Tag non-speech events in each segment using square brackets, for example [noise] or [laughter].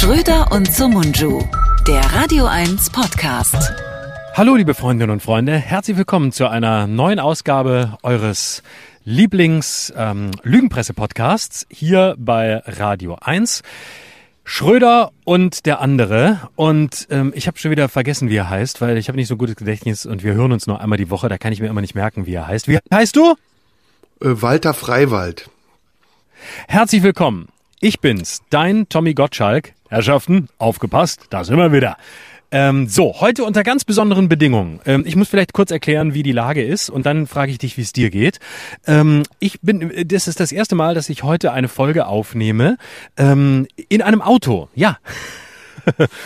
Schröder und Sumunju, der Radio 1 Podcast. Hallo, liebe Freundinnen und Freunde, herzlich willkommen zu einer neuen Ausgabe eures Lieblings-Lügenpresse-Podcasts hier bei Radio 1. Schröder und der andere. Und ähm, ich habe schon wieder vergessen, wie er heißt, weil ich habe nicht so gutes Gedächtnis und wir hören uns nur einmal die Woche. Da kann ich mir immer nicht merken, wie er heißt. Wie heißt du? Äh, Walter Freiwald. Herzlich willkommen. Ich bin's, dein Tommy Gottschalk. Herrschaften, aufgepasst, da sind wir wieder. Ähm, so, heute unter ganz besonderen Bedingungen. Ähm, ich muss vielleicht kurz erklären, wie die Lage ist und dann frage ich dich, wie es dir geht. Ähm, ich bin, das ist das erste Mal, dass ich heute eine Folge aufnehme ähm, in einem Auto. Ja.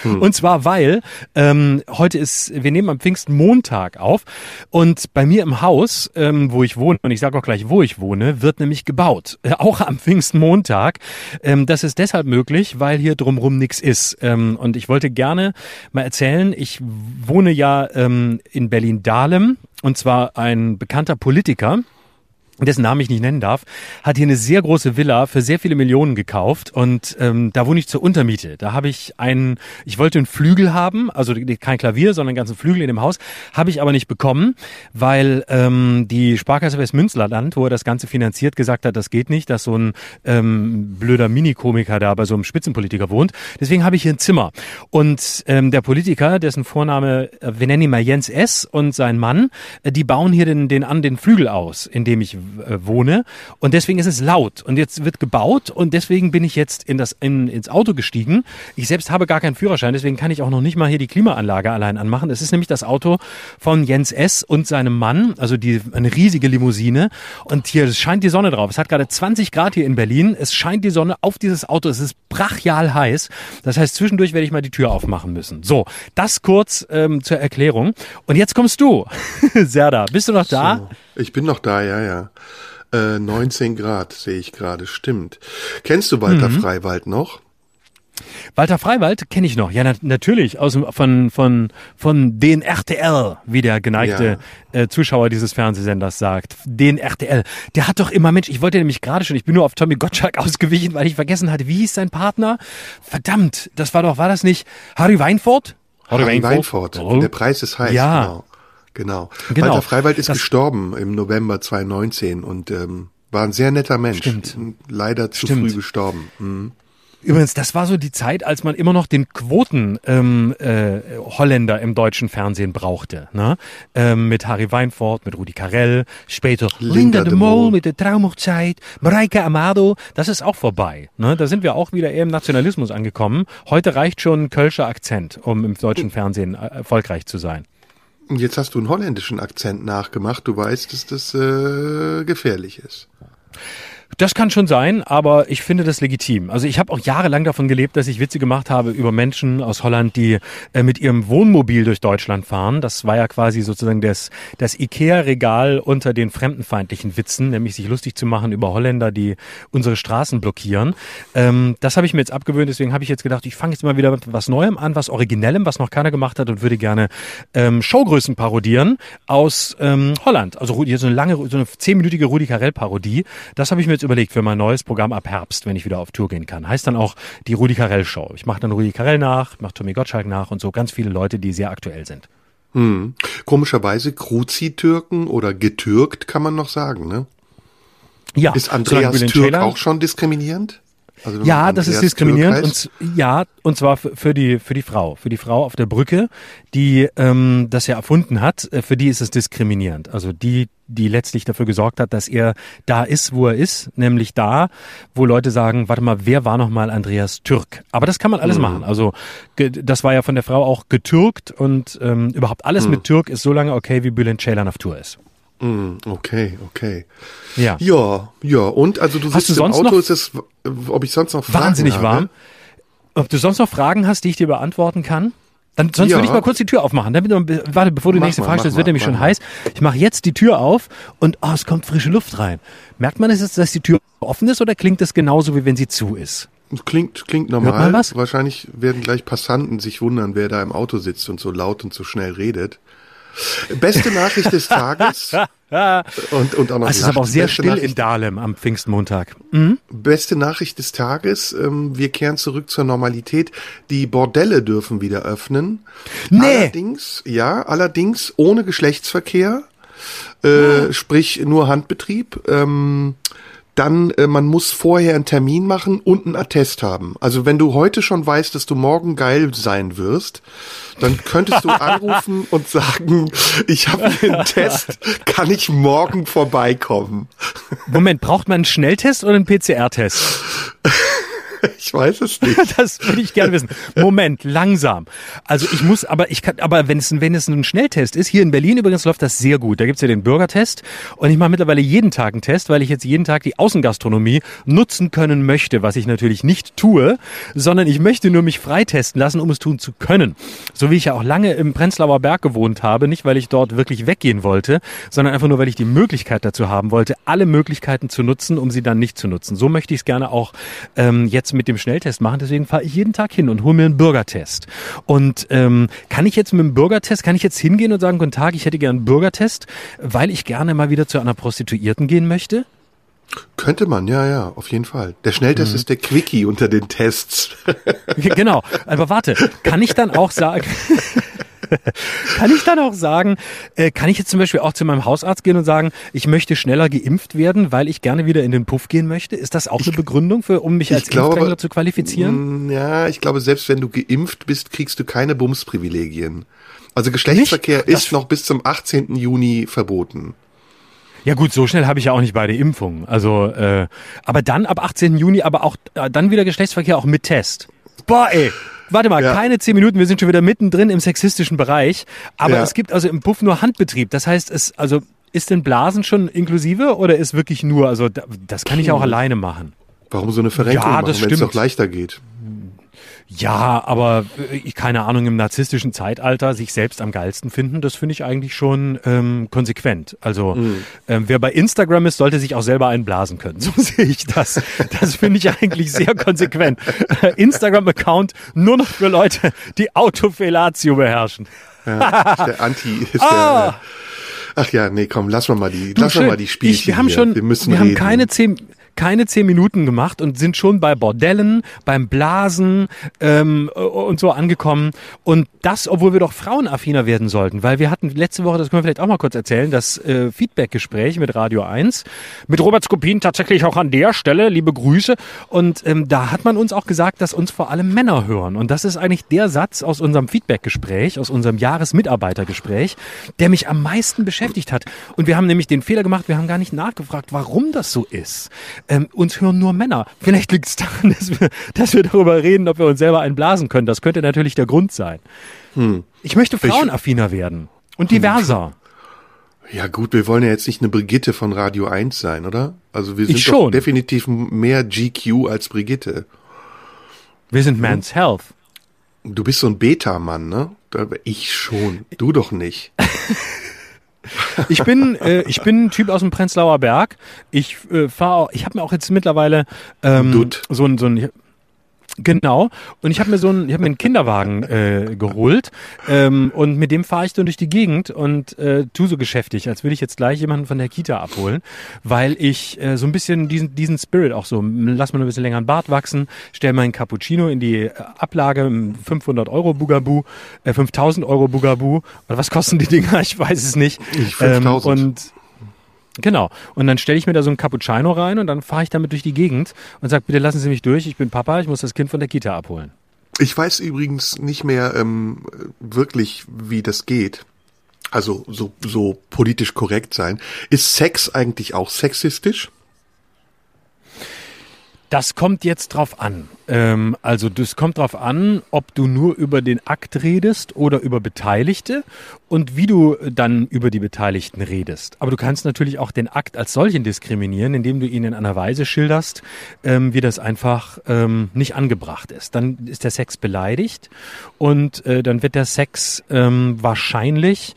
Hm. Und zwar, weil ähm, heute ist, wir nehmen am Pfingstmontag auf und bei mir im Haus, ähm, wo ich wohne, und ich sage auch gleich, wo ich wohne, wird nämlich gebaut. Äh, auch am Pfingstmontag. Ähm, das ist deshalb möglich, weil hier drumrum nichts ist. Ähm, und ich wollte gerne mal erzählen, ich wohne ja ähm, in Berlin-Dahlem und zwar ein bekannter Politiker, dessen Namen ich nicht nennen darf, hat hier eine sehr große Villa für sehr viele Millionen gekauft und ähm, da wohne ich zur Untermiete. Da habe ich einen, ich wollte einen Flügel haben, also kein Klavier, sondern einen ganzen Flügel in dem Haus, habe ich aber nicht bekommen, weil ähm, die Sparkasse Westmünsterland, wo er das Ganze finanziert, gesagt hat, das geht nicht, dass so ein ähm, blöder Minikomiker da bei so einem Spitzenpolitiker wohnt. Deswegen habe ich hier ein Zimmer. Und ähm, der Politiker, dessen Vorname, äh, wir nennen ihn mal Jens S. und sein Mann, äh, die bauen hier den, den an den Flügel aus, in dem ich wohne und deswegen ist es laut und jetzt wird gebaut und deswegen bin ich jetzt in das in, ins Auto gestiegen. Ich selbst habe gar keinen Führerschein, deswegen kann ich auch noch nicht mal hier die Klimaanlage allein anmachen. Es ist nämlich das Auto von Jens S. und seinem Mann, also die eine riesige Limousine und hier scheint die Sonne drauf. Es hat gerade 20 Grad hier in Berlin. Es scheint die Sonne auf dieses Auto. Es ist brachial heiß. Das heißt, zwischendurch werde ich mal die Tür aufmachen müssen. So, das kurz ähm, zur Erklärung. Und jetzt kommst du, [laughs] Serda. Bist du noch da? So. Ich bin noch da, ja, ja. Äh, 19 Grad sehe ich gerade, stimmt. Kennst du Walter mhm. Freiwald noch? Walter Freiwald kenne ich noch, ja na natürlich, aus von von von den RTL, wie der geneigte ja. äh, Zuschauer dieses Fernsehsenders sagt. Den RTL. Der hat doch immer Mensch, ich wollte nämlich gerade schon, ich bin nur auf Tommy Gottschalk [laughs] ausgewichen, weil ich vergessen hatte, wie hieß sein Partner? Verdammt, das war doch, war das nicht Harry Weinfurt? Harry, Harry Weinfurt. Weinfurt. Oh. Der Preis ist heiß. Ja. Genau. Genau. genau. Walter Freiwald ist das gestorben im November 2019 und ähm, war ein sehr netter Mensch. Stimmt. Leider zu Stimmt. früh gestorben. Mhm. Übrigens, das war so die Zeit, als man immer noch den Quoten ähm, äh, Holländer im deutschen Fernsehen brauchte. Ne? Ähm, mit Harry Weinfurt, mit Rudi Carell, später Linda, Linda de Mol mit der Traumhochzeit, Mareike Amado. Das ist auch vorbei. Ne? Da sind wir auch wieder eher im Nationalismus angekommen. Heute reicht schon ein Kölscher Akzent, um im deutschen Fernsehen äh, erfolgreich zu sein. Jetzt hast du einen holländischen Akzent nachgemacht. Du weißt, dass das äh, gefährlich ist. Das kann schon sein, aber ich finde das legitim. Also ich habe auch jahrelang davon gelebt, dass ich Witze gemacht habe über Menschen aus Holland, die äh, mit ihrem Wohnmobil durch Deutschland fahren. Das war ja quasi sozusagen das, das Ikea-Regal unter den fremdenfeindlichen Witzen, nämlich sich lustig zu machen über Holländer, die unsere Straßen blockieren. Ähm, das habe ich mir jetzt abgewöhnt, deswegen habe ich jetzt gedacht, ich fange jetzt mal wieder mit was Neuem an, was Originellem, was noch keiner gemacht hat und würde gerne ähm, Showgrößen parodieren aus ähm, Holland. Also hier so eine lange, so eine zehnminütige Rudi Carell-Parodie. Das habe ich mir jetzt überlegt für mein neues Programm ab Herbst, wenn ich wieder auf Tour gehen kann. Heißt dann auch die Rudi Carell Show. Ich mache dann Rudi Carell nach, mache Tommy Gottschalk nach und so ganz viele Leute, die sehr aktuell sind. Hm. Komischerweise Kruzi-Türken oder getürkt kann man noch sagen, ne? Ja. Ist Andreas Türk auch schon diskriminierend? Also ja, das ist diskriminierend und ja und zwar für die für die Frau, für die Frau auf der Brücke, die ähm, das ja erfunden hat. Äh, für die ist es diskriminierend. Also die die letztlich dafür gesorgt hat, dass er da ist, wo er ist, nämlich da, wo Leute sagen, warte mal, wer war noch mal Andreas Türk? Aber das kann man alles mhm. machen. Also das war ja von der Frau auch getürkt und ähm, überhaupt alles mhm. mit Türk ist so lange okay, wie Bülent Ceylan auf Tour ist. Mm, okay, okay. Ja. Ja, ja. Und also du hast sitzt du im Auto, ist es, ob ich sonst noch Fragen Wahnsinnig habe? warm. Ob du sonst noch Fragen hast, die ich dir beantworten kann? Dann, sonst ja. würde ich mal kurz die Tür aufmachen. Damit, warte, bevor du die nächste Frage stellst, wird nämlich schon mal. heiß. Ich mache jetzt die Tür auf und oh, es kommt frische Luft rein. Merkt man es dass die Tür offen ist oder klingt es genauso, wie wenn sie zu ist? Klingt, klingt normal. Wahrscheinlich werden gleich Passanten sich wundern, wer da im Auto sitzt und so laut und so schnell redet. Beste Nachricht des Tages. [laughs] und, und auch noch es ist aber auch sehr still Nachricht. in Dahlem am Pfingstmontag. Mhm. Beste Nachricht des Tages. Ähm, wir kehren zurück zur Normalität. Die Bordelle dürfen wieder öffnen. Nee. Allerdings, ja, allerdings ohne Geschlechtsverkehr. Äh, oh. Sprich nur Handbetrieb. Ähm, dann äh, man muss vorher einen Termin machen und einen Attest haben. Also wenn du heute schon weißt, dass du morgen geil sein wirst, dann könntest du anrufen [laughs] und sagen, ich habe einen Test, kann ich morgen vorbeikommen? Moment, braucht man einen Schnelltest oder einen PCR-Test? [laughs] [laughs] Ich weiß es nicht. [laughs] Das würde ich gerne wissen. Moment, langsam. Also ich muss, aber ich kann, aber wenn es, wenn es ein Schnelltest ist, hier in Berlin übrigens läuft das sehr gut. Da gibt's ja den Bürgertest und ich mache mittlerweile jeden Tag einen Test, weil ich jetzt jeden Tag die Außengastronomie nutzen können möchte, was ich natürlich nicht tue, sondern ich möchte nur mich freitesten lassen, um es tun zu können. So wie ich ja auch lange im Prenzlauer Berg gewohnt habe, nicht weil ich dort wirklich weggehen wollte, sondern einfach nur, weil ich die Möglichkeit dazu haben wollte, alle Möglichkeiten zu nutzen, um sie dann nicht zu nutzen. So möchte ich es gerne auch ähm, jetzt mit dem Schnelltest machen. Deswegen fahre ich jeden Tag hin und hole mir einen Bürgertest. Und ähm, kann ich jetzt mit dem Bürgertest, kann ich jetzt hingehen und sagen, guten Tag, ich hätte gerne einen Bürgertest, weil ich gerne mal wieder zu einer Prostituierten gehen möchte? Könnte man, ja, ja, auf jeden Fall. Der Schnelltest mhm. ist der Quickie unter den Tests. genau, aber warte, kann ich dann auch sagen, [laughs] [laughs] kann ich dann auch sagen, äh, kann ich jetzt zum Beispiel auch zu meinem Hausarzt gehen und sagen, ich möchte schneller geimpft werden, weil ich gerne wieder in den Puff gehen möchte? Ist das auch ich, eine Begründung, für, um mich als glaube, Impfdrängler zu qualifizieren? Mm, ja, ich glaube, selbst wenn du geimpft bist, kriegst du keine Bumsprivilegien. Also Geschlechtsverkehr Nicht? ist noch bis zum 18. Juni verboten. Ja gut, so schnell habe ich ja auch nicht beide Impfungen. Also, äh, aber dann ab 18. Juni, aber auch äh, dann wieder Geschlechtsverkehr auch mit Test. Boah, ey. Warte mal, ja. keine zehn Minuten, wir sind schon wieder mittendrin im sexistischen Bereich. Aber ja. es gibt also im Puff nur Handbetrieb. Das heißt, es, also ist denn Blasen schon inklusive oder ist wirklich nur, also das kann ich auch alleine machen? Warum so eine Verrenkung ja, machen, wenn es doch leichter geht? Ja, aber äh, keine Ahnung, im narzisstischen Zeitalter sich selbst am geilsten finden, das finde ich eigentlich schon ähm, konsequent. Also mhm. ähm, wer bei Instagram ist, sollte sich auch selber einblasen können. [laughs] So sehe ich das. Das finde ich eigentlich sehr konsequent. Instagram-Account nur noch für Leute, die Autofellatio beherrschen. Ja, der Anti [laughs] ist ah. der. Ach ja, nee, komm, lass mal die, du, lass mal die Spielchen. Ich, wir haben schon, wir, müssen wir haben keine zehn, keine zehn Minuten gemacht und sind schon bei Bordellen, beim Blasen ähm, und so angekommen. Und das, obwohl wir doch frauenaffiner werden sollten, weil wir hatten letzte Woche, das können wir vielleicht auch mal kurz erzählen, das äh, Feedback-Gespräch mit Radio 1, mit Robert Skopin tatsächlich auch an der Stelle, liebe Grüße. Und ähm, da hat man uns auch gesagt, dass uns vor allem Männer hören. Und das ist eigentlich der Satz aus unserem Feedback-Gespräch, aus unserem Jahresmitarbeitergespräch, der mich am meisten beschäftigt hat. Und wir haben nämlich den Fehler gemacht, wir haben gar nicht nachgefragt, warum das so ist ähm, uns hören nur Männer. Vielleicht liegt es daran, dass wir, dass wir darüber reden, ob wir uns selber einblasen können. Das könnte natürlich der Grund sein. Hm. Ich möchte frauenaffiner werden und diverser. Ja gut, wir wollen ja jetzt nicht eine Brigitte von Radio 1 sein, oder? Also wir sind doch definitiv mehr GQ als Brigitte. Wir sind Man's Health. Du bist so ein Beta-Mann, ne? Ich schon. Du doch nicht. [laughs] Ich bin, äh, ich bin ein Typ aus dem Prenzlauer Berg. Ich äh, fahre, ich habe mir auch jetzt mittlerweile ähm, so ein, so ein Genau. Und ich habe mir so einen, ich habe mir einen Kinderwagen äh, geholt ähm, und mit dem fahre ich dann durch die Gegend und äh, tu so geschäftig, als würde ich jetzt gleich jemanden von der Kita abholen, weil ich äh, so ein bisschen diesen diesen Spirit auch so, lass mal ein bisschen länger einen Bart wachsen, stell meinen Cappuccino in die Ablage, 500 Euro Bugaboo, äh, 5000 Euro Bugaboo oder was kosten die Dinger? Ich weiß es nicht. Ich 5000. Ähm, und Genau. Und dann stelle ich mir da so ein Cappuccino rein und dann fahre ich damit durch die Gegend und sage, bitte lassen Sie mich durch, ich bin Papa, ich muss das Kind von der Kita abholen. Ich weiß übrigens nicht mehr ähm, wirklich, wie das geht. Also so, so politisch korrekt sein. Ist Sex eigentlich auch sexistisch? Das kommt jetzt drauf an. Ähm, also das kommt drauf an, ob du nur über den Akt redest oder über Beteiligte und wie du dann über die Beteiligten redest. Aber du kannst natürlich auch den Akt als solchen diskriminieren, indem du ihn in einer Weise schilderst, ähm, wie das einfach ähm, nicht angebracht ist. Dann ist der Sex beleidigt und äh, dann wird der Sex ähm, wahrscheinlich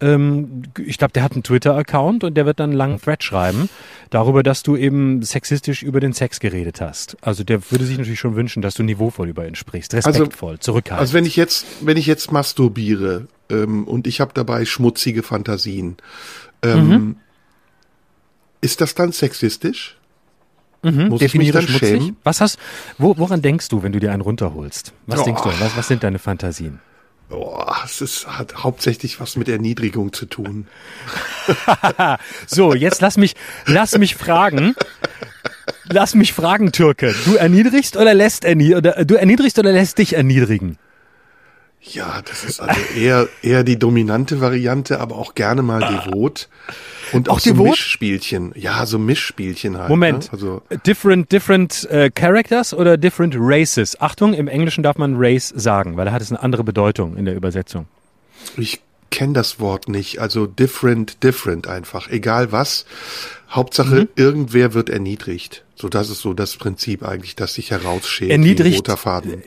ähm, ich glaube, der hat einen Twitter-Account und der wird dann einen langen Thread schreiben darüber, dass du eben sexistisch über den Sex geredet hast. Also der würde sich natürlich schon wünschen, dass du niveauvoll über ihn sprichst, also respektvoll, also, zurückhaltend. Also wenn ich jetzt, wenn ich jetzt masturbiere, ähm, und ich habe dabei schmutzige Fantasien. Ähm, mhm. Ist das dann sexistisch? Mhm, Muss definiere ich mich dann schmutzig. Was hast, wo, woran denkst du, wenn du dir einen runterholst? Was oh. denkst du? Was, was sind deine Fantasien? Oh, es ist, hat hauptsächlich was mit Erniedrigung zu tun. [laughs] so, jetzt lass mich, lass mich fragen. Lass mich fragen, Türke. Du erniedrigst oder lässt ernie oder du erniedrigst oder lässt dich erniedrigen? Ja, das ist also eher, eher die dominante Variante, aber auch gerne mal [laughs] devot. Und auch, auch so? Mischspielchen. Ja, so Mischspielchen halt. Moment. Ne? Also different, different uh, characters oder different races? Achtung, im Englischen darf man Race sagen, weil da hat es eine andere Bedeutung in der Übersetzung. Ich kenne das Wort nicht. Also different, different einfach. Egal was. Hauptsache, mhm. irgendwer wird erniedrigt. So, das ist so das Prinzip eigentlich, das sich herausschält. Erniedrigt. Roter Faden.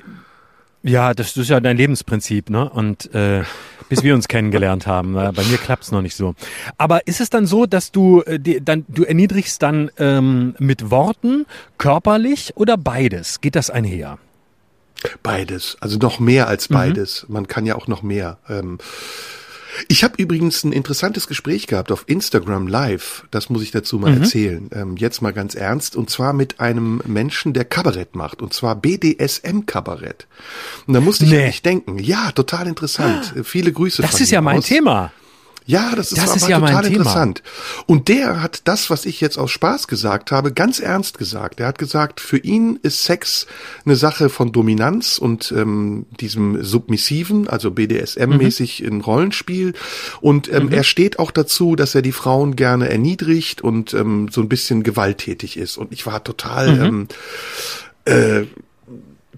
Ja, das ist ja dein Lebensprinzip, ne? Und äh, bis wir uns kennengelernt haben, bei mir klappt's noch nicht so. Aber ist es dann so, dass du äh, dann du erniedrigst dann ähm, mit Worten, körperlich oder beides? Geht das einher? Beides, also noch mehr als mhm. beides. Mhm. Man kann ja auch noch mehr. Ähm, ich habe übrigens ein interessantes Gespräch gehabt auf Instagram Live. Das muss ich dazu mal mhm. erzählen. Ähm, jetzt mal ganz ernst. Und zwar mit einem Menschen, der Kabarett macht. Und zwar BDSM-Kabarett. Und da musste ich nee. nicht denken. Ja, total interessant. Ah, Viele Grüße. Das ist ja mein aus. Thema. Ja, das ist, das ist ja total interessant. Und der hat das, was ich jetzt aus Spaß gesagt habe, ganz ernst gesagt. Er hat gesagt, für ihn ist Sex eine Sache von Dominanz und ähm, diesem Submissiven, also BDSM-mäßig mhm. im Rollenspiel. Und ähm, mhm. er steht auch dazu, dass er die Frauen gerne erniedrigt und ähm, so ein bisschen gewalttätig ist. Und ich war total mhm. ähm, äh,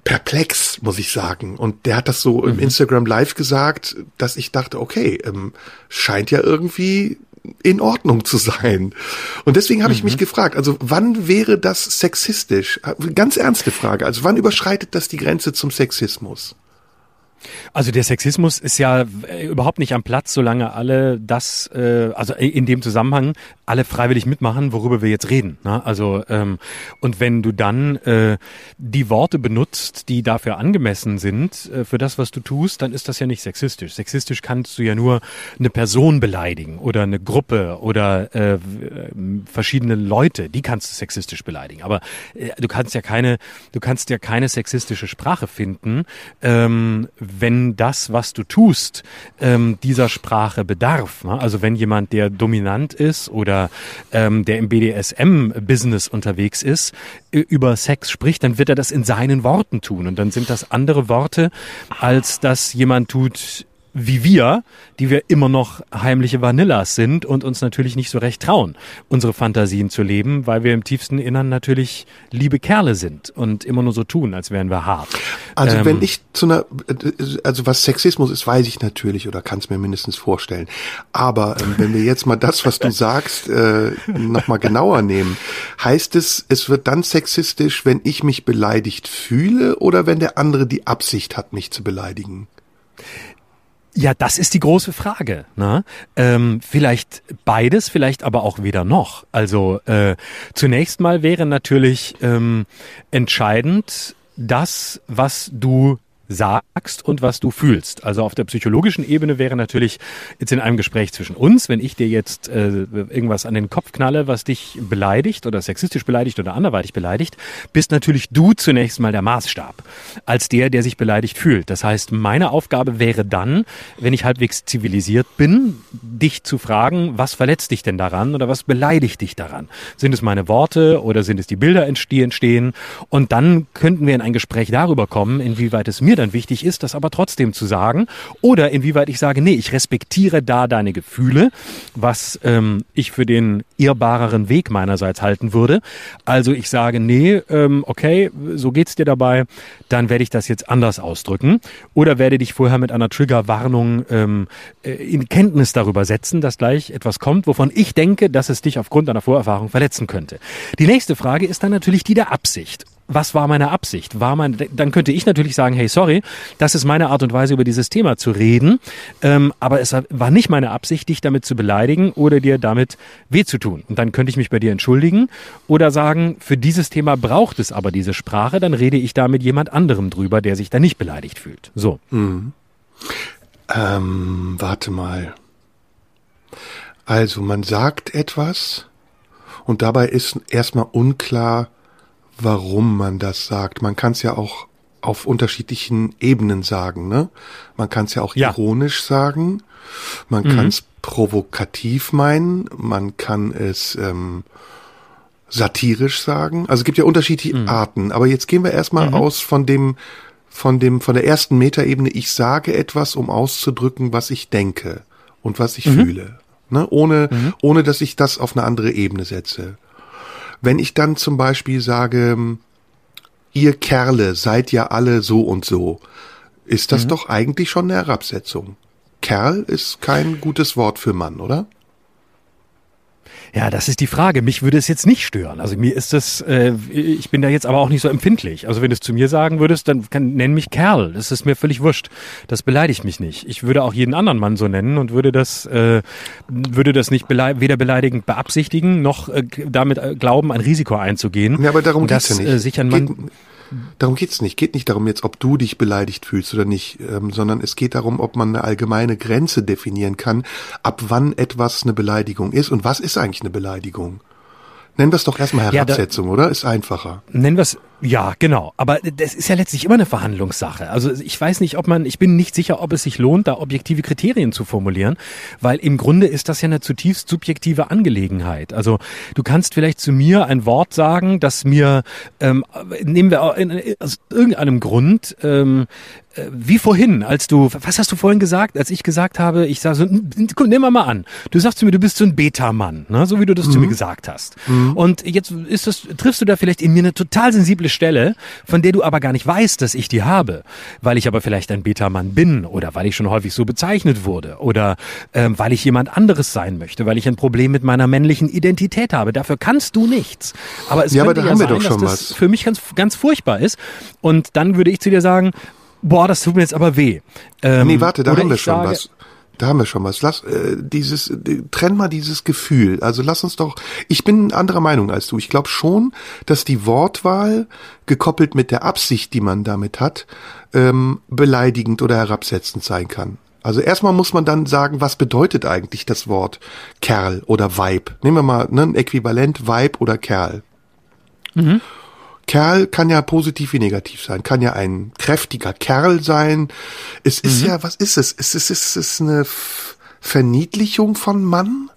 perplex, muss ich sagen. Und der hat das so mhm. im Instagram Live gesagt, dass ich dachte, okay, ähm, scheint ja irgendwie in Ordnung zu sein. Und deswegen habe mhm. ich mich mhm. gefragt, also wann wäre das sexistisch? Ganz ernste Frage. Also wann überschreitet das die Grenze zum Sexismus? Also der Sexismus ist ja äh, überhaupt nicht am Platz, solange alle das, äh, also in dem Zusammenhang alle freiwillig mitmachen, worüber wir jetzt reden. Ne? Also ähm, und wenn du dann äh, die Worte benutzt, die dafür angemessen sind äh, für das, was du tust, dann ist das ja nicht sexistisch. Sexistisch kannst du ja nur eine Person beleidigen oder eine Gruppe oder äh, verschiedene Leute, die kannst du sexistisch beleidigen. Aber äh, du kannst ja keine, du kannst ja keine sexistische Sprache finden. Ähm, wenn das, was du tust, ähm, dieser Sprache bedarf. Ne? Also wenn jemand, der dominant ist oder ähm, der im BDSM-Business unterwegs ist, über Sex spricht, dann wird er das in seinen Worten tun. Und dann sind das andere Worte, als dass jemand tut, wie wir, die wir immer noch heimliche Vanillas sind und uns natürlich nicht so recht trauen, unsere Fantasien zu leben, weil wir im tiefsten Innern natürlich liebe Kerle sind und immer nur so tun, als wären wir hart. Also ähm, wenn ich zu einer, also was Sexismus ist, weiß ich natürlich oder kann es mir mindestens vorstellen. Aber ähm, wenn wir jetzt mal das, was du [laughs] sagst, äh, nochmal genauer nehmen, heißt es, es wird dann sexistisch, wenn ich mich beleidigt fühle oder wenn der andere die Absicht hat, mich zu beleidigen? Ja, das ist die große Frage. Ne? Ähm, vielleicht beides, vielleicht aber auch weder noch. Also äh, zunächst mal wäre natürlich ähm, entscheidend das, was du sagst und was du fühlst. Also auf der psychologischen Ebene wäre natürlich jetzt in einem Gespräch zwischen uns, wenn ich dir jetzt äh, irgendwas an den Kopf knalle, was dich beleidigt oder sexistisch beleidigt oder anderweitig beleidigt, bist natürlich du zunächst mal der Maßstab als der, der sich beleidigt fühlt. Das heißt, meine Aufgabe wäre dann, wenn ich halbwegs zivilisiert bin, dich zu fragen, was verletzt dich denn daran oder was beleidigt dich daran? Sind es meine Worte oder sind es die Bilder, die entstehen? Und dann könnten wir in ein Gespräch darüber kommen, inwieweit es mir dann wichtig ist, das aber trotzdem zu sagen. Oder inwieweit ich sage, nee, ich respektiere da deine Gefühle, was ähm, ich für den irrbareren Weg meinerseits halten würde. Also ich sage, nee, ähm, okay, so geht's dir dabei, dann werde ich das jetzt anders ausdrücken. Oder werde dich vorher mit einer Triggerwarnung ähm, äh, in Kenntnis darüber setzen, dass gleich etwas kommt, wovon ich denke, dass es dich aufgrund einer Vorerfahrung verletzen könnte. Die nächste Frage ist dann natürlich die der Absicht was war meine Absicht? War mein, dann könnte ich natürlich sagen, hey, sorry, das ist meine Art und Weise, über dieses Thema zu reden, ähm, aber es war nicht meine Absicht, dich damit zu beleidigen oder dir damit weh zu tun. Und dann könnte ich mich bei dir entschuldigen oder sagen, für dieses Thema braucht es aber diese Sprache, dann rede ich da mit jemand anderem drüber, der sich da nicht beleidigt fühlt. So. Mhm. Ähm, warte mal. Also man sagt etwas und dabei ist erstmal unklar, warum man das sagt. Man kann es ja auch auf unterschiedlichen Ebenen sagen. Ne? Man kann es ja auch Ja. ironisch sagen, man kann es provokativ meinen, man kann es ähm, satirisch sagen. Also es gibt ja unterschiedliche Arten. Aber jetzt gehen wir erstmal aus von dem, von dem, von der ersten Metaebene. Ich sage etwas, um auszudrücken, was ich denke und was ich fühle. Ne? Ohne, ohne dass ich das auf eine andere Ebene setze. Wenn ich dann zum Beispiel sage, ihr Kerle seid ja alle so und so, ist das doch eigentlich schon eine Herabsetzung. Kerl ist kein gutes Wort für Mann, oder? Ja, das ist die Frage. Mich würde es jetzt nicht stören. Also mir ist das, äh, ich bin da jetzt aber auch nicht so empfindlich. Also wenn du es zu mir sagen würdest, dann kann, nenn mich Kerl. Das ist mir völlig wurscht. Das beleidigt mich nicht. Ich würde auch jeden anderen Mann so nennen und würde das, äh, würde das nicht belei weder beleidigend beabsichtigen, noch äh, damit äh, glauben, ein Risiko einzugehen. Ja, aber darum dass, geht's ja nicht. Äh, sich ein Mann, Geht, darum geht's nicht. Geht nicht darum jetzt, ob du dich beleidigt fühlst oder nicht, ähm, sondern es geht darum, ob man eine allgemeine Grenze definieren kann, ab wann etwas eine Beleidigung ist und was ist eigentlich eine Beleidigung. Nennen wir es doch erstmal Ja, da- Herabsetzung, oder? Ist einfacher. Nennen wir es, ja, genau. Aber das ist ja letztlich immer eine Verhandlungssache. Also ich weiß nicht, ob man, ich bin nicht sicher, ob es sich lohnt, da objektive Kriterien zu formulieren, weil im Grunde ist das ja eine zutiefst subjektive Angelegenheit. Also du kannst vielleicht zu mir ein Wort sagen, das mir, ähm, nehmen wir aus irgendeinem Grund, ähm, äh, wie vorhin, als du, was hast du vorhin gesagt, als ich gesagt habe, ich sage so, nimm mal mal an, du sagst zu mir, du bist so ein Beta-Mann, ne? so wie du das zu mir gesagt hast. Und jetzt ist das, triffst du da vielleicht in mir eine total sensible Stelle, von der du aber gar nicht weißt, dass ich die habe, weil ich aber vielleicht ein Beta-Mann bin oder weil ich schon häufig so bezeichnet wurde oder ähm, weil ich jemand anderes sein möchte, weil ich ein Problem mit meiner männlichen Identität habe. Dafür kannst du nichts. Aber es Ja, aber könnte haben wir sein, dass das was. für mich ganz, ganz furchtbar ist. Und dann würde ich zu dir sagen, boah, das tut mir jetzt aber weh. Ähm, Nee, warte, da haben wir schon sage, was. Da haben wir schon was. Lass äh, dieses äh, trenn mal dieses Gefühl. Also lass uns doch. Ich bin anderer Meinung als du. Ich glaube schon, dass die Wortwahl gekoppelt mit der Absicht, die man damit hat, ähm, beleidigend oder herabsetzend sein kann. Also erstmal muss man dann sagen, was bedeutet eigentlich das Wort Kerl oder Weib? Nehmen wir mal ne, ein Äquivalent Weib oder Kerl. Kerl kann ja positiv wie negativ sein, kann ja ein kräftiger Kerl sein. Es ist ja, was ist es? Es ist, es ist eine Verniedlichung von Mann?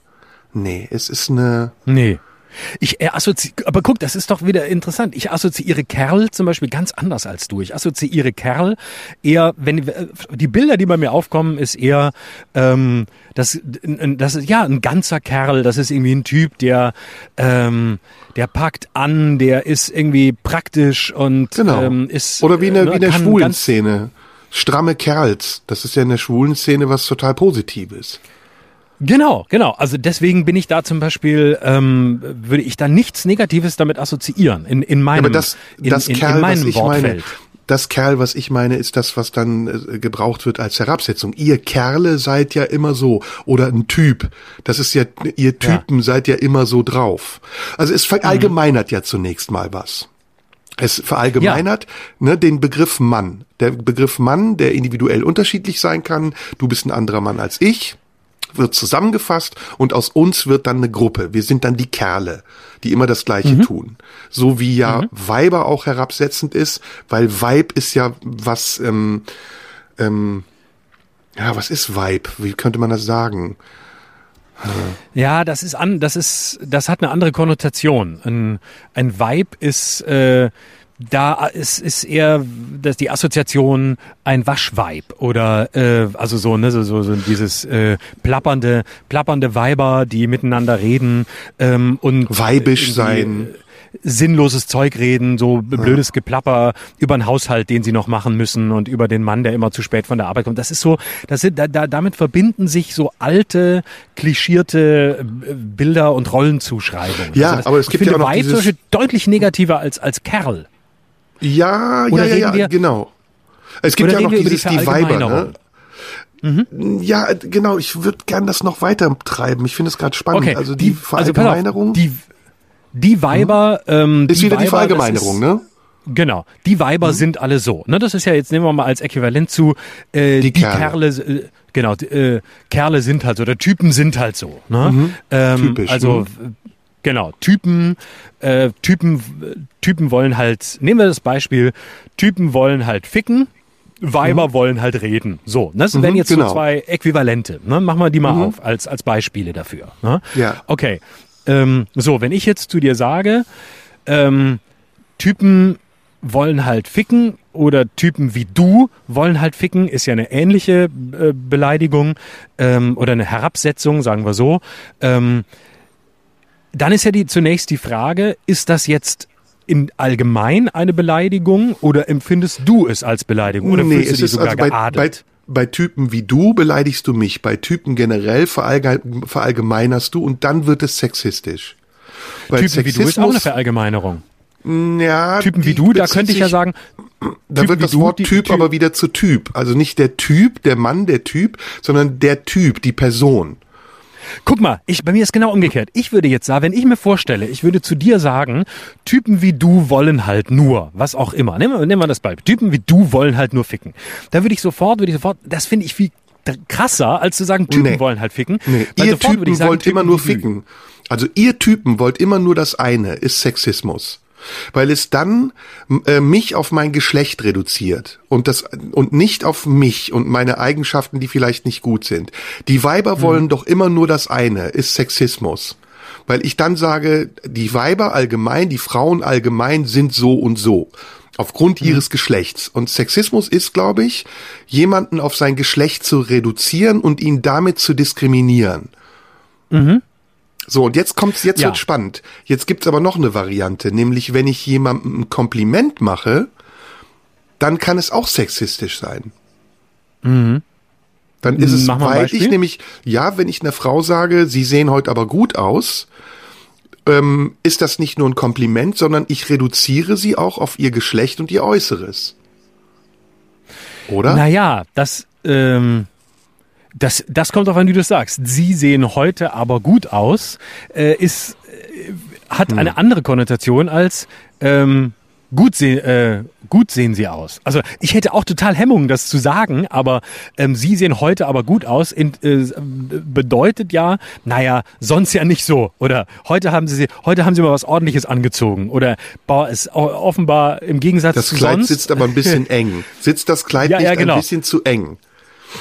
Nee, es ist eine, Nee. Ich äh, assozi aber guck, das ist doch wieder interessant. Ich assoziiere Kerl zum Beispiel ganz anders als du. Ich assoziiere Kerl eher, wenn äh, die Bilder, die bei mir aufkommen, ist eher, ähm, das, das ist ja ein ganzer Kerl. Das ist irgendwie ein Typ, der, ähm, der packt an, der ist irgendwie praktisch und genau. ähm, ist Oder wie in der, äh, wie in der schwulen Szene. Stramme Kerls. Das ist ja in der schwulen Szene was total Positives. Genau, genau. Also deswegen bin ich da zum Beispiel, ähm, würde ich da nichts Negatives damit assoziieren in, in meinem, Aber das, in, das in, in, Kerl, was meinem Wortfeld. meine, das Kerl, was ich meine, ist das, was dann äh, gebraucht wird als Herabsetzung. Ihr Kerle seid ja immer so. Oder ein Typ. Das ist ja, ihr Typen seid ja immer so drauf. Also es verallgemeinert ja zunächst mal was. Es verallgemeinert ne, den Begriff Mann. Der Begriff Mann, der individuell unterschiedlich sein kann. Du bist ein anderer Mann als ich wird zusammengefasst und aus uns wird dann eine Gruppe. Wir sind dann die Kerle, die immer das Gleiche tun. So wie ja Weiber auch herabsetzend ist, weil Weib ist ja was, ähm, ähm, ja, was ist Weib? Wie könnte man das sagen? Ja, das ist an, das ist, das hat eine andere Konnotation. Ein, ein Vibe ist, äh, da ist, ist eher dass die Assoziation ein Waschweib oder äh, also so ne so so, so dieses äh, plappernde plappernde Weiber, die miteinander reden ähm, und Weibisch sein. äh, sinnloses Zeug reden, so blödes Geplapper über den Haushalt, den sie noch machen müssen und über den Mann, der immer zu spät von der Arbeit kommt. Das ist so, das sind, da, da, damit verbinden sich so alte, klischierte äh, Bilder und Rollenzuschreibungen. Also Ja, das, aber es gibt ja finde auch noch Weib dieses- deutlich negativer als, als Kerl. Ja, Oder ja, ja, ja, wir- genau. Es gibt ja noch die dieses, die Weiber, ne? Verallgemeinerung? Ja, genau, ich würde gern das noch weiter treiben. Ich finde es gerade spannend. Okay, also die, also pass auf, Verallgemeinerung die, die Weiber, ähm, ist wieder die Weiber, das Verallgemeinerung, ist, ne? Genau, die Weiber mhm. sind alle so. Ne, das ist ja jetzt nehmen wir mal als Äquivalent zu äh, die, die Kerle. Kerle äh, genau, äh, Kerle sind halt so, oder Typen sind halt so. Ne? Mhm. Ähm, Typisch. Also mhm. Genau, Typen, äh, Typen, Typen wollen halt. Nehmen wir das Beispiel: Typen wollen halt ficken. Weiber mhm. wollen halt reden. So, ne? das mhm, wären jetzt genau. so zwei Äquivalente. Ne? Machen wir die mal mhm. auf als, als Beispiele dafür. Ne? Ja. Okay. Ähm, so, wenn ich jetzt zu dir sage, ähm, Typen wollen halt ficken oder Typen wie du wollen halt ficken, ist ja eine ähnliche äh, Beleidigung ähm, oder eine Herabsetzung, sagen wir so. Ähm, dann ist ja die zunächst die Frage, ist das jetzt in allgemein eine Beleidigung oder empfindest du es als Beleidigung oder nee, fühlst du dich sogar also bei, geadelt? Bei, bei Typen wie du beleidigst du mich, bei Typen generell verallgemeinerst du und dann wird es sexistisch. Weil Typen Sexismus, wie du ist auch eine Verallgemeinerung. Ja, Typen wie du, da könnte ich ja sagen, da typ wird das du, Wort Typ, typ aber wieder zu Typ. Also nicht der Typ, der Mann, der Typ, sondern der Typ, die Person. Guck mal, ich, bei mir ist genau umgekehrt. Ich würde jetzt sagen, wenn ich mir vorstelle, ich würde zu dir sagen, Typen wie du wollen halt nur, was auch immer. Nehmen wir, nehmen wir das Beispiel. Typen wie du wollen halt nur ficken. Da würde ich sofort, würde ich sofort, das finde ich viel krasser, als zu sagen, Typen nee. wollen halt ficken. Nee. Ihr Typen sagen, wollt Typen immer nur ficken. Also ihr Typen wollt immer nur das eine, ist Sexismus weil es dann äh, mich auf mein Geschlecht reduziert und das und nicht auf mich und meine Eigenschaften, die vielleicht nicht gut sind. Die Weiber mhm. wollen doch immer nur das eine, ist Sexismus. Weil ich dann sage, die Weiber allgemein, die Frauen allgemein sind so und so aufgrund mhm. ihres Geschlechts. Und Sexismus ist, glaube ich, jemanden auf sein Geschlecht zu reduzieren und ihn damit zu diskriminieren. Mhm. So, und jetzt kommt's, jetzt ja. wird spannend. Jetzt gibt's aber noch eine Variante, nämlich wenn ich jemandem ein Kompliment mache, dann kann es auch sexistisch sein. Mhm. Dann ist es, weil ich nämlich, ja, wenn ich einer Frau sage, sie sehen heute aber gut aus, ähm, ist das nicht nur ein Kompliment, sondern ich reduziere sie auch auf ihr Geschlecht und ihr Äußeres. Oder? Naja, das, ähm, das, das kommt auf an, wie du sagst. Sie sehen heute aber gut aus, äh, ist, äh, hat hm. eine andere Konnotation als ähm, gut, se äh, gut sehen sie aus. Also ich hätte auch total Hemmungen, das zu sagen, aber ähm, sie sehen heute aber gut aus, in, äh, bedeutet ja, naja, sonst ja nicht so. Oder heute haben sie heute haben sie mal was ordentliches angezogen. Oder boah, ist offenbar im Gegensatz das zu Kleid sonst. sitzt aber ein bisschen [laughs] eng. Sitzt das Kleid ja, nicht ja, genau. ein bisschen zu eng?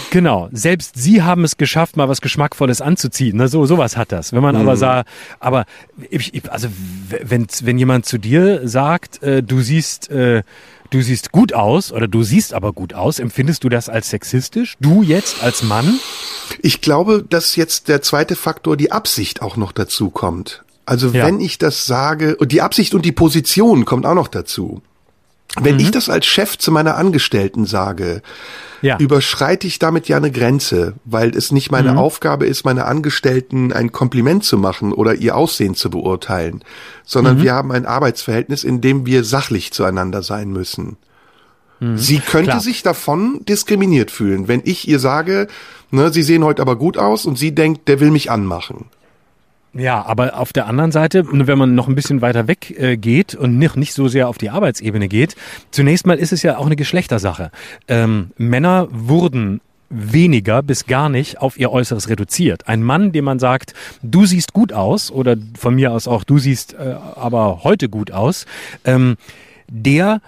Genau, selbst sie haben es geschafft, mal was Geschmackvolles anzuziehen. Ne? So sowas hat das. Wenn man mhm. aber sah, aber ich, ich, also wenn wenn jemand zu dir sagt, äh, du siehst äh, du siehst gut aus oder du siehst aber gut aus, empfindest du das als sexistisch? Du jetzt als Mann? Ich glaube, dass jetzt der zweite Faktor die Absicht auch noch dazu kommt. Also ja. wenn ich das sage, und die Absicht und die Position kommt auch noch dazu. Wenn mhm. ich das als Chef zu meiner Angestellten sage, ja. überschreite ich damit ja eine Grenze, weil es nicht meine mhm. Aufgabe ist, meine Angestellten ein Kompliment zu machen oder ihr Aussehen zu beurteilen, sondern mhm. wir haben ein Arbeitsverhältnis, in dem wir sachlich zueinander sein müssen. Mhm. Sie könnte Klar. sich davon diskriminiert fühlen, wenn ich ihr sage, ne, Sie sehen heute aber gut aus und sie denkt, der will mich anmachen. Ja, aber auf der anderen Seite, wenn man noch ein bisschen weiter weg äh, geht und nicht, nicht so sehr auf die Arbeitsebene geht, zunächst mal ist es ja auch eine Geschlechtersache. Ähm, Männer wurden weniger bis gar nicht auf ihr Äußeres reduziert. Ein Mann, dem man sagt, du siehst gut aus oder von mir aus auch, du siehst äh, aber heute gut aus, ähm, der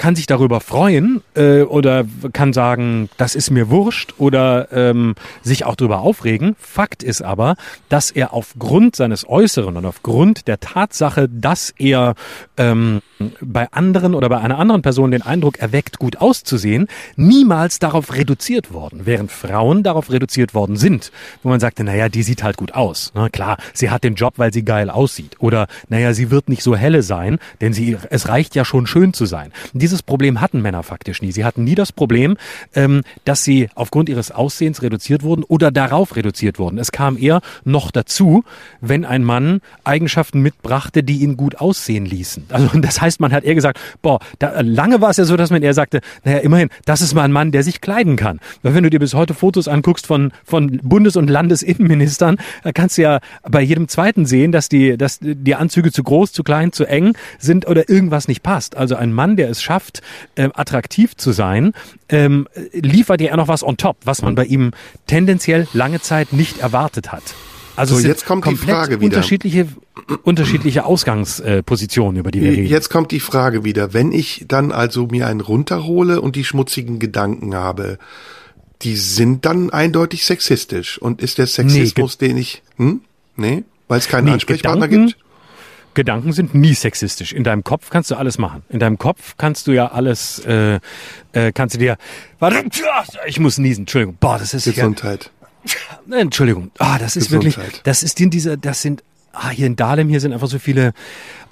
kann sich darüber freuen äh, oder kann sagen, das ist mir wurscht oder ähm, sich auch darüber aufregen. Fakt ist aber, dass er aufgrund seines Äußeren und aufgrund der Tatsache, dass er ähm, bei anderen oder bei einer anderen Person den Eindruck erweckt, gut auszusehen, niemals darauf reduziert worden, während Frauen darauf reduziert worden sind, wo man sagte, naja, die sieht halt gut aus. Na klar, sie hat den Job, weil sie geil aussieht. Oder naja, sie wird nicht so helle sein, denn sie, es reicht ja schon schön zu sein. Dieses Problem hatten Männer faktisch nie. Sie hatten nie das Problem, ähm, dass sie aufgrund ihres Aussehens reduziert wurden oder darauf reduziert wurden. Es kam eher noch dazu, wenn ein Mann Eigenschaften mitbrachte, die ihn gut aussehen ließen. Also das heißt, heißt, man hat eher gesagt, boah, da, lange war es ja so, dass man eher sagte, naja, immerhin, das ist mal ein Mann, der sich kleiden kann. Weil wenn du dir bis heute Fotos anguckst von, von Bundes- und Landesinnenministern, da kannst du ja bei jedem zweiten sehen, dass die, dass die Anzüge zu groß, zu klein, zu eng sind oder irgendwas nicht passt. Also ein Mann, der es schafft, äh, attraktiv zu sein, ähm, liefert ja noch was on top, was man bei ihm tendenziell lange Zeit nicht erwartet hat. Also So, jetzt kommt die Frage wieder. unterschiedliche unterschiedliche Ausgangspositionen, über die wir reden. Jetzt kommt die Frage wieder. Wenn ich dann also mir einen runterhole und die schmutzigen Gedanken habe, die sind dann eindeutig sexistisch. Und ist der Sexismus, den ich, hm? Nee? Weil es keinen Nee, Ansprechpartner Gedanken- gibt? Gedanken sind nie sexistisch. In deinem Kopf kannst du alles machen. In deinem Kopf kannst du ja alles, äh, äh, kannst du dir, warte, ich muss niesen, Entschuldigung. Boah, das ist ja, Gesundheit. Entschuldigung. Ah, das ist Gesundheit. wirklich, das ist in dieser, das sind, ah, hier in Dahlem, hier sind einfach so viele,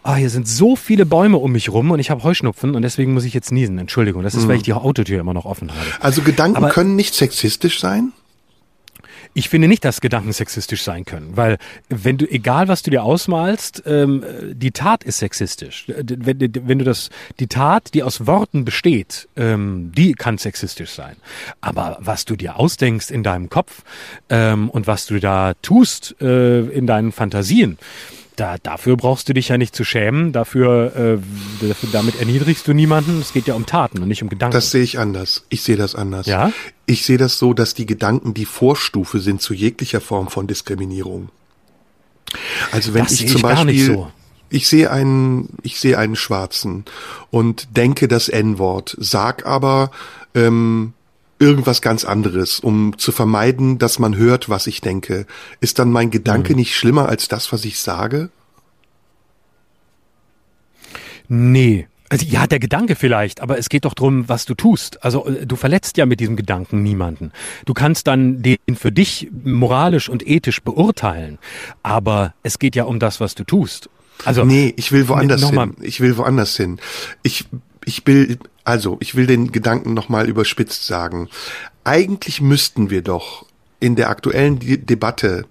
ah, hier sind so viele Bäume um mich rum und ich habe Heuschnupfen und deswegen muss ich jetzt niesen. Entschuldigung. Das ist, weil ich die Autotür immer noch offen habe. Also Gedanken Aber- können nicht sexistisch sein? Ich finde nicht, dass Gedanken sexistisch sein können, weil wenn du, egal was du dir ausmalst, ähm, die Tat ist sexistisch. D- Wenn, wenn du das, die Tat, die aus Worten besteht, ähm, die kann sexistisch sein. Aber was du dir ausdenkst in deinem Kopf ähm, und was du da tust äh, in deinen Fantasien, da, dafür brauchst du dich ja nicht zu schämen. Dafür, äh, damit erniedrigst du niemanden. Es geht ja um Taten und nicht um Gedanken. Das sehe ich anders. Ich sehe das anders. Ja? Ich sehe das so, dass die Gedanken die Vorstufe sind zu jeglicher Form von Diskriminierung. Also wenn Das ich sehe zum ich Beispiel, so. ich sehe einen, ich sehe einen Schwarzen und denke das N-Wort, sag aber ähm, irgendwas ganz anderes, um zu vermeiden, dass man hört, was ich denke. Ist dann mein Gedanke Mhm. nicht schlimmer als das, was ich sage? Nee. Also, ja, der Gedanke vielleicht, aber es geht doch drum, was du tust. Also äh, du verletzt ja mit diesem Gedanken niemanden. Du kannst dann den für dich moralisch und ethisch beurteilen, aber es geht ja um das, was du tust. Also Nee, ich will woanders hin. Ich will woanders hin. Ich, ich will, also, ich will den Gedanken nochmal überspitzt sagen. Eigentlich müssten wir doch in der aktuellen De Debatte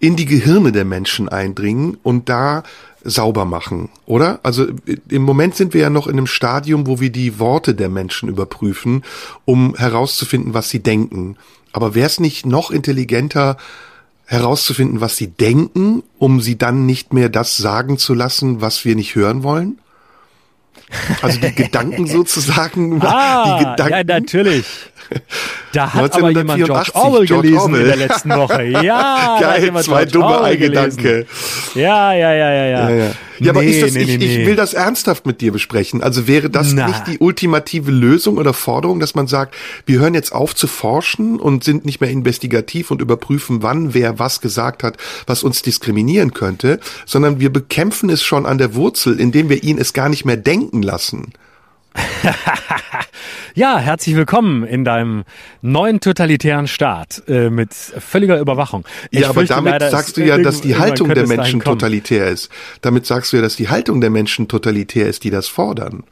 in die Gehirne der Menschen eindringen und da sauber machen, oder? Also im Moment sind wir ja noch in einem Stadium, wo wir die Worte der Menschen überprüfen, um herauszufinden, was sie denken. Aber wäre es nicht noch intelligenter, herauszufinden, was sie denken, um sie dann nicht mehr das sagen zu lassen, was wir nicht hören wollen? Also die Gedanken [laughs] sozusagen, ah, die Gedanken. ja natürlich. Da hat aber jemand George 1984, Orwell George gelesen Orwell. in der letzten Woche. Ja, [laughs] Geil, zwei George dumme Orwell gelesen. Ja, ja, ja, ja, ja. Ja, ja. Ja aber Nee, ist das, nee, ich, nee, ich will das ernsthaft mit dir besprechen. Also wäre das Na. nicht die ultimative Lösung oder Forderung, dass man sagt, wir hören jetzt auf zu forschen und sind nicht mehr investigativ und überprüfen, wann wer was gesagt hat, was uns diskriminieren könnte, sondern wir bekämpfen es schon an der Wurzel, indem wir ihn es gar nicht mehr denken lassen. [laughs] Ja, herzlich willkommen in deinem neuen totalitären Staat äh, mit völliger Überwachung. Ich ja, aber damit leider, sagst du ja, dass die Haltung der Menschen totalitär ist. Damit sagst du ja, dass die Haltung der Menschen totalitär ist, die das fordern.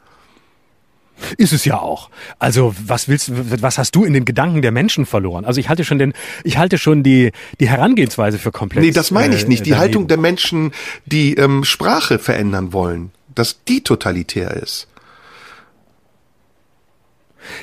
Ist es ja auch. Also was willst, was hast du in den Gedanken der Menschen verloren? Also ich halte schon den, ich halte schon die die Herangehensweise für komplett. Nee, das meine ich äh, nicht. Die daneben. Haltung der Menschen, die ähm, Sprache verändern wollen, dass die totalitär ist.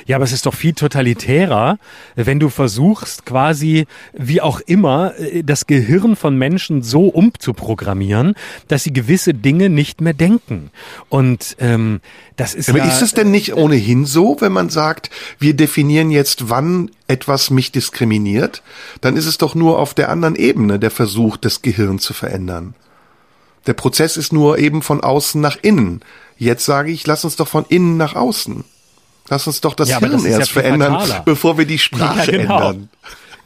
Ja, aber es ist doch viel totalitärer, wenn du versuchst, quasi wie auch immer äh, das Gehirn von Menschen so umzuprogrammieren, dass sie gewisse Dinge nicht mehr denken. Und ähm, das ist Aber ja, ist es denn nicht ohnehin so, wenn man sagt, wir definieren jetzt, wann etwas mich diskriminiert, dann ist es doch nur auf der anderen Ebene der Versuch, das Gehirn zu verändern. Der Prozess ist nur eben von außen nach innen. Jetzt sage ich, lass uns doch von innen nach außen. Lass uns doch das Ja, Hirn das ja erst viel verändern, fataler. bevor wir die Sprache Ja, genau. ändern.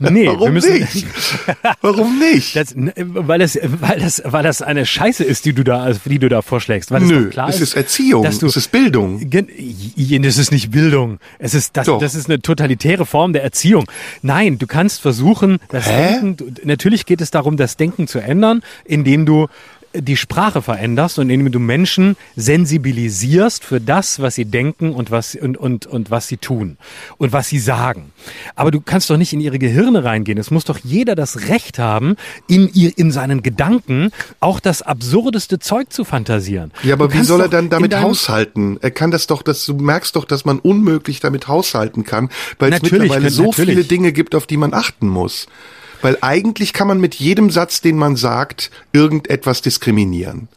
Nee, wir Warum müssen- nicht? [laughs] Warum nicht? Das, weil das, weil das, weil das eine Scheiße ist, die du da, die du da vorschlägst. Weil es Nö, klar es ist Erziehung, du, es ist Bildung. Das ist nicht Bildung. Es ist das, Doch. das ist eine totalitäre Form der Erziehung. Nein, du kannst versuchen, das Hä? Denken. Natürlich geht es darum, das Denken zu ändern, indem du die Sprache veränderst und indem du Menschen sensibilisierst für das, was sie denken und was und, und, und was sie tun und was sie sagen. Aber du kannst doch nicht in ihre Gehirne reingehen. Es muss doch jeder das Recht haben, in ihr, in seinen Gedanken auch das absurdeste Zeug zu fantasieren. Ja, aber wie soll er dann damit haushalten? Er kann das doch, das, du merkst doch, dass man unmöglich damit haushalten kann, weil es mittlerweile so natürlich. viele Dinge gibt, auf die man achten muss. Weil eigentlich kann man mit jedem Satz, den man sagt, irgendetwas diskriminieren.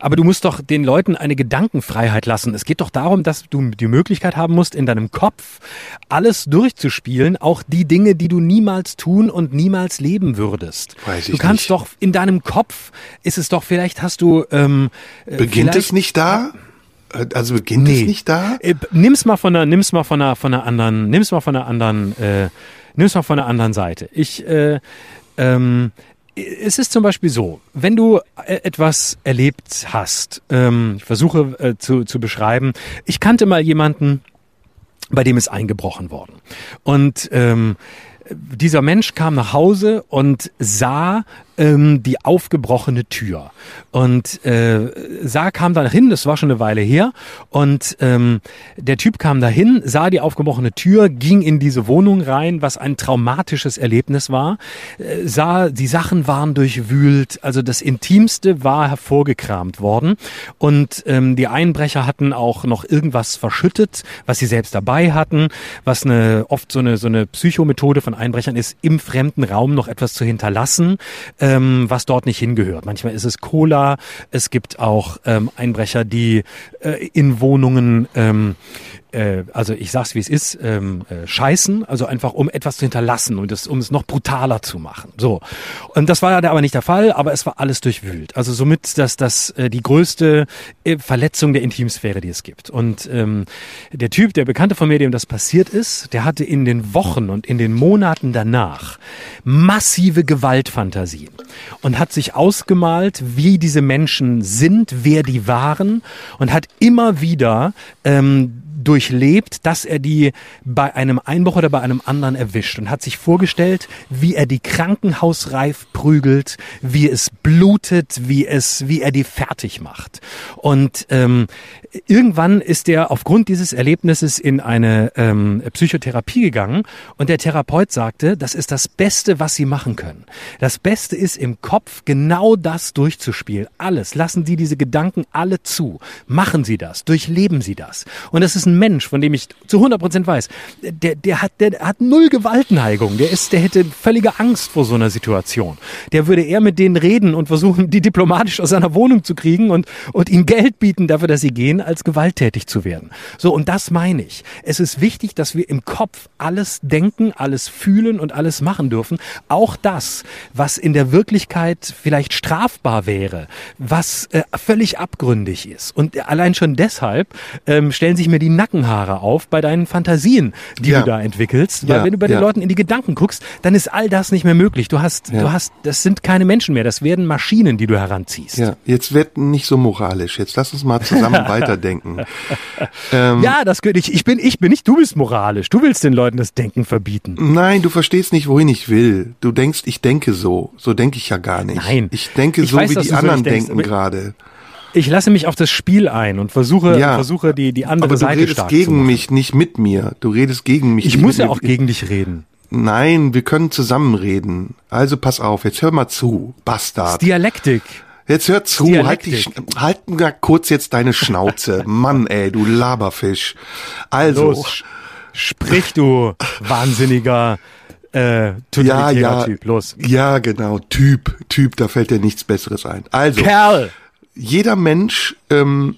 Aber du musst doch den Leuten eine Gedankenfreiheit lassen. Es geht doch darum, dass du die Möglichkeit haben musst, in deinem Kopf alles durchzuspielen, auch die Dinge, die du niemals tun und niemals leben würdest. Weiß ich du kannst nicht. doch in deinem Kopf ist es doch vielleicht hast du ähm, äh, beginnt es nicht da? Also beginnt nee. es nicht da? Äh, nimm's mal von einer, nimm's mal von einer, von einer anderen, nimm's mal von einer anderen. Äh, nimm es mal von der anderen Seite. Ich, äh, ähm, es ist zum Beispiel so, wenn du äh, etwas erlebt hast, ähm, ich versuche äh, zu, zu beschreiben, ich kannte mal jemanden, bei dem ist eingebrochen worden. Und ähm, dieser Mensch kam nach Hause und sah ähm, die aufgebrochene Tür. Und äh, sah, kam da hin, das war schon eine Weile her, und ähm, der Typ kam dahin, sah die aufgebrochene Tür, ging in diese Wohnung rein, was ein traumatisches Erlebnis war, äh, sah, die Sachen waren durchwühlt, also das Intimste war hervorgekramt worden. Und ähm, die Einbrecher hatten auch noch irgendwas verschüttet, was sie selbst dabei hatten, was eine oft so eine so eine Psychomethode von Einbrechern ist, im fremden Raum noch etwas zu hinterlassen ähm, was dort nicht hingehört. Manchmal ist es Cola, es gibt auch ähm, Einbrecher, die äh, in Wohnungen ähm, äh, also ich sag's wie es ist, ähm, äh, scheißen, also einfach um etwas zu hinterlassen und das, um es noch brutaler zu machen. So. Und das war ja aber nicht der Fall, aber es war alles durchwühlt. Also somit das, das äh, die größte äh, Verletzung der Intimsphäre, die es gibt. Und ähm, der Typ, der Bekannte von mir, dem das passiert ist, der hatte in den Wochen und in den Monaten danach massive Gewaltfantasien und hat sich ausgemalt, wie diese Menschen sind, wer die waren und hat immer wieder ähm, durchlebt, dass er die bei einem Einbruch oder bei einem anderen erwischt und hat sich vorgestellt, wie er die krankenhausreif prügelt, wie es blutet, wie es, wie er die fertig macht. Und ähm, irgendwann ist er aufgrund dieses Erlebnisses in eine ähm, Psychotherapie gegangen und der Therapeut sagte, das ist das Beste, was Sie machen können. Das Beste ist im Kopf genau das durchzuspielen. Alles. Lassen Sie diese Gedanken alle zu. Machen Sie das. Durchleben Sie das. Und das ist Mensch, von dem ich zu 100 Prozent weiß, der, der hat, der hat null Gewaltneigung. Der ist, der hätte völlige Angst vor so einer Situation. Der würde eher mit denen reden und versuchen, die diplomatisch aus seiner Wohnung zu kriegen und, und ihnen Geld bieten dafür, dass sie gehen, als gewalttätig zu werden. So, und das meine ich. Es ist wichtig, dass wir im Kopf alles denken, alles fühlen und alles machen dürfen. Auch das, was in der Wirklichkeit vielleicht strafbar wäre, was äh, völlig abgründig ist. Und allein schon deshalb ähm, stellen sich mir die Nackenhaare auf bei deinen Fantasien, die ja. du da entwickelst. Weil ja, wenn du bei den. Leuten in die Gedanken guckst, dann ist all das nicht mehr möglich. Du hast, du hast, das sind keine Menschen mehr, das werden Maschinen, die du heranziehst. Ja, jetzt wird nicht so moralisch. Jetzt lass uns mal zusammen [laughs] weiterdenken. ähm, ja, das könnte ich. Ich bin, ich bin nicht, du bist moralisch. Du willst den Leuten das Denken verbieten. Nein, du verstehst nicht, wohin ich will. Du denkst, ich denke so. So denke ich ja gar nicht. Nein. Ich denke ich so, weiß, wie die anderen so denken gerade. Ich lasse mich auf das Spiel ein und versuche, ja, versuche die, die andere Seite stark zu machen. du redest gegen mich, nicht mit mir. Du redest gegen mich. Ich muss ja auch gegen dich reden. Nein, wir können zusammen reden. Also pass auf, jetzt hör mal zu, Bastard. Dialektik. Jetzt hör zu, halt, die, halt mal kurz jetzt deine Schnauze. [laughs] Mann, ey, du Laberfisch. Also. Los, sprich du, wahnsinniger äh, ja, ja, Typ. Los. Ja, genau, Typ, Typ, da fällt dir nichts Besseres ein. Also. Kerl! Jeder Mensch ähm,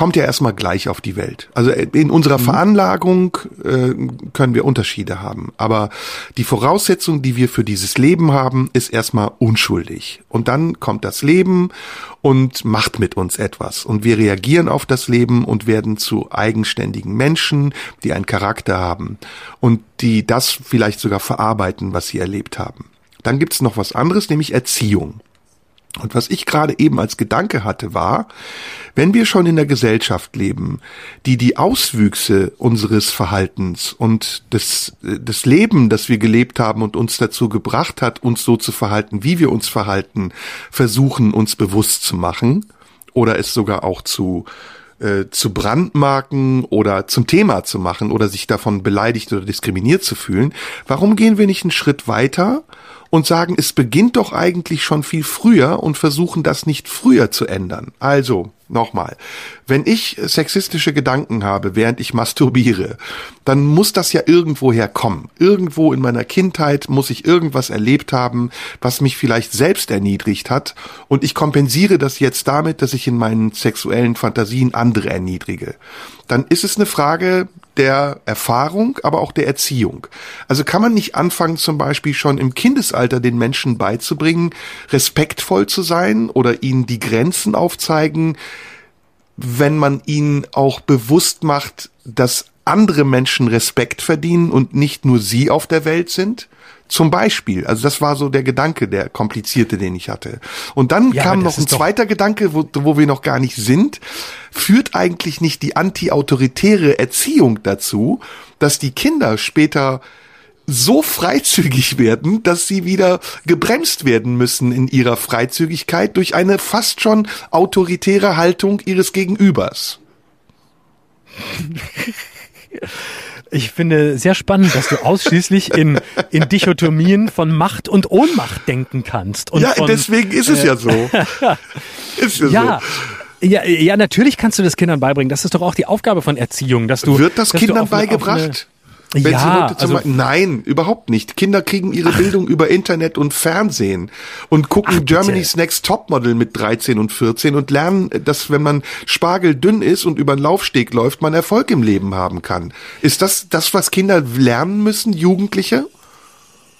kommt ja erstmal gleich auf die Welt. Also äh, in unserer mhm. Veranlagung äh, können wir Unterschiede haben. Aber die Voraussetzung, die wir für dieses Leben haben, ist erstmal unschuldig. Und dann kommt das Leben und macht mit uns etwas. Und wir reagieren auf das Leben und werden zu eigenständigen Menschen, die einen Charakter haben und die das vielleicht sogar verarbeiten, was sie erlebt haben. Dann gibt's noch was anderes, nämlich Erziehung. Und was ich gerade eben als Gedanke hatte, war, wenn wir schon in der Gesellschaft leben, die die Auswüchse unseres Verhaltens und des, des Leben, das wir gelebt haben und uns dazu gebracht hat, uns so zu verhalten, wie wir uns verhalten, versuchen uns bewusst zu machen oder es sogar auch zu äh, zu brandmarken oder zum Thema zu machen oder sich davon beleidigt oder diskriminiert zu fühlen, warum gehen wir nicht einen Schritt weiter und sagen, es beginnt doch eigentlich schon viel früher und versuchen das nicht früher zu ändern. Also, nochmal, wenn ich sexistische Gedanken habe, während ich masturbiere, dann muss das ja irgendwoher kommen. Irgendwo in meiner Kindheit muss ich irgendwas erlebt haben, was mich vielleicht selbst erniedrigt hat und ich kompensiere das jetzt damit, dass ich in meinen sexuellen Fantasien andere erniedrige. Dann ist es eine Frage der Erfahrung, aber auch der Erziehung. Also kann man nicht anfangen, zum Beispiel schon im Kindesalter den Menschen beizubringen, respektvoll zu sein oder ihnen die Grenzen aufzeigen, wenn man ihnen auch bewusst macht, dass andere Menschen Respekt verdienen und nicht nur sie auf der Welt sind? Zum Beispiel, also das war so der Gedanke, der komplizierte, den ich hatte. Und dann ja, kam noch ein zweiter Gedanke, wo, wo wir noch gar nicht sind. Führt eigentlich nicht die anti-autoritäre Erziehung dazu, dass die Kinder später so freizügig [laughs] werden, dass sie wieder gebremst werden müssen in ihrer Freizügigkeit durch eine fast schon autoritäre Haltung ihres Gegenübers. [laughs] Ich finde sehr spannend, dass du ausschließlich in, in Dichotomien von Macht und Ohnmacht denken kannst. Und ja, von, deswegen ist es äh, ja so. ist ja, ja so. Ja, ja, natürlich kannst du das Kindern beibringen. Das ist doch auch die Aufgabe von Erziehung, dass du. Wird das Kindern beigebracht? Wenn ja, also nein, überhaupt nicht. Kinder kriegen ihre Ach. Bildung über Internet und Fernsehen und gucken Ach, Germany's Next Topmodel mit 13 und 14 und lernen, dass wenn man spargeldünn ist und über den Laufsteg läuft, man Erfolg im Leben haben kann. Ist das das, was Kinder lernen müssen, Jugendliche?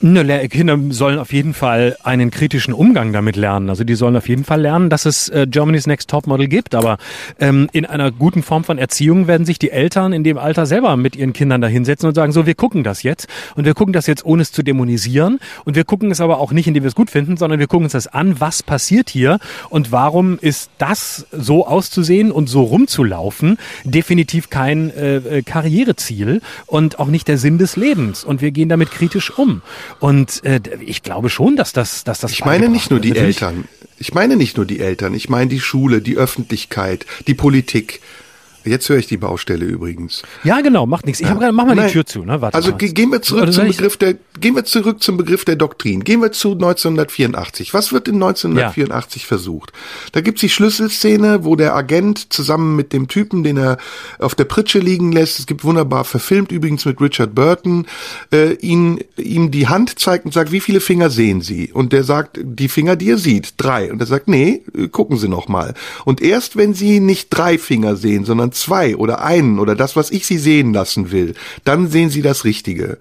Ne, Kinder sollen auf jeden Fall einen kritischen Umgang damit lernen. Also die sollen auf jeden Fall lernen, dass es äh, Germany's Next Topmodel gibt. Aber ähm, in einer guten Form von Erziehung werden sich die Eltern in dem Alter selber mit ihren Kindern da hinsetzen und sagen, so, wir gucken das jetzt. Und wir gucken das jetzt, ohne es zu dämonisieren. Und wir gucken es aber auch nicht, indem wir es gut finden, sondern wir gucken uns das an, was passiert hier und warum ist das so auszusehen und so rumzulaufen definitiv kein äh, äh Karriereziel und auch nicht der Sinn des Lebens. Und wir gehen damit kritisch um. Und äh, ich glaube schon, dass das, dass das. Ich meine nicht nur die Eltern. Ich meine nicht nur die Eltern. Ich meine die Schule, die Öffentlichkeit, die Politik. Jetzt höre ich die Baustelle übrigens. Ja, genau, macht nichts. Ich ja. hab, mach mal Nein. die Tür zu, ne? Warte also mal. gehen wir zurück zum Begriff der gehen wir zurück zum Begriff der Doktrin. Gehen wir zu 1984. Was wird in 1984 ja. versucht? Da gibt's die Schlüsselszene, wo der Agent zusammen mit dem Typen, den er auf der Pritsche liegen lässt, es gibt wunderbar verfilmt übrigens mit Richard Burton, äh, ihn ihm die Hand zeigt und sagt, wie viele Finger sehen Sie? Und der sagt, die Finger, die er sieht, drei. Und er sagt, nee, gucken Sie noch mal. Und erst wenn Sie nicht drei Finger sehen, sondern sondern zwei oder einen oder das, was ich sie sehen lassen will, dann sehen sie das Richtige.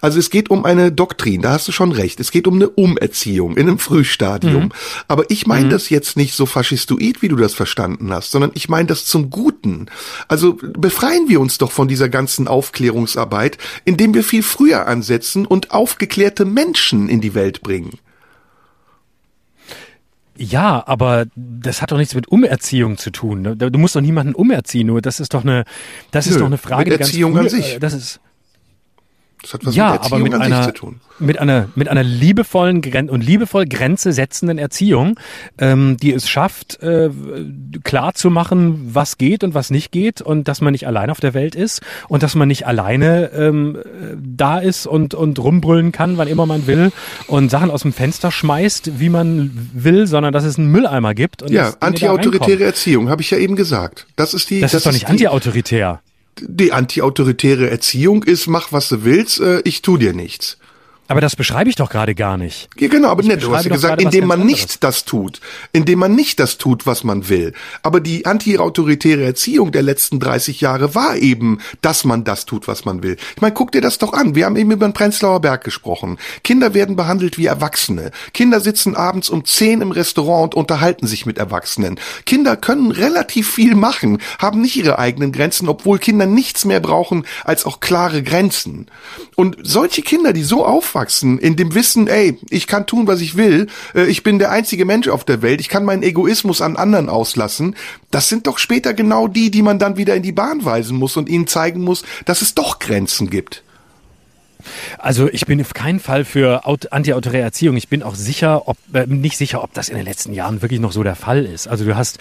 Also es geht um eine Doktrin, da hast du schon recht. Es geht um eine Umerziehung in einem Frühstadium. Mhm. Aber ich meine mhm. das jetzt nicht so faschistoid, wie du das verstanden hast, sondern ich meine das zum Guten. Also befreien wir uns doch von dieser ganzen Aufklärungsarbeit, indem wir viel früher ansetzen und aufgeklärte Menschen in die Welt bringen. Ja, aber das hat doch nichts mit Umerziehung zu tun. Ne? Du musst doch niemanden umerziehen, nur das ist doch eine, das Nö, ist doch eine Frage. Mit Erziehung früh, an sich. Das ist, das hat was ja, mit Erziehung aber mit an einer, sich zu tun. Mit einer, mit einer liebevollen und liebevoll Grenze setzenden Erziehung, ähm, die es schafft, äh, klar zu machen, was geht und was nicht geht und dass man nicht allein auf der Welt ist und dass man nicht alleine ähm, da ist und, und rumbrüllen kann, wann immer man will und Sachen aus dem Fenster schmeißt, wie man will, sondern dass es einen Mülleimer gibt. Und ja, antiautoritäre Erziehung, habe ich ja eben gesagt. Das ist die. Das, das ist doch nicht antiautoritär die antiautoritäre Erziehung ist, mach was du willst, äh, ich tu dir nichts. Aber das beschreibe ich doch gerade gar nicht. Ja, genau, aber nicht, du hast ja gesagt, indem man nicht das tut, indem man nicht das tut, was man will. Aber die anti-autoritäre Erziehung der letzten 30 Jahre war eben, dass man das tut, was man will. Ich meine, guck dir das doch an. Wir haben eben über den Prenzlauer Berg gesprochen. Kinder werden behandelt wie Erwachsene. Kinder sitzen abends um 10 im Restaurant und unterhalten sich mit Erwachsenen. Kinder können relativ viel machen, haben nicht ihre eigenen Grenzen, obwohl Kinder nichts mehr brauchen als auch klare Grenzen. Und solche Kinder, die so aufwachsen, aufwachsen in dem Wissen, ey, ich kann tun, was ich will, äh, ich bin der einzige Mensch auf der Welt, ich kann meinen Egoismus an anderen auslassen, das sind doch später genau die, die man dann wieder in die Bahn weisen muss und ihnen zeigen muss, dass es doch Grenzen gibt. Also ich bin auf keinen Fall für antiautoritäre Erziehung. Ich bin auch sicher, ob äh, nicht sicher, ob das in den letzten Jahren wirklich noch so der Fall ist. Also du hast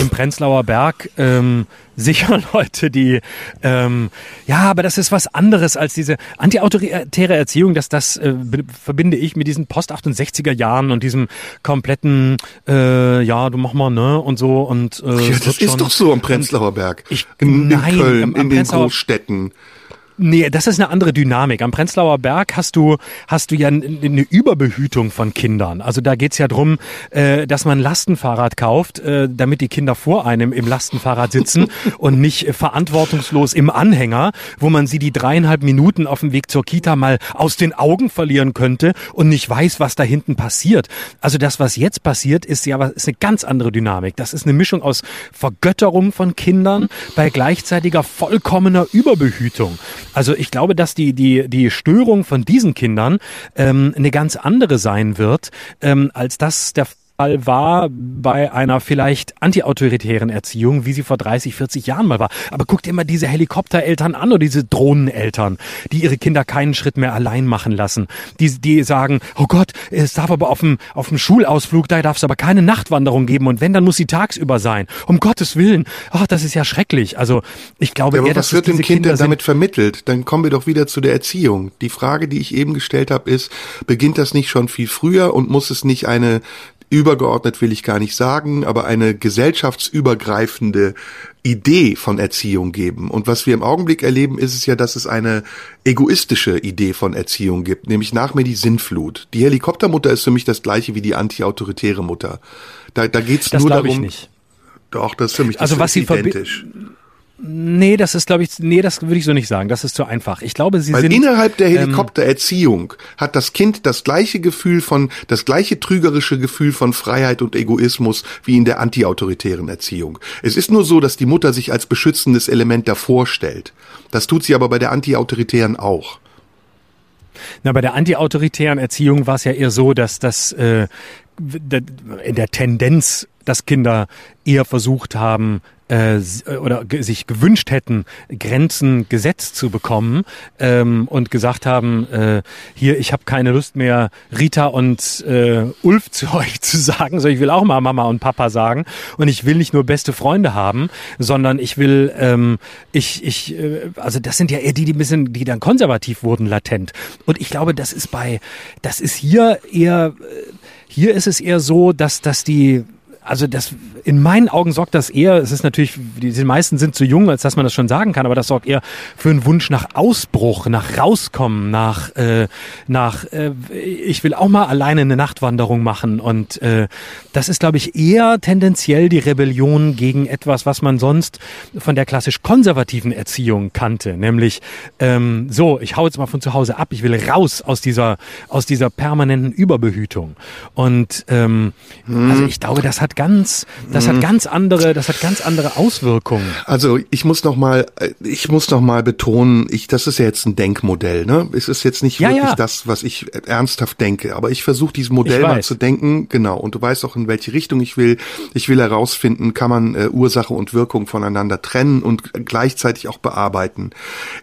im Prenzlauer Berg ähm, sicher [laughs] Leute, die ähm, ja, aber das ist was anderes als diese antiautoritäre Erziehung. Das das äh, verbinde ich mit diesen Post 68er Jahren und diesem kompletten äh, ja, du mach mal ne und so und äh, ja, das ist doch so am Prenzlauer Berg. Ich, in, nein, in Köln, am, am in den Großstädten. Nee, das ist eine andere Dynamik. Am Prenzlauer Berg hast du, hast du ja eine Überbehütung von Kindern. Also da geht's ja drum, äh, dass man Lastenfahrrad kauft, äh, damit die Kinder vor einem im Lastenfahrrad sitzen [laughs] und nicht äh, verantwortungslos im Anhänger, wo man sie die dreieinhalb Minuten auf dem Weg zur Kita mal aus den Augen verlieren könnte und nicht weiß, was da hinten passiert. Also das, was jetzt passiert, ist ja ist eine ganz andere Dynamik. Das ist eine Mischung aus Vergötterung von Kindern bei gleichzeitiger vollkommener Überbehütung. Also ich glaube, dass die, die, die Störung von diesen Kindern ähm, eine ganz andere sein wird, ähm, als das der Fall war bei einer vielleicht antiautoritären Erziehung, wie sie vor 30, 40 Jahren mal war. Aber guck dir mal diese Helikoptereltern an oder diese Drohneneltern, die ihre Kinder keinen Schritt mehr allein machen lassen. Die, die sagen, oh Gott, es darf aber auf dem, auf dem Schulausflug, da darf es aber keine Nachtwanderung geben und wenn, dann muss sie tagsüber sein. Um Gottes Willen. Ach, das ist ja schrecklich. Also ich glaube ja, aber eher, was wird dem Kind denn damit vermittelt? Dann kommen wir doch wieder zu der Erziehung. Die Frage, die ich eben gestellt habe, ist, beginnt das nicht schon viel früher und muss es nicht eine übergeordnet will ich gar nicht sagen, aber eine gesellschaftsübergreifende Idee von Erziehung geben. Und was wir im Augenblick erleben, ist es ja, dass es eine egoistische Idee von Erziehung gibt, nämlich nach mir die Sinnflut. Die Helikoptermutter ist für mich das gleiche wie die antiautoritäre Mutter. Da, da geht es nur darum. Ich nicht. Doch, das ist für mich das also was identisch. Sie Nee, das ist, glaube ich, nee, das würde ich so nicht sagen. Das ist zu einfach. Ich glaube, sie Weil sind. Innerhalb der ähm, Helikoptererziehung ähm, hat das Kind das gleiche Gefühl von, das gleiche trügerische Gefühl von Freiheit und Egoismus wie in der antiautoritären Erziehung. Es ist nur so, dass die Mutter sich als beschützendes Element davor stellt. Das tut sie aber bei der antiautoritären auch. Na, bei der antiautoritären Erziehung war es ja eher so, dass das äh, in der Tendenz, dass Kinder eher versucht haben, äh, oder sich gewünscht hätten, Grenzen gesetzt zu bekommen ähm, und gesagt haben, äh, hier, ich habe keine Lust mehr, Rita und äh, Ulf zu [laughs] euch zu sagen, sondern ich will auch mal Mama und Papa sagen. Und ich will nicht nur beste Freunde haben, sondern ich will, ähm, ich, ich, äh, also das sind ja eher die, die ein bisschen, die dann konservativ wurden, latent. Und ich glaube, das ist bei, das ist hier eher, äh, hier ist es eher so, dass, dass die also das in meinen Augen sorgt das eher, es ist natürlich, die, die meisten sind zu jung, als dass man das schon sagen kann, aber das sorgt eher für einen Wunsch nach Ausbruch, nach Rauskommen, nach, äh, nach äh, ich will auch mal alleine eine Nachtwanderung machen. Und äh, das ist, glaube ich, eher tendenziell die Rebellion gegen etwas, was man sonst von der klassisch konservativen Erziehung kannte. Nämlich, ähm, so, ich hau jetzt mal von zu Hause ab, ich will raus aus dieser, aus dieser permanenten Überbehütung. Und ähm, hm. also ich glaube, das hat ganz, das mhm. hat ganz andere, das hat ganz andere Auswirkungen. Also ich muss noch mal, ich muss noch mal betonen, ich, das ist ja jetzt ein Denkmodell, ne? Es ist jetzt nicht ja, wirklich ja. das, was ich ernsthaft denke, aber ich versuche dieses Modell mal zu denken, genau. Und du weißt auch, in welche Richtung ich will. Ich will herausfinden, kann man äh, Ursache und Wirkung voneinander trennen und gleichzeitig auch bearbeiten.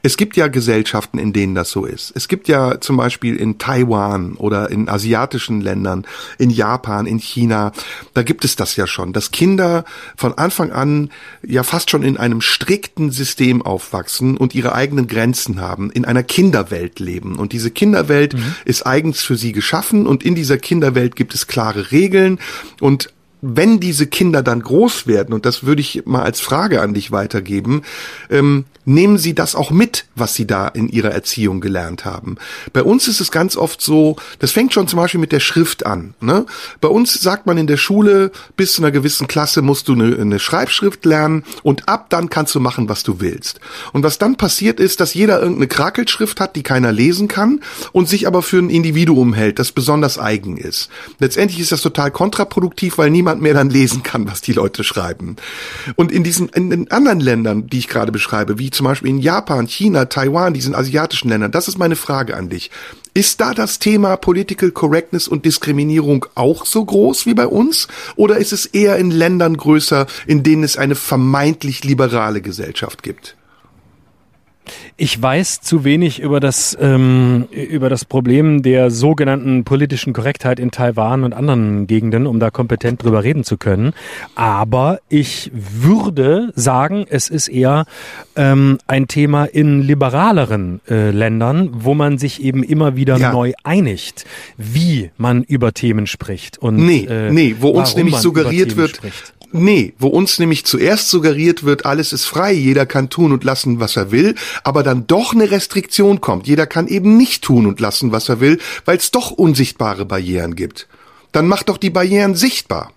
Es gibt ja Gesellschaften, in denen das so ist. Es gibt ja zum Beispiel in Taiwan oder in asiatischen Ländern, in Japan, in China, da gibt es das das ja schon, dass Kinder von Anfang an ja fast schon in einem strikten System aufwachsen und ihre eigenen Grenzen haben, in einer Kinderwelt leben. Und diese Kinderwelt mhm. ist eigens für sie geschaffen und in dieser Kinderwelt gibt es klare Regeln und wenn diese Kinder dann groß werden, und das würde ich mal als Frage an dich weitergeben, ähm, nehmen Sie das auch mit, was Sie da in Ihrer Erziehung gelernt haben. Bei uns ist es ganz oft so, das fängt schon zum Beispiel mit der Schrift an. Ne? Bei uns sagt man in der Schule, bis zu einer gewissen Klasse musst du eine, eine Schreibschrift lernen und ab dann kannst du machen, was du willst. Und was dann passiert ist, dass jeder irgendeine Krakelschrift hat, die keiner lesen kann und sich aber für ein Individuum hält, das besonders eigen ist. Letztendlich ist das total kontraproduktiv, weil niemand mehr dann lesen kann, was die Leute schreiben. Und in diesen in den anderen Ländern, die ich gerade beschreibe, wie zum Beispiel in Japan, China, Taiwan, diesen asiatischen Ländern. Das ist meine Frage an dich. Ist da das Thema Political Correctness und Diskriminierung auch so groß wie bei uns? Oder ist es eher in Ländern größer, in denen es eine vermeintlich liberale Gesellschaft gibt? Ich weiß zu wenig über das ähm, über das Problem der sogenannten politischen Korrektheit in Taiwan und anderen Gegenden, um da kompetent drüber reden zu können. Aber ich würde sagen, es ist eher ähm, ein Thema in liberaleren äh, Ländern, wo man sich eben immer wieder ja. neu einigt, wie man über Themen spricht. Und, nee, äh, nee, wo uns nämlich suggeriert wird, spricht. Nee, wo uns nämlich zuerst suggeriert wird, alles ist frei, jeder kann tun und lassen, was er will, aber dann doch eine Restriktion kommt. Jeder kann eben nicht tun und lassen, was er will, weil es doch unsichtbare Barrieren gibt. Dann macht doch die Barrieren sichtbar.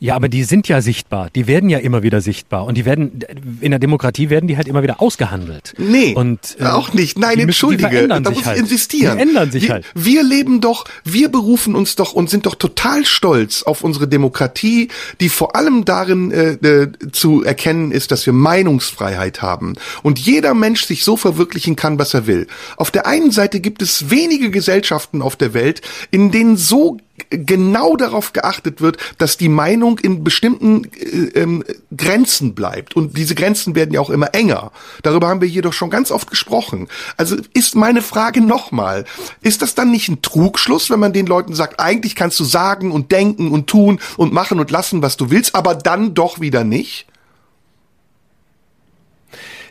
Ja, aber die sind ja sichtbar. Die werden ja immer wieder sichtbar. Und die werden, in der Demokratie werden die halt immer wieder ausgehandelt. Nee. Und, äh, auch nicht. Nein, entschuldige. Die da muss halt. ich insistieren. Die ändern sich wir, halt. Wir leben doch, wir berufen uns doch und sind doch total stolz auf unsere Demokratie, die vor allem darin äh, äh, zu erkennen ist, dass wir Meinungsfreiheit haben. Und jeder Mensch sich so verwirklichen kann, was er will. Auf der einen Seite gibt es wenige Gesellschaften auf der Welt, in denen so genau darauf geachtet wird, dass die Meinung in bestimmten äh, ähm, Grenzen bleibt. Und diese Grenzen werden ja auch immer enger. Darüber haben wir hier doch schon ganz oft gesprochen. Also ist meine Frage nochmal, ist das dann nicht ein Trugschluss, wenn man den Leuten sagt, eigentlich kannst du sagen und denken und tun und machen und lassen, was du willst, aber dann doch wieder nicht?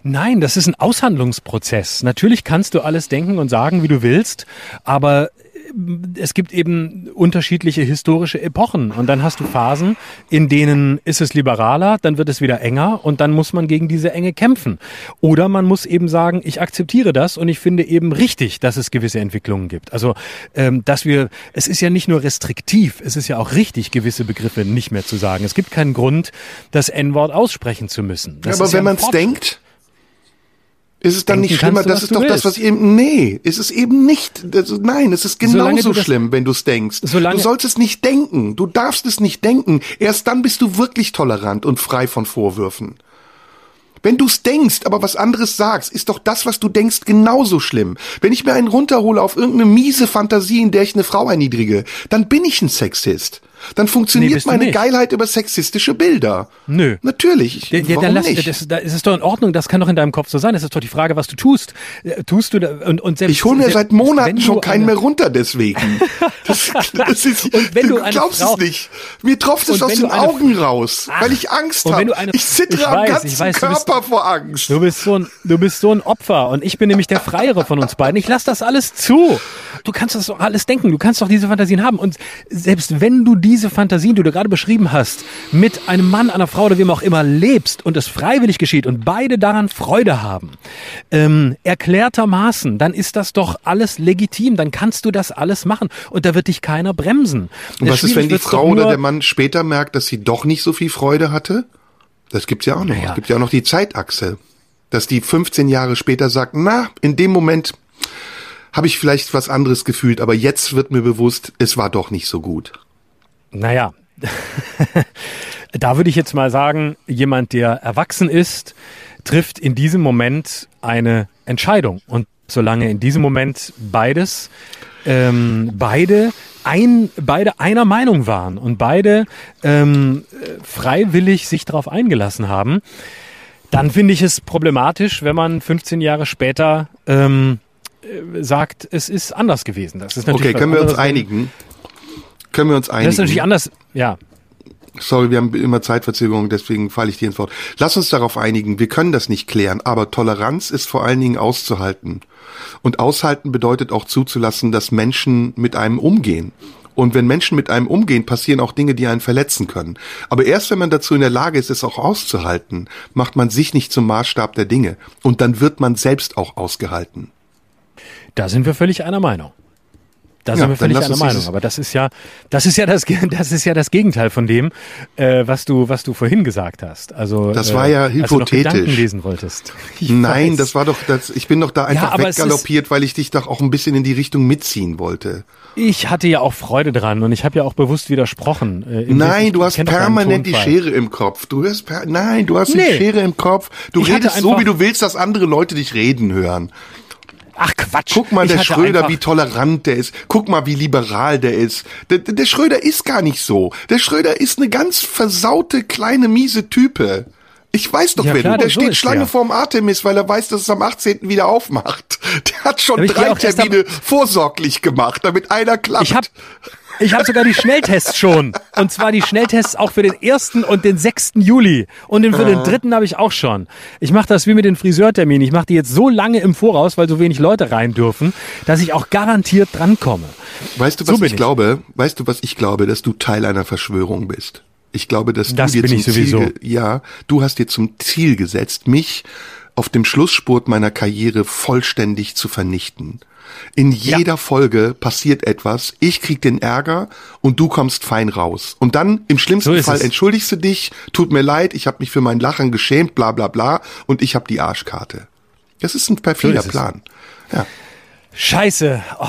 Nein, das ist ein Aushandlungsprozess. Natürlich kannst du alles denken und sagen, wie du willst, aber es gibt eben unterschiedliche historische Epochen und dann hast du Phasen, in denen ist es liberaler, dann wird es wieder enger und dann muss man gegen diese Enge kämpfen. Oder man muss eben sagen, ich akzeptiere das und ich finde eben richtig, dass es gewisse Entwicklungen gibt. Also, ähm, dass wir, es ist ja nicht nur restriktiv, es ist ja auch richtig, gewisse Begriffe nicht mehr zu sagen. Es gibt keinen Grund, das N-Wort aussprechen zu müssen. Das aber wenn ja man es denkt, ist es dann Denken nicht schlimmer? Du, das ist doch willst. das, was eben, nee, ist es eben nicht. Das, nein, es ist genauso schlimm, wenn du es denkst. du sollst es nicht denken. Du darfst es nicht denken. Erst dann bist du wirklich tolerant und frei von Vorwürfen. Wenn du's denkst, aber was anderes sagst, ist doch das, was du denkst, genauso schlimm. Wenn ich mir einen runterhole auf irgendeine miese Fantasie, in der ich eine Frau erniedrige, dann bin ich ein Sexist. Dann funktioniert nee, meine Geilheit über sexistische Bilder. Nö. Natürlich. Der, der, Warum lass, nicht? Das, das ist doch in Ordnung, das kann doch in deinem Kopf so sein. Das ist doch die Frage, was du tust. Äh, tust du da, und, und selbst, Ich hole mir selbst, seit Monaten schon keinen mehr runter deswegen. [laughs] Das, das ist, und wenn du, du glaubst Frau, es nicht. Mir tropft es aus den Augen raus, ach, weil ich Angst habe. Ich zittere am ganzen weiß, Körper bist, vor Angst. Du bist, so ein, du bist so ein Opfer und ich bin nämlich der Freiere von uns beiden. Ich lass das alles zu. Du kannst das doch alles denken. Du kannst doch diese Fantasien haben. Und selbst wenn du diese Fantasien, die du gerade beschrieben hast, mit einem Mann, einer Frau oder wem auch immer lebst und es freiwillig geschieht und beide daran Freude haben, ähm, erklärtermaßen, dann ist das doch alles legitim. Dann kannst du das alles machen und da wird dich keiner bremsen. Und was ist, wenn die Frau oder der Mann später merkt, dass sie doch nicht so viel Freude hatte? Das gibt's ja auch noch. Naja. Es gibt ja auch noch die Zeitachse, dass die 15 Jahre später sagt, na, in dem Moment habe ich vielleicht was anderes gefühlt, aber jetzt wird mir bewusst, es war doch nicht so gut. Naja, da würde ich jetzt mal sagen, jemand, der erwachsen ist, trifft in diesem Moment eine Entscheidung. Und solange in diesem Moment beides, ähm, beide ein, beide einer Meinung waren und beide ähm, freiwillig sich darauf eingelassen haben, dann finde ich es problematisch, wenn man 15 Jahre später ähm, äh, sagt, es ist anders gewesen. Das ist natürlich okay, können wir uns einigen? Können wir uns einigen? Das ist natürlich anders, ja. Sorry, wir haben immer Zeitverzögerung, deswegen falle ich dir ins Wort. Lass uns darauf einigen, wir können das nicht klären, aber Toleranz ist vor allen Dingen auszuhalten. Und aushalten bedeutet auch zuzulassen, dass Menschen mit einem umgehen. Und wenn Menschen mit einem umgehen, passieren auch Dinge, die einen verletzen können. Aber erst wenn man dazu in der Lage ist, es auch auszuhalten, macht man sich nicht zum Maßstab der Dinge. Und dann wird man selbst auch ausgehalten. Da sind wir völlig einer Meinung. Da ja, sind wir völlig einer Meinung. Aber das ist ja, das ist ja das, [laughs] das ist ja das Gegenteil von dem, äh, was du, was du vorhin gesagt hast. Also das war ja äh, hypothetisch. Als du lesen wolltest. [laughs] Ich Nein, weiß. das war doch, das, ich bin doch da einfach ja, weggaloppiert, weil ich dich doch auch ein bisschen in die Richtung mitziehen wollte. Ich hatte ja auch Freude dran und ich habe ja auch bewusst widersprochen. Äh, nein, du hast permanent die Schere im Kopf. Du hörst per nein, du hast nee. die Schere im Kopf. Du ich redest so, wie du willst, dass andere Leute dich reden hören. Ach Quatsch. Guck mal, Ich der Schröder, wie tolerant der ist. Guck mal, wie liberal der ist. Der, der Schröder ist gar nicht so. Der Schröder ist eine ganz versaute, kleine, miese Type. Ich weiß doch, Ja, wer klar, du. Der so steht Schlange der. vorm Artemis, weil er weiß, dass es am 18. wieder aufmacht. [laughs] Der hat schon drei Termine vorsorglich gemacht, damit einer klappt. Ich habe ich hab sogar die Schnelltests schon. Und zwar die Schnelltests auch für den 1. und den 6. Juli. Und den für den 3. habe ich auch schon. Ich mache das wie mit den Friseurterminen. Ich mache die jetzt so lange im Voraus, weil so wenig Leute rein dürfen, dass ich auch garantiert drankomme. Weißt du, So was bin ich, ich. glaube? Weißt du, was ich glaube? Dass du Teil einer Verschwörung bist. Ich glaube, dass Das du dir bin zum ich sowieso. Ziel, ja, du hast dir zum Ziel gesetzt, mich auf dem Schlussspurt meiner Karriere vollständig zu vernichten. In jeder Folge passiert etwas, ich krieg den Ärger und du kommst fein raus. Und dann im So schlimmsten ist Fall es. entschuldigst du dich, tut mir leid, ich habe mich für mein Lachen geschämt, bla bla bla, und ich habe die Arschkarte. Das ist ein perfider So. Plan. Ja. Scheiße. Oh.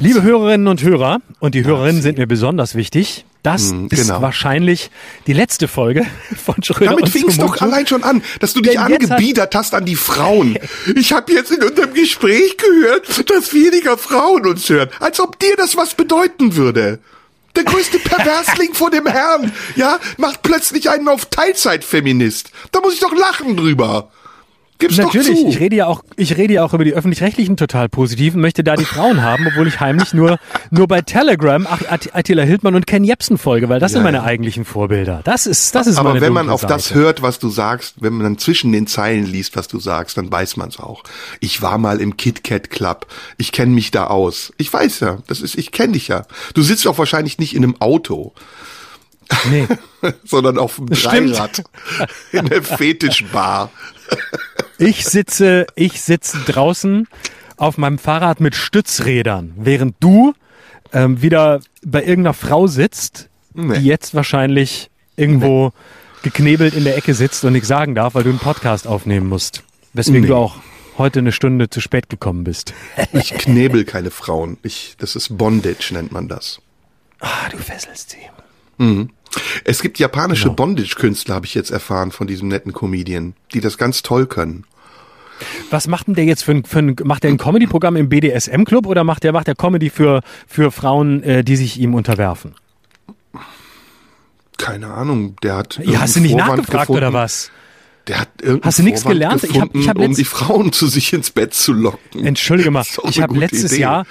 Liebe Hörerinnen und Hörer, und die Hörerinnen sind mir besonders wichtig, das Mhm, ist genau. wahrscheinlich die letzte Folge von Schröder Damit fing es doch allein schon an, dass du dich Denn angebiedert hast an die Frauen. [laughs] Ich habe jetzt in unserem Gespräch gehört, dass weniger Frauen uns hören. Als ob dir das was bedeuten würde. Der größte Perversling vor dem Herrn, ja, macht plötzlich einen auf Teilzeitfeminist. Da muss ich doch lachen drüber. Gib's Natürlich, ich rede ja auch, ich rede ja auch über die öffentlich-rechtlichen total positiven, möchte da die Frauen haben, obwohl ich heimlich nur, nur bei Telegram Ach- Att- Attila Hildmann und Ken Jebsen folge, weil das sind meine ja. eigentlichen Vorbilder. Das ist, das ist Aber wenn man auf das Seite. hört, was du sagst, wenn man dann zwischen den Zeilen liest, was du sagst, dann weiß man's auch. Ich war mal im KitKat Club. Ich kenne mich da aus. Ich weiß ja, das ist, ich kenne dich ja. Du sitzt auch wahrscheinlich nicht in einem Auto, Nee. [laughs] sondern auf dem Stimmt. Dreirad in der Fetischbar. [laughs] Ich sitze, ich sitze draußen auf meinem Fahrrad mit Stützrädern, während du ähm, wieder bei irgendeiner Frau sitzt, Nee. die jetzt wahrscheinlich irgendwo geknebelt in der Ecke sitzt und nichts sagen darf, weil du einen Podcast aufnehmen musst. Weswegen Nee. du auch heute eine Stunde zu spät gekommen bist. Ich knebel keine Frauen. Ich, das ist Bondage, nennt man das. Ah, du fesselst sie. Es gibt japanische Genau. Bondage-Künstler, habe ich jetzt erfahren von diesem netten Comedian, die das ganz toll können. Was macht denn der jetzt für ein, für ein macht der ein Comedy-Programm im BDSM-Club oder macht der, macht der Comedy für, für Frauen, äh, die sich ihm unterwerfen? Keine Ahnung, der hat. Ja, hast du nicht Vorwand nachgefragt gefunden. oder was? Der hat Hast du nichts gelernt? Ich hab- Gefunden, ich hab um die Frauen zu sich ins Bett zu locken. Entschuldige mal, [laughs] ich habe letztes Idee. Jahr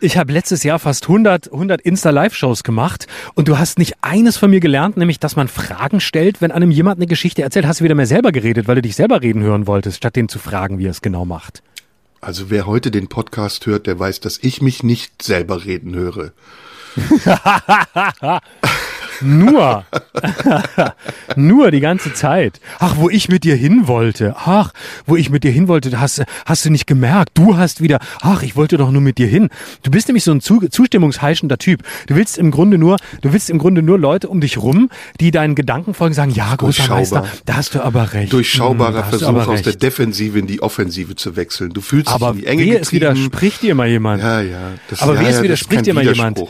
ich habe letztes Jahr fast 100, 100 Insta-Live-Shows gemacht und du hast nicht eines von mir gelernt, nämlich, dass man Fragen stellt, wenn einem jemand eine Geschichte erzählt. Hast du wieder mehr selber geredet, weil du dich selber reden hören wolltest, statt den zu fragen, wie er es genau macht. Also wer heute den Podcast hört, der weiß, dass ich mich nicht selber reden höre. [laughs] Nur. [laughs] Nur die ganze Zeit. Ach, wo ich mit dir hin wollte. Ach, wo ich mit dir hin wollte, hast, hast du nicht gemerkt. Du hast wieder, ach, ich wollte doch nur mit dir hin. Du bist nämlich so ein zu, zustimmungsheischender Typ. Du willst im Grunde nur, du willst im Grunde nur Leute um dich rum, die deinen Gedanken folgen, sagen, ja, großer. Meister, da hast du aber recht. Hm, Durchschaubarer du Versuch aber aus der Defensive in die Offensive zu wechseln. Du fühlst aber dich in die Enge wehe, es getrieben. widerspricht dir mal jemand. Ja, ja. Das, Aber ja, wie es ja, widerspricht dir mal jemand?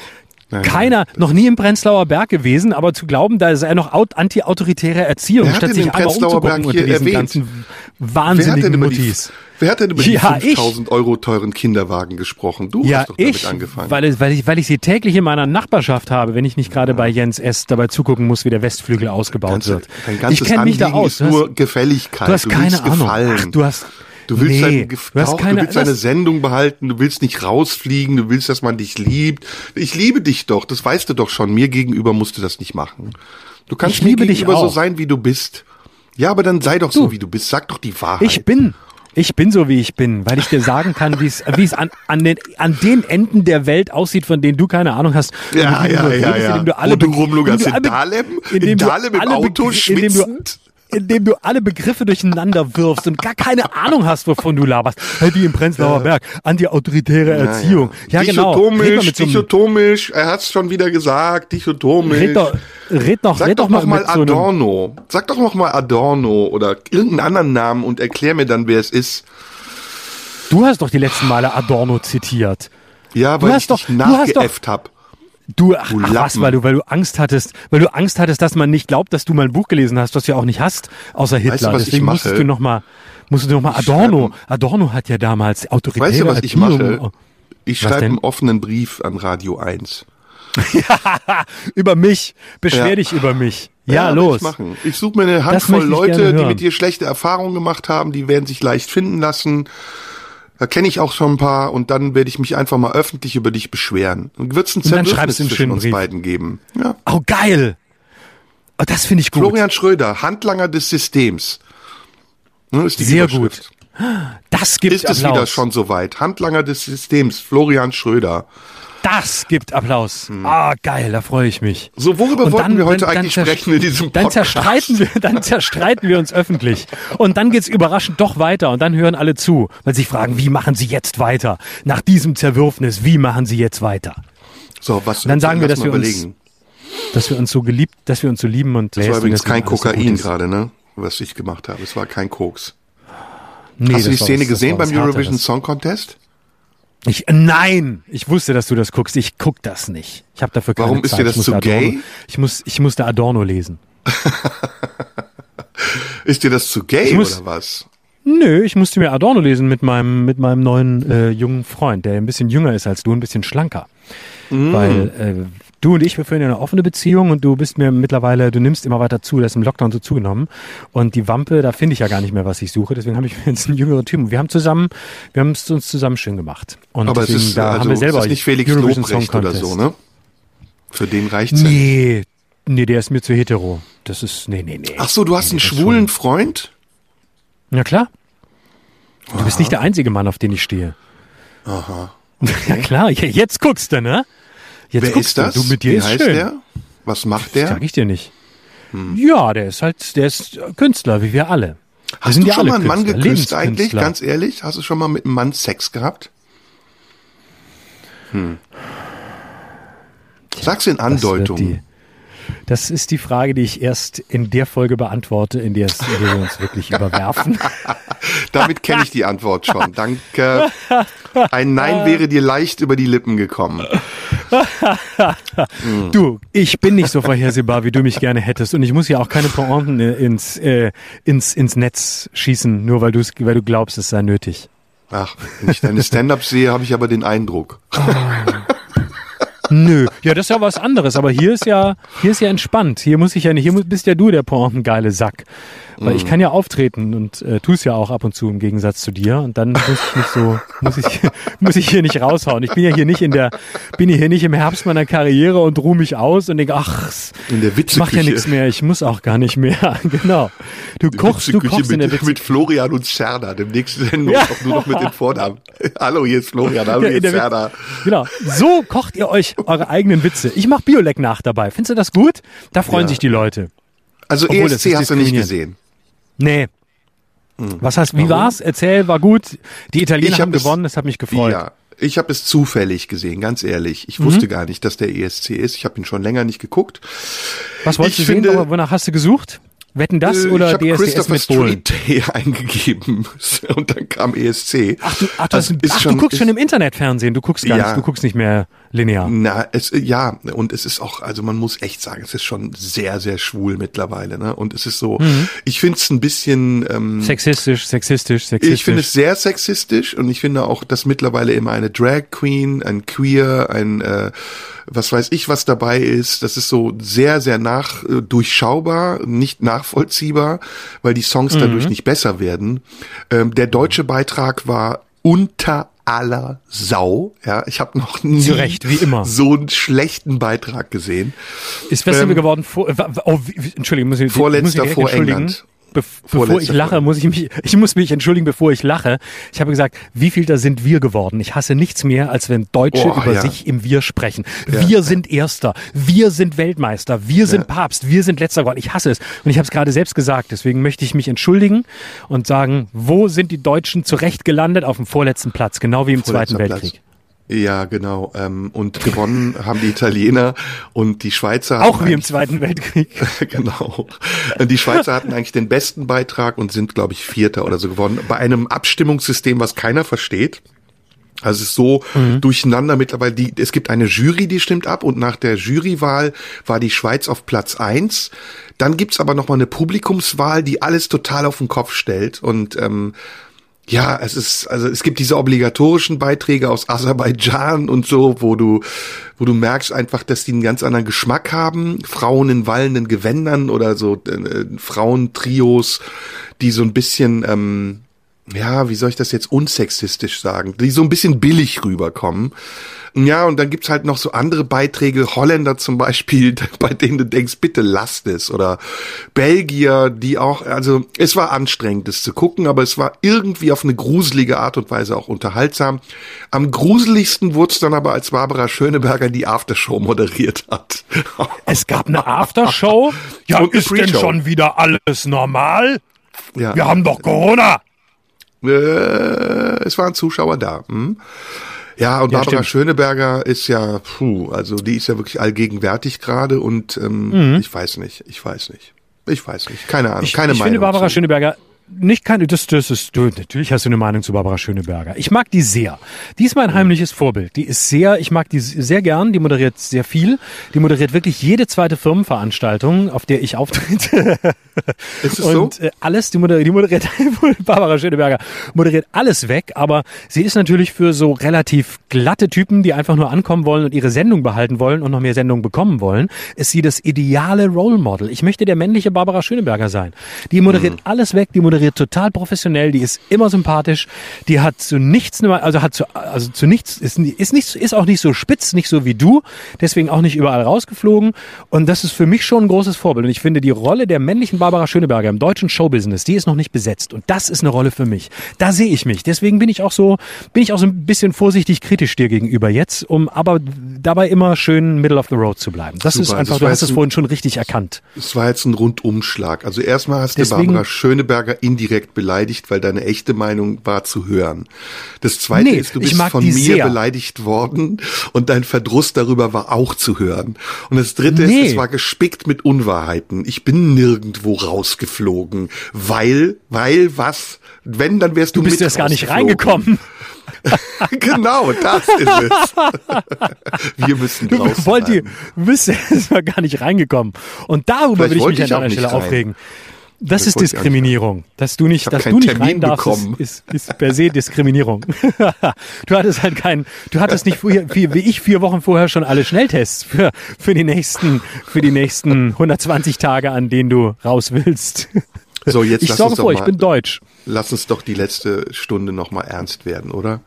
Nein, Keiner, nein. noch nie im Prenzlauer Berg gewesen, aber zu glauben, da sei noch aut- anti-autoritäre Erziehung, statt sich einmal Prenzlauer Berg umzugucken unter hier diesen erwähnt? ganzen Wer hat, wahnsinnigen Muttis. wer hat denn über Ja, die ich. 5000 Euro teuren Kinderwagen gesprochen? Du Ja, hast doch damit ich, angefangen. weil, weil, ich, weil ich sie täglich in meiner Nachbarschaft habe, wenn ich nicht gerade bei Jens S. dabei zugucken muss, wie der Westflügel ausgebaut Ganze- wird. Dein Ich ganzes kenne mich da aus. ist Du hast- nur Gefälligkeit. Du hast keine willst Ahnung. gefallen. Ach, du hast, Du willst, nee, du hast keine, du willst deine Sendung behalten, du willst nicht rausfliegen, du willst, dass man dich liebt. Ich liebe dich doch, das weißt du doch schon. Mir gegenüber musst du das nicht machen. Du kannst Ich mir liebe dich gegenüber so auch. sein, wie du bist. Ja, aber dann sei doch so, wie du bist. Sag doch die Wahrheit. Ich bin, ich bin so, wie ich bin, weil ich dir sagen kann, wie es, [laughs] wie es an, an, den, an den Enden der Welt aussieht, von denen du keine Ahnung hast. ja, du ja, ja, ja. indem du alle Wo du indem in du Dahlem, in du Dahlem im Auto du- schwitzend. Indem du alle Begriffe durcheinander wirfst und gar keine Ahnung hast, wovon du laberst. Wie im Prenzlauer Berg, anti-autoritäre Erziehung. Ja, genau. Red mal Dichotomisch, so dichotomisch, er hat's schon wieder gesagt, dichotomisch. Red doch, red doch, Sag red doch, doch mal noch mal so einem, Adorno. Sag doch noch mal Adorno oder irgendeinen anderen Namen und erklär mir dann, wer es ist. Du hast doch die letzten Male Adorno zitiert. Ja, weil ich doch- nachgeäfft hab. Du, ach, ach was, weil du, weil du Angst hattest, weil du Angst hattest, dass man nicht glaubt, dass du mal ein Buch gelesen hast, was du ja auch nicht hast, außer Hitler. Weißt du, was ich Deswegen mache? musstest du noch mal, musstest du noch mal Adorno. Adorno hat ja damals autoritäre Weißt du, was ich mache? Ich schreibe einen offenen Brief an Radio 1. [laughs] über mich. Beschwer Ja. dich über mich. Ja, will los. Ich, machen. ich suche mir eine Handvoll ich Leute, die mit dir schlechte Erfahrungen gemacht haben, die werden sich leicht finden lassen. Da kenne ich auch schon ein paar und dann werde ich mich einfach mal öffentlich über dich beschweren. Und wird es ein Zerwürfnis zwischen uns Brief. beiden geben. Ja. Oh, geil. Oh, das finde ich gut. Florian Schröder, Handlanger des Systems. Ne, ist die Sehr Überschrift. Das gibt Ist es Applaus. wieder schon soweit? Handlanger des Systems, Florian Schröder. Das gibt Applaus. Ah, geil, da freue ich mich. So, worüber Und wollten wir heute eigentlich zerst- sprechen in diesem Dann Podcast? zerstreiten wir, dann zerstreiten wir uns öffentlich. Und dann geht's überraschend doch weiter und dann hören alle zu, weil sie fragen, wie machen sie jetzt weiter? Nach diesem Zerwürfnis, wie machen sie jetzt weiter? So, was, Dann sagen wir, dass wir uns- überlegen. Dass wir uns so geliebt, dass wir uns so lieben und Das war übrigens kein Kokain gerade. ne? Was ich gemacht habe. Es war kein Koks. Nee, Hast du die Szene gesehen beim Eurovision. Song Contest? Ich, nein, ich wusste, dass du das guckst. Ich guck das nicht. Ich habe dafür keine Warum ist Zeit. dir das zu Adorno, gay? Ich muss, ich musste Adorno lesen. [laughs] Ist dir das zu gay muss- oder was? Nö, ich musste mir Adorno lesen mit meinem, mit meinem neuen äh, jungen Freund, der ein bisschen jünger ist als du, ein bisschen schlanker. Mm. Weil äh, du und ich, wir führen ja eine offene Beziehung und du bist mir mittlerweile, du nimmst immer weiter zu, das ist im Lockdown so zugenommen. Und die Wampe, da finde ich ja gar nicht mehr, was ich suche. Deswegen habe ich mir jetzt einen jüngeren Typen. Wir haben zusammen, wir haben es uns zusammen schön gemacht. Und Aber es deswegen, ist, da also, haben wir selber es ist nicht Felix Eurovision Lobrecht oder so, ne? Für den reicht's ja. Nee, nee, der ist mir zu hetero. Das ist, nee, nee, nee. Ach so, du hast einen Nee, ist schwulen Freund? Ja klar. Du bist nicht der einzige Mann, auf den ich stehe. Aha. [laughs] Ja klar, jetzt guckst du, ne? Jetzt Wer ist das? Du, mit dir Wie ist heißt schön. der? Was macht der? Sag ich dir nicht. Ja, der ist halt, der ist Künstler, wie wir alle. Hast sind du schon mal einen Mann geküsst eigentlich? Ganz ehrlich? Hast du schon mal mit einem Mann Sex gehabt? Hm. Sag's in Das Andeutung. die- Das ist die Frage, die ich erst in der Folge beantworte, in der, es, in der wir uns wirklich [laughs] überwerfen. Damit kenne ich die Antwort schon. Danke. Ein Nein [laughs] wäre dir leicht über die Lippen gekommen. [laughs] Du, ich bin nicht so vorhersehbar, wie du mich gerne hättest. Und ich muss ja auch keine Pointen ins, äh, ins, ins Netz schießen, nur weil, du's, weil du glaubst, es sei nötig. Ach, wenn ich deine Stand-Ups sehe, habe ich aber den Eindruck. Nö, ja, das ist ja was anderes. Aber hier ist ja, hier ist ja entspannt. Hier muss ich ja nicht, hier bist ja du der pointengeile Sack. Weil ich kann ja auftreten und äh, tu es ja auch ab und zu im Gegensatz zu dir. Und dann muss ich nicht so, [laughs] muss ich, [laughs] muss ich hier nicht raushauen. Ich bin ja hier nicht in der, bin hier nicht im Herbst meiner Karriere und ruhe mich aus und denke, ach, In der ich mach ja nichts mehr, ich muss auch gar nicht mehr. [laughs] genau. Du kochst, du kochst in der mit, Witze. mit Florian und Serda. Demnächst Sendung Ja. auch nur noch mit den Vornamen. Hallo, hier ist Florian, hallo, Ja, hier in ist. Witz- Genau. So kocht ihr euch eure eigenen Witze. Ich mach Bioleck nach dabei. Findest du das gut? Da freuen Ja. sich die Leute. Also Obwohl, ESC hast du nicht gesehen. Nee. Was heißt, wie Hm. Warum? war's? Erzähl, war gut. Die Italiener Ich haben hab es- gewonnen, das hat mich gefreut. Ja, ich habe es zufällig gesehen, ganz ehrlich. Ich Mhm. wusste gar nicht, dass der ESC ist. Ich habe ihn schon länger nicht geguckt. Was wolltest ich du sehen? finde- Aber Wonach hast du gesucht? Wetten das Äh, oder ich habe DSDS Christopher mit Bohlen? Street Day [laughs] eingegeben [laughs] und dann kam ESC. Ach, du, ach, ist ach, schon- du guckst ist- schon im Internetfernsehen. Du guckst gar Ja. nicht, du guckst nicht mehr linear. Na, es ja, und es ist auch, also man muss echt sagen, es ist schon sehr, sehr schwul mittlerweile, ne? Und es ist so, Mhm. ich finde es ein bisschen, ähm, Sexistisch, sexistisch, sexistisch. ich finde es sehr sexistisch und ich finde auch, dass mittlerweile immer eine Drag Queen, ein Queer, ein äh, was weiß ich, was dabei ist. Das ist so sehr, sehr nach äh, durchschaubar, nicht nachvollziehbar, weil die Songs dadurch Mhm. nicht besser werden. Ähm, der deutsche Beitrag war unter aller Sau. Ja, ich habe noch nie Zu Recht, wie immer. so einen schlechten Beitrag gesehen. Ist Festival Ähm, geworden vor, äh, oh, Entschuldigung, muss ich, Vorletzter muss ich vor. England. Bef bevor ich lache, muss ich mich, ich muss mich entschuldigen, bevor ich lache. Ich habe gesagt, wie viel da sind wir geworden? Ich hasse nichts mehr, als wenn Deutsche Oh, über ja. sich im Wir sprechen. Ja. Wir sind Erster, wir sind Weltmeister, wir sind Papst, wir sind Letzter geworden. Ich hasse es. Und ich habe es gerade selbst gesagt. Deswegen möchte ich mich entschuldigen und sagen, wo sind die Deutschen zurecht gelandet? Auf dem vorletzten Platz, genau wie im Zweiten Vorletzter Weltkrieg. Platz. Ja, genau. Ähm, und gewonnen haben die Italiener und die Schweizer. Auch wie im Zweiten Weltkrieg. [laughs] genau. Die Schweizer hatten eigentlich den besten Beitrag und sind, glaube ich, Vierter oder so geworden. Bei einem Abstimmungssystem, was keiner versteht. Also es ist so mhm. durcheinander mittlerweile. Die, es gibt eine Jury, die stimmt ab und nach der Jurywahl war die Schweiz auf Platz eins. Dann gibt's aber noch mal eine Publikumswahl, die alles total auf den Kopf stellt und ähm, ja, es ist, also es gibt diese obligatorischen Beiträge aus Aserbaidschan und so, wo du, wo du merkst einfach, dass die einen ganz anderen Geschmack haben. Frauen in wallenden Gewändern oder so äh, Frauentrios, die so ein bisschen, ähm, ja, wie soll ich das jetzt unsexistisch sagen, die so ein bisschen billig rüberkommen. Ja, und dann gibt's halt noch so andere Beiträge, Holländer zum Beispiel, [laughs] bei denen du denkst, bitte lasst es. Oder Belgier, die auch, also es war anstrengend, das zu gucken, aber es war irgendwie auf eine gruselige Art und Weise auch unterhaltsam. Am gruseligsten wurde es dann aber, als Barbara Schöneberger die Aftershow moderiert hat. [laughs] Es gab eine Aftershow? Ja, und ist denn schon wieder alles normal? Ja. Wir haben doch Corona. Äh, es waren Zuschauer da. Hm? Ja, und ja, Barbara stimmt. Schöneberger ist ja, puh, also die ist ja wirklich allgegenwärtig gerade und ähm, mhm. ich weiß nicht, ich weiß nicht. Ich weiß nicht, keine Ahnung, ich, keine ich Meinung. Ich finde Barbara zu. Schöneberger nicht keine, das, das ist, du, natürlich hast du eine Meinung zu Barbara Schöneberger. Ich mag die sehr. Die ist mein heimliches Vorbild. Die ist sehr, ich mag die sehr gern. Die moderiert sehr viel. Die moderiert wirklich jede zweite Firmenveranstaltung, auf der ich auftrete. [laughs] Ist es Und so? Äh, alles, die moderiert, die moderiert, [laughs] Barbara Schöneberger moderiert alles weg. Aber sie ist natürlich für so relativ glatte Typen, die einfach nur ankommen wollen und ihre Sendung behalten wollen und noch mehr Sendungen bekommen wollen, ist sie das ideale Role Model. Ich möchte der männliche Barbara Schöneberger sein. Die moderiert mhm. alles weg, die moderiert moderiert total professionell, die ist immer sympathisch, die hat zu nichts, also hat zu, also zu nichts, ist, ist, nicht, ist auch nicht so spitz, nicht so wie du, deswegen auch nicht überall rausgeflogen. Und das ist für mich schon ein großes Vorbild. Und ich finde, die Rolle der männlichen Barbara Schöneberger im deutschen Showbusiness, die ist noch nicht besetzt. Und das ist eine Rolle für mich. Da sehe ich mich. Deswegen bin ich auch so, bin ich auch so ein bisschen vorsichtig kritisch dir gegenüber jetzt, um aber dabei immer schön middle of the road zu bleiben. Das Super, ist einfach, das du hast es vorhin schon richtig erkannt. Es war jetzt ein Rundumschlag. Also erstmal hast du Barbara Schöneberger indirekt beleidigt, weil deine echte Meinung war zu hören. Das zweite nee, ist, du bist von mir sehr. beleidigt worden und dein Verdruss darüber war auch zu hören. Und das dritte nee. ist, es war gespickt mit Unwahrheiten. Ich bin nirgendwo rausgeflogen, weil, weil was? Wenn, dann wärst du, du bist jetzt gar nicht reingekommen. [laughs] genau, das ist es. [laughs] Wir müssen du wollt ihr, bist [laughs] erstmal gar nicht reingekommen. Und darüber Vielleicht will ich mich an deiner Stelle rein. aufregen. Das, ist Diskriminierung. Dass du nicht, dass du nicht Termin rein darfst, ist, ist, ist, per se Diskriminierung. [laughs] du hattest halt keinen, du hattest nicht wie, wie ich vier Wochen vorher schon alle Schnelltests für, für die nächsten, für die nächsten 120 Tage, an denen du raus willst. So, [laughs] jetzt ich sorge vor, mal, ich bin deutsch. Lass uns doch die letzte Stunde noch mal ernst werden, oder?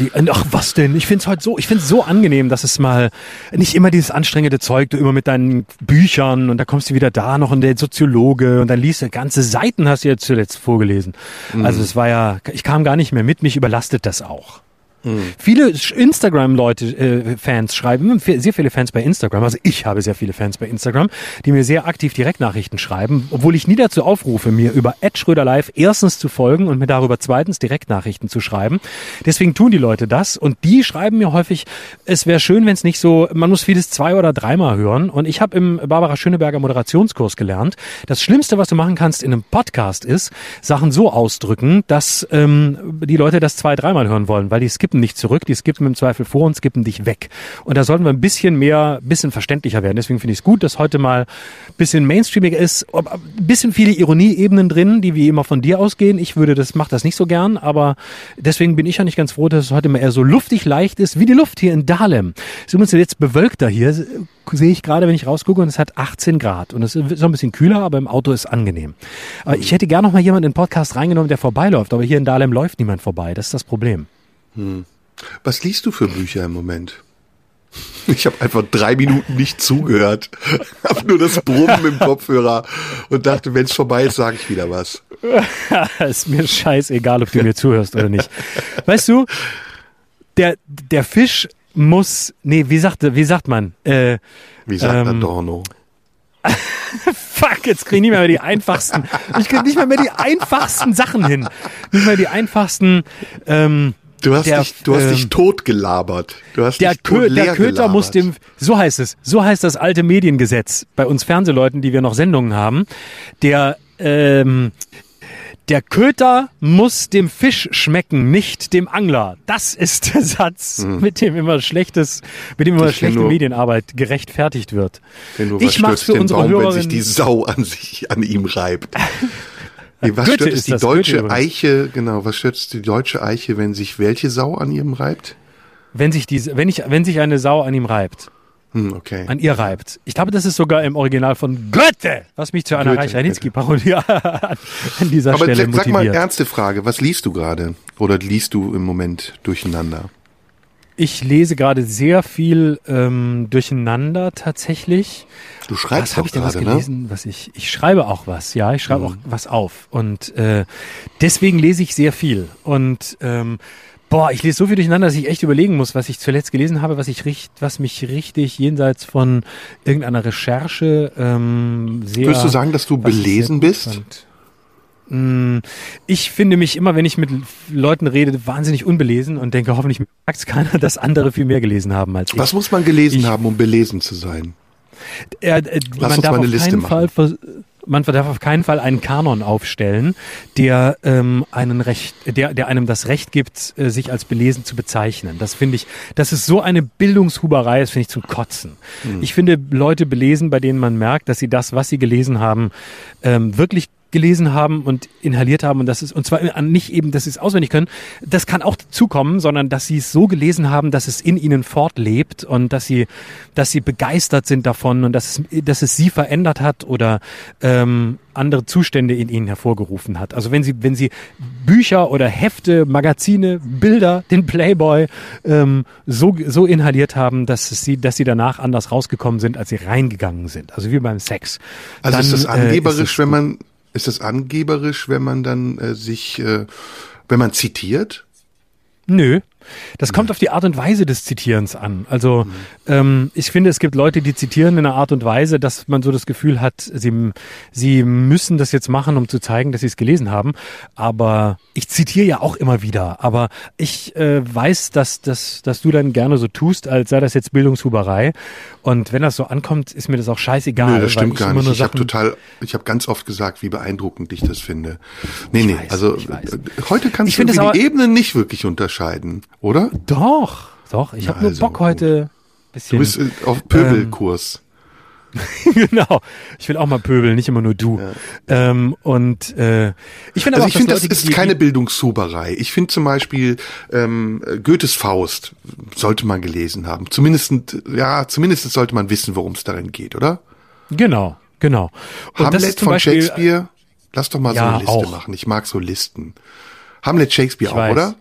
Die, ach, was denn? Ich finde es heute so, ich finde es so angenehm, dass es mal nicht immer dieses anstrengende Zeug, du immer mit deinen Büchern und da kommst du wieder da noch und der Soziologe und dann liest du ganze Seiten hast du jetzt zuletzt vorgelesen. Mhm. Also es war ja, ich kam gar nicht mehr mit, mich überlastet das auch. Mhm. Viele Instagram-Leute, äh, Fans schreiben, sehr viele Fans bei Instagram, also ich habe sehr viele Fans bei Instagram, die mir sehr aktiv Direktnachrichten schreiben, obwohl ich nie dazu aufrufe, mir über Ed Schröder Live erstens zu folgen und mir darüber zweitens Direktnachrichten zu schreiben. Deswegen tun die Leute das und die schreiben mir häufig, es wäre schön, wenn es nicht so, man muss vieles zwei oder dreimal hören und ich habe im Barbara Schöneberger Moderationskurs gelernt, das Schlimmste, was du machen kannst in einem Podcast ist, Sachen so ausdrücken, dass ähm, die Leute das zwei, dreimal hören wollen, weil die skippen skippen nicht zurück, die skippen im Zweifel vor und skippen dich weg. Und da sollten wir ein bisschen mehr, bisschen verständlicher werden. Deswegen finde ich es gut, dass heute mal ein bisschen mainstreamiger ist, ein bisschen viele Ironieebenen drin, die wie immer von dir ausgehen. Ich würde das, mach das nicht so gern, aber deswegen bin ich ja nicht ganz froh, dass es heute mal eher so luftig leicht ist, wie die Luft hier in Dahlem. Es ist jetzt bewölkter hier, sehe ich gerade, wenn ich rausgucke und es hat 18 Grad und es ist so ein bisschen kühler, aber im Auto ist angenehm. Ich hätte gerne noch mal jemanden in den Podcast reingenommen, der vorbeiläuft, aber hier in Dahlem läuft niemand vorbei. Das ist das Problem. Hm. Was liest du für Bücher im Moment? Ich habe einfach drei Minuten nicht zugehört, habe nur das Brummen im Kopfhörer und dachte, wenn es vorbei ist, sage ich wieder was. [laughs] ist mir scheißegal, ob du mir zuhörst oder nicht. Weißt du, der der Fisch muss, nee, wie sagt wie sagt man? Äh, wie sagt ähm, Adorno? [laughs] Fuck, jetzt kriege ich nicht mehr, mehr die einfachsten. Ich kriege nicht mehr, mehr die einfachsten Sachen hin. Nicht mehr die einfachsten. Ähm, Du hast, der, dich, du hast ähm, dich tot gelabert. Du hast der, dich tot Kö der Köter gelabert. muss dem, so heißt es, so heißt das alte Mediengesetz bei uns Fernsehleuten, die wir noch Sendungen haben. Der, ähm, Der Köter muss dem Fisch schmecken, nicht dem Angler. Das ist der Satz, Hm. mit dem immer schlechtes, mit dem immer Ich schlechte nur- Medienarbeit gerechtfertigt wird. Ich mach's für unsere Baum, wenn Hörerin- sich die Sau an sich, an ihm reibt. Nee, was Goethe stört es die das, deutsche. Eiche, genau, was stört es die deutsche Eiche, wenn sich welche Sau an ihm reibt? Wenn sich diese, wenn ich, wenn sich eine Sau an ihm reibt, Hm, okay. an ihr reibt. Ich glaube, das ist sogar im Original von Goethe, was mich zu einer Goethe, Reich Ranitzky-Parodie [laughs] an, dieser Aber Stelle sag sag mal, motiviert. ernste Frage, was liest du gerade? Oder liest du im Moment durcheinander? Ich lese gerade sehr viel ähm, durcheinander tatsächlich. Du schreibst was habe auch ich denn was ne? gelesen? Was ich ich schreibe auch was, ja, ich Mhm. schreibe auch was auf und äh, deswegen lese ich sehr viel und ähm, boah, ich lese so viel durcheinander, dass ich echt überlegen muss, was ich zuletzt gelesen habe, was ich richt, was mich richtig jenseits von irgendeiner Recherche ähm, sehr. Würdest du sagen, dass du belesen bist? fand. Mm, Ich finde mich immer, wenn ich mit Leuten rede, wahnsinnig unbelesen und denke, hoffentlich merkt es keiner, dass andere viel mehr gelesen haben als ich. Was muss man gelesen Ich- haben, um belesen zu sein? Er, äh, Lass man uns darf mal eine auf Liste keinen machen. Fall man darf auf keinen Fall einen Kanon aufstellen, der ähm, einen Recht, der, der einem das Recht gibt, äh, sich als belesen zu bezeichnen. Das finde ich, das ist so eine Bildungshuberei, das finde ich zum Kotzen. Hm. Ich finde Leute belesen, bei denen man merkt, dass sie das, was sie gelesen haben, ähm, wirklich gelesen haben und inhaliert haben und das ist und zwar nicht eben, dass sie es auswendig können. Das kann auch dazukommen, sondern dass sie es so gelesen haben, dass es in ihnen fortlebt und dass sie, dass sie begeistert sind davon und dass es, dass es sie verändert hat oder ähm, andere Zustände in ihnen hervorgerufen hat. Also wenn sie, wenn sie Bücher oder Hefte, Magazine, Bilder, den Playboy ähm, so so inhaliert haben, dass es sie, dass sie danach anders rausgekommen sind, als sie reingegangen sind. Also wie beim Sex. Also ist das Dann, äh, angeberisch, es wenn man, ist das angeberisch, wenn man dann äh, sich, äh, wenn man zitiert? Nö. Das kommt auf die Art und Weise des Zitierens an. Also ähm, ich finde, es gibt Leute, die zitieren in einer Art und Weise, dass man so das Gefühl hat, sie, sie müssen das jetzt machen, um zu zeigen, dass sie es gelesen haben. Aber ich zitiere ja auch immer wieder. Aber ich äh, weiß, dass, dass, dass du dann gerne so tust, als sei das jetzt Bildungshuberei. Und wenn das so ankommt, ist mir das auch scheißegal. Nö, das stimmt ich gar nicht. Ich habe total, ich habe ganz oft gesagt, wie beeindruckend ich das finde. Nee, nee, weiß, also ich äh, heute kannst Ich du die aber- Ebenen nicht wirklich unterscheiden, oder? Doch, doch. Ich habe nur also, Bock gut. heute. Bisschen, Du bist äh, auf Pöbelkurs. [laughs] genau. Ich will auch mal pöbeln, nicht immer nur du. Ähm, und äh, ich finde aber Also auch, ich finde, das Leute, ist keine Bildungshuberei. Ich finde zum Beispiel ähm, Goethes Faust sollte man gelesen haben. Zumindest, ja, zumindest sollte man wissen, worum es darin geht, oder? Genau, genau. Und Hamlet von Beispiel, Shakespeare. Lass doch mal so Ja, eine Liste auch. machen. Ich mag so Listen. Hamlet Shakespeare Ich auch, weiß. oder?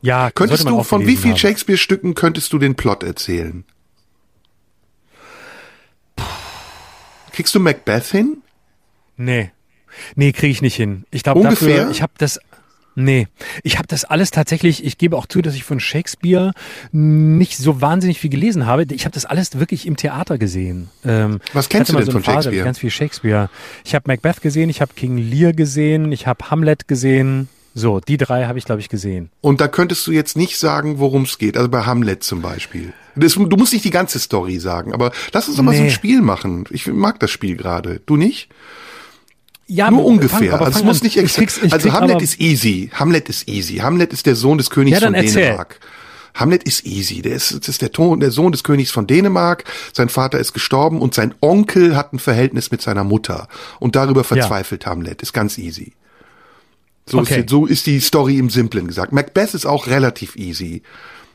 Ja, Könntest du von wie vielen haben. Shakespeare-Stücken könntest du den Plot erzählen? Kriegst du Macbeth hin? Nee. Nee, kriege ich nicht hin. Ich glaube dafür, ich habe das Nee, ich habe das alles tatsächlich, ich gebe auch zu, dass ich von Shakespeare nicht so wahnsinnig viel gelesen habe. Ich habe das alles wirklich im Theater gesehen. Ähm, Was kennst du denn so von Phase, Shakespeare? Ganz viel Shakespeare. Ich habe Macbeth gesehen, ich habe King Lear gesehen, ich habe Hamlet gesehen. So, die drei habe ich, glaube ich, gesehen. Und da könntest du jetzt nicht sagen, worum es geht. Also bei Hamlet zum Beispiel. Das, du musst nicht die ganze Story sagen, aber lass uns doch mal so ein Nee. Spiel machen. Ich mag das Spiel gerade. Du nicht? Ja, Nur ungefähr. fang- aber also es muss an. nicht ich Also Hamlet aber- ist easy. Hamlet ist easy. Hamlet ist der Sohn des Königs Ja, von erzähl. Dänemark. Hamlet ist easy. Der ist, das ist der, Ton, der Sohn des Königs von Dänemark. Sein Vater ist gestorben und sein Onkel hat ein Verhältnis mit seiner Mutter. Und darüber verzweifelt Hamlet. Ist ganz easy. So, Okay. ist, die- so ist die Story im Simplen gesagt. Macbeth ist auch relativ easy.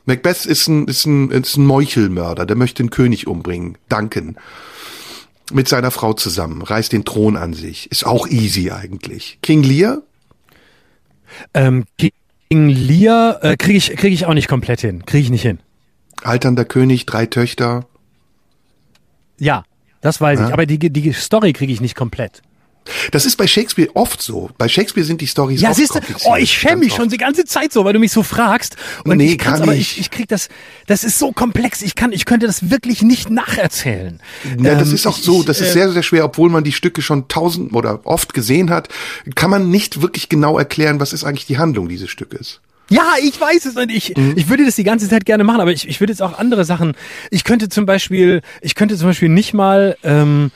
Macbeth ist ein, ist ein, ist ein Meuchelmörder, der möchte den König umbringen. Duncan. Mit seiner Frau zusammen, reißt den Thron an sich. Ist auch easy eigentlich. King Lear? Ähm, King Lear äh, kriege ich, krieg ich auch nicht komplett hin. Kriege ich nicht hin. Alternder König, drei Töchter. Ja, das weiß Ja. ich. Aber die, die Story kriege ich nicht komplett. Das ist bei Shakespeare oft so. Bei Shakespeare sind die Stories Ja, oft siehst du, kompliziert. oh, ich schäme mich schon die ganze Zeit so, weil du mich so fragst. Und Nee, ich kann's, gar aber nicht. ich, ich krieg das, das ist so komplex. Ich kann, ich könnte das wirklich nicht nacherzählen. Ja, das Ähm, ist auch ich- so, ich, das ist äh, sehr, sehr schwer, obwohl man die Stücke schon tausend oder oft gesehen hat, kann man nicht wirklich genau erklären, was ist eigentlich die Handlung dieses Stückes. Ja, ich weiß es und ich, Mhm. ich würde das die ganze Zeit gerne machen, aber ich, ich würde jetzt auch andere Sachen. Ich könnte zum Beispiel, ich könnte zum Beispiel nicht mal, ähm,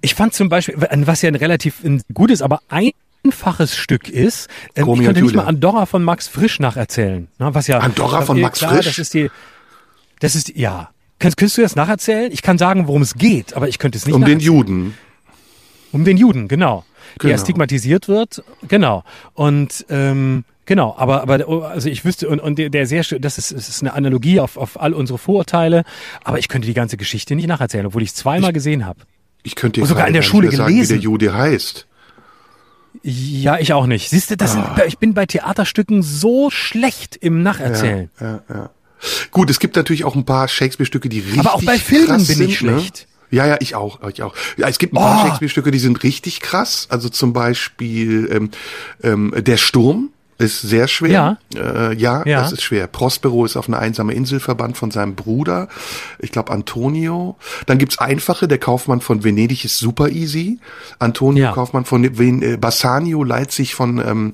ich fand zum Beispiel, was ja ein relativ ein gutes, aber ein einfaches Stück ist. Ähm, ich könnte nicht mal. Andorra von Max Frisch nacherzählen. Na, was ja, Andorra von Max klar, Frisch? Das ist die, das ist, ja. Kannst, könntest du das nacherzählen? Ich kann sagen, worum es geht, aber ich könnte es nicht Um den. Juden. Um den Juden, genau. Der Genau. stigmatisiert wird, genau. Und ähm, genau, aber aber also ich wüsste und, und der, der sehr schön, das ist, ist eine Analogie auf, auf all unsere Vorurteile, aber ich könnte die ganze Geschichte nicht nacherzählen, obwohl ich es zweimal gesehen habe. Ich könnte dir sogar gerade in der Schule mehr sagen, wie gelesen. der Jude heißt. Ja, ich auch nicht. Siehst du, das Ah. sind, ich bin bei Theaterstücken so schlecht im Nacherzählen. Ja, ja. Gut, es gibt natürlich auch ein paar Shakespeare-Stücke, die richtig Aber auch bei Filmen bin ich sind, ne? schlecht. Ja, ja, ich auch, ich auch. Ja, es gibt ein paar Oh. Shakespeare-Stücke, die sind richtig krass. Also zum Beispiel ähm, ähm, Der Sturm ist sehr schwer. Äh, ja, Ja. das ist schwer. Prospero ist auf eine einsame Insel verbannt von seinem Bruder. Ich glaube Antonio. Dann gibt's einfache, der Kaufmann von Venedig ist super easy. Antonio Ja. Kaufmann von Ven äh, Bassanio leiht sich von ähm,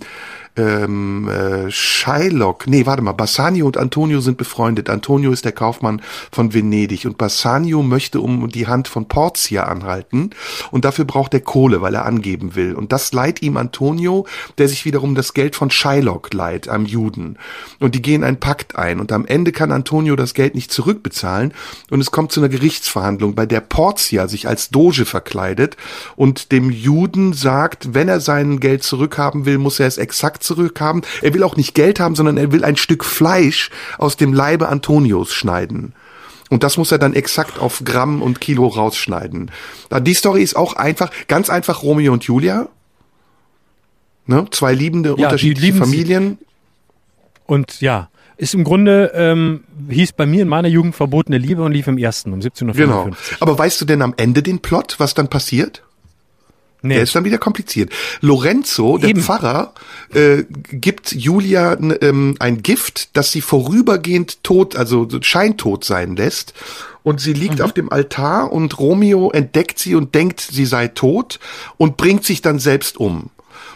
ähm, äh, Shylock, nee, warte mal, Bassanio und Antonio sind befreundet. Antonio ist der Kaufmann von Venedig und Bassanio möchte um die Hand von Portia anhalten und dafür braucht er Kohle, weil er angeben will. Und das leiht ihm Antonio, der sich wiederum das Geld von Shylock leiht, einem Juden. Und die gehen einen Pakt ein und am Ende kann Antonio das Geld nicht zurückbezahlen und es kommt zu einer Gerichtsverhandlung, bei der Portia sich als Doge verkleidet und dem Juden sagt, wenn er sein Geld zurückhaben will, muss er es exakt zurückhaben. Er will auch nicht Geld haben, sondern er will ein Stück Fleisch aus dem Leibe Antonios schneiden. Und das muss er dann exakt auf Gramm und Kilo rausschneiden. Die Story ist auch einfach, ganz einfach Romeo und Julia. Ne? Zwei liebende, die unterschiedliche. Familien. Und ja, ist im Grunde, ähm, hieß bei mir in meiner Jugend verbotene Liebe und lief im ersten um 17.55 Genau. Aber weißt du denn am Ende den Plot, was dann passiert? Nee. Der ist dann wieder kompliziert. Lorenzo, der Eben. Pfarrer, äh, gibt Julia ähm, ein Gift, das sie vorübergehend tot, also scheintot sein lässt. Und sie Mhm. liegt auf dem Altar und Romeo entdeckt sie und denkt, sie sei tot und bringt sich dann selbst um.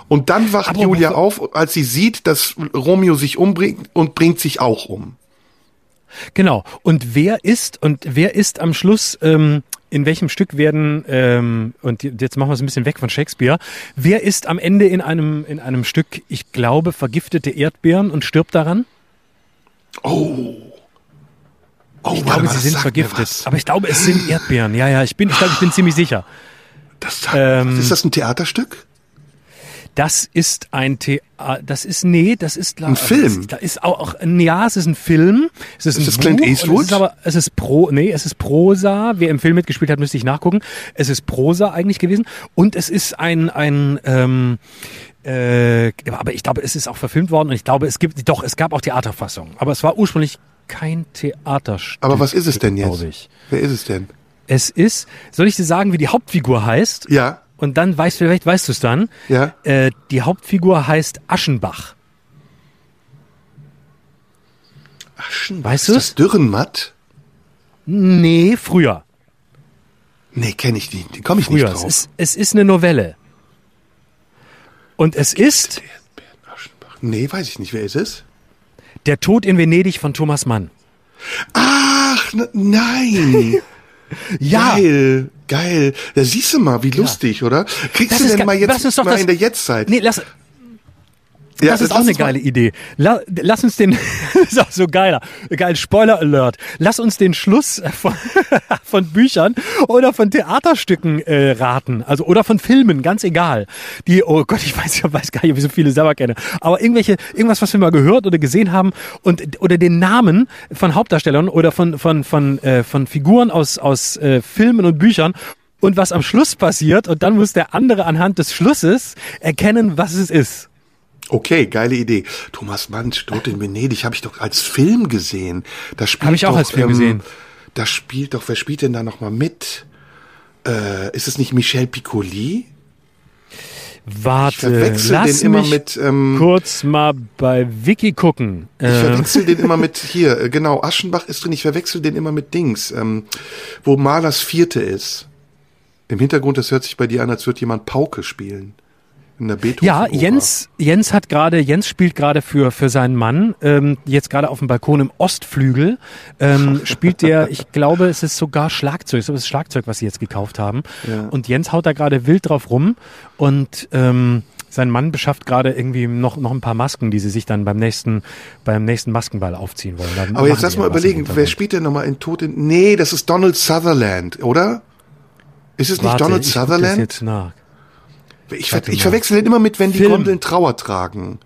Und dann wacht Aber Julia auf, als sie sieht, dass Romeo sich umbringt und bringt sich auch um. Genau. Und wer ist und wer ist am Schluss ähm, in welchem Stück werden ähm, und jetzt machen wir es ein bisschen weg von Shakespeare. Wer ist am Ende in einem in einem Stück, ich glaube, vergiftete Erdbeeren und stirbt daran? Oh. Oh, Ich glaube, mal, sie sind vergiftet. Aber ich glaube, es sind Erdbeeren. Ja, ja, ich bin, ich glaube, ich bin ziemlich sicher. Das sagt Ähm. Ist das ein Theaterstück? Das ist ein Thea das ist nee, das ist glaub- Ein Film? Da ist auch, auch ja, es ist ein Film. Es ist, Ist ein das Buch, Clint Eastwood? Es ist aber es ist Pro, nee, es ist Prosa. Wer im Film mitgespielt hat, müsste ich nachgucken. Es ist Prosa eigentlich gewesen und es ist ein ein ähm, äh, aber ich glaube, es ist auch verfilmt worden und ich glaube, es gibt doch, es gab auch Theaterfassungen, aber es war ursprünglich kein Theaterstück. Aber was ist es denn jetzt? glaube Ich. Wer ist es denn? Es ist, soll ich dir sagen, wie die Hauptfigur heißt? Ja, Und dann weißt du, vielleicht weißt du es dann. ja. Äh, die Hauptfigur heißt Aschenbach. Aschenbach. Weißt ist du das Dürrenmatt? Nee, früher. Nee, kenne ich nicht. Komme ich Früher. nicht Es drauf. ist, es ist eine Novelle. Und es ist. Nee, weiß ich nicht. Wer ist es? Der Tod in Venedig von Thomas Mann. Ach, nein. [laughs] Ja. Geil, geil. Da siehst du mal, wie lustig, oder? Kriegst Das du denn mal jetzt mal in der Jetztzeit? Nee, lass, Ja, das ist auch eine geile Idee. La, lass uns den, [laughs] ist auch so geiler, geil, Spoiler Alert. Lass uns den Schluss [laughs] von, von Büchern oder von Theaterstücken äh, raten. Also, oder von Filmen, ganz egal. Die, oh Gott, ich weiß, [laughs] ich weiß gar nicht, ob ich so viele selber kenne. Aber irgendwelche, irgendwas, was wir mal gehört oder gesehen haben und, oder den Namen von Hauptdarstellern oder von, von, von, äh, von Figuren aus, aus äh, Filmen und Büchern und was am Schluss passiert und dann muss der andere anhand des Schlusses erkennen, was es ist. Okay, geile Idee. Thomas Mann, Tod in Venedig, habe ich doch als Film gesehen. Da spielt Hab ich auch doch, als Film ähm, gesehen. Da spielt doch, wer spielt denn da nochmal mit? Äh, ist es nicht Michel Piccoli? Warte, Ich verwechsel lass den immer mich mit, ähm, kurz mal bei Wiki gucken. Ich Äh, verwechsel den immer mit [laughs] hier, äh, genau, Aschenbach ist drin, ich verwechsel den immer mit Dings, ähm, wo Malers Vierte ist. Im Hintergrund, das hört sich bei dir an, als würde jemand Pauke spielen. In der Beethoven. ja, Jens, Jens hat gerade, Jens spielt gerade für für seinen Mann ähm, jetzt gerade auf dem Balkon im Ostflügel ähm, [laughs] spielt der, ich glaube, es ist sogar Schlagzeug, so ist Schlagzeug, was sie jetzt gekauft haben. Ja. Und Jens haut da gerade wild drauf rum und ähm, sein Mann beschafft gerade irgendwie noch, noch ein paar Masken, die sie sich dann beim nächsten, beim nächsten Maskenball aufziehen wollen. Dann Aber jetzt lass mal überlegen, wer spielt denn nochmal in Tod in... Nee, das ist Donald Sutherland, oder? Ist es nicht Warte, Donald ich guck Das Sutherland? Ich, ver ich verwechsel den immer mit, wenn die Film. Gondeln Trauer tragen.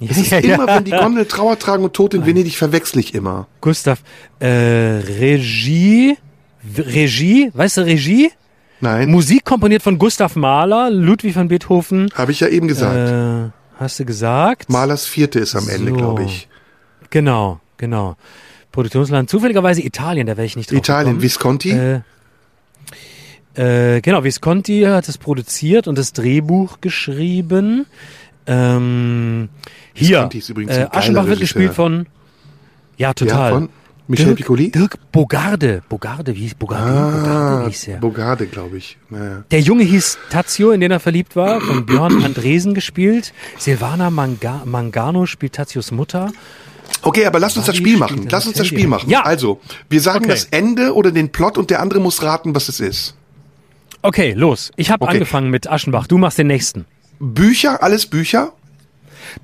Ja, Es ist ja, immer, ja. wenn die Gondeln Trauer tragen und Tod in Venedig, verwechsel ich immer. Gustav, äh, Regie, Regie, weißt du Regie? Nein, Musik komponiert von Gustav Mahler, Ludwig van Beethoven. habe ich ja eben gesagt. Äh, hast du gesagt? Malers Vierte ist am Ende, So. glaube ich. Genau, genau. Produktionsland zufälligerweise Italien, da wäre ich nicht drauf Italien, gekommen. Visconti. Äh, äh, genau, Visconti hat es produziert und das Drehbuch geschrieben. Ähm, hier, äh, Aschenbach wird gespielt von, ja, total. Ja, von Michel Dirk, Piccoli. Dirk Bogarde. Bogarde, wie hieß Bogarde? Bogarde Ah, hieß er. Bogarde, glaube ich. Naja. Der Junge hieß Tazio, in den er verliebt war, von Björn Andresen gespielt. Silvana Manga Mangano spielt Tazios Mutter. Okay, aber lass uns das Spiel machen. Lass uns das Spiel machen. Ja. Also, wir sagen Okay. das Ende oder den Plot und der andere muss raten, was es ist. Okay, los. Ich habe Okay. angefangen mit Aschenbach. Du machst den nächsten. Bücher, alles Bücher?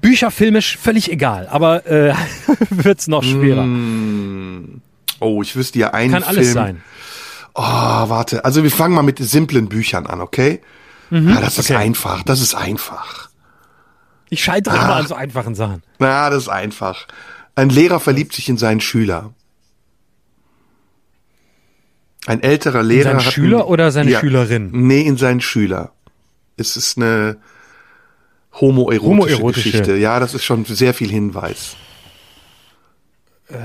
Bücher, filmisch, völlig egal. Aber äh, [laughs] wird's noch schwerer. Oh, ich wüsste ja einen Kann Film. alles sein. Oh, warte. Also wir fangen mal mit simplen Büchern an, okay? Ja, das ist Mhm. okay. einfach. Das ist einfach. Ich scheitere immer an so einfachen Sachen. Na, das ist einfach. Ein Lehrer verliebt sich in seinen Schüler. Ein älterer Lehrer seinen hat Schüler einen- oder seine Schülerin? Nee, in seinen Schüler. Es ist eine homoerotische, Homoerotische. Geschichte. Ja, das ist schon sehr viel Hinweis. Äh.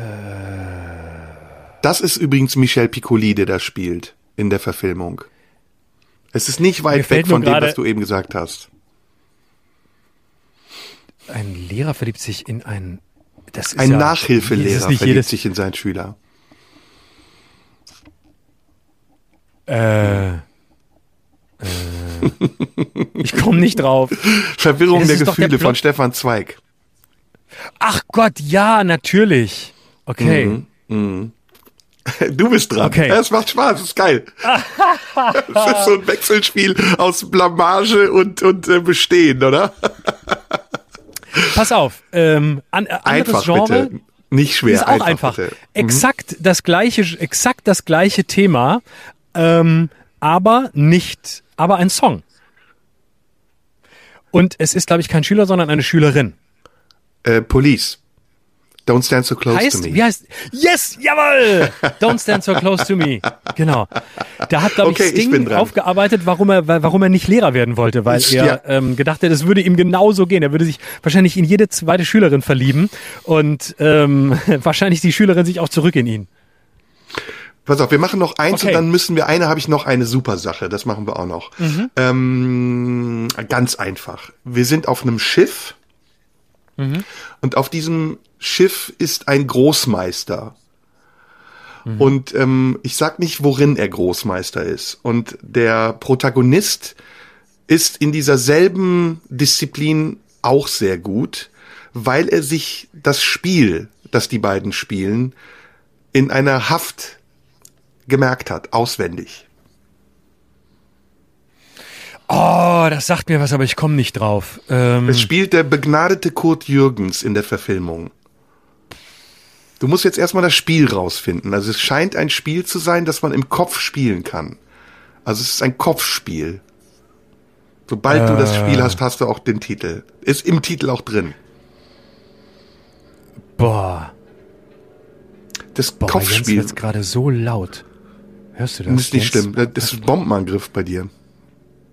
Das ist übrigens Michel Piccoli, der da spielt in der Verfilmung. Es ist nicht weit weg von dem, was du eben gesagt hast. Ein Lehrer verliebt sich in einen. Das ist Ein ja, ist Nachhilfelehrer nicht verliebt sich in seinen Schüler. Äh, äh, ich komme nicht drauf. Verwirrung Das der doch der Gefühle von. Stefan Zweig. Ach Gott, ja, natürlich. Okay. [laughs] Du bist dran. Okay. Es macht Spaß, es ist geil. [laughs] Es ist so ein Wechselspiel aus Blamage und, und äh, Bestehen, oder? [laughs] Pass auf. Ähm, an, äh, Einfach Genre. bitte. Nicht schwer. Ist auch einfach. bitte. Exakt das gleiche, exakt das gleiche Thema, ähm, aber nicht, aber ein Song. Und es ist, glaube ich, kein Schüler, sondern eine Schülerin. Äh, Police. Don't stand so close to Heißt, me. wie heißt, yes, jawohl! Don't stand so close to me. Genau. Da hat, glaube ich, ich Sting dran. aufgearbeitet, warum er, warum er nicht Lehrer werden wollte, weil er ja. ähm, gedacht hat, es würde ihm genauso gehen. Er würde sich wahrscheinlich in jede zweite Schülerin verlieben und ähm, [laughs] wahrscheinlich die Schülerin sich auch zurück in ihn. Pass auf, wir machen noch eins Okay. und dann müssen wir, eine habe ich noch eine super Sache, das machen wir auch noch. Mhm. Ähm, ganz einfach. Wir sind auf einem Schiff Mhm. und auf diesem Schiff ist ein Großmeister. Mhm. Und ähm, ich sag nicht, worin er Großmeister ist. Und der Protagonist ist in dieser selben Disziplin auch sehr gut, weil er sich das Spiel, das die beiden spielen, in einer Haft gemerkt hat, auswendig. Oh, das sagt mir was, aber ich komme nicht drauf. Ähm, Es spielt der begnadete Kurt Jürgens in der Verfilmung. Du musst jetzt erstmal das Spiel rausfinden. Also es scheint ein Spiel zu sein, das man im Kopf spielen kann. Also es ist ein Kopfspiel. Sobald du das Spiel hast, hast du auch den Titel. Ist im Titel auch drin. boah, Das boah, bei Jens Kopfspiel wird's gerade so laut. Hörst du das? das ist nicht schlimm. Das ist ein Bombenangriff bei dir.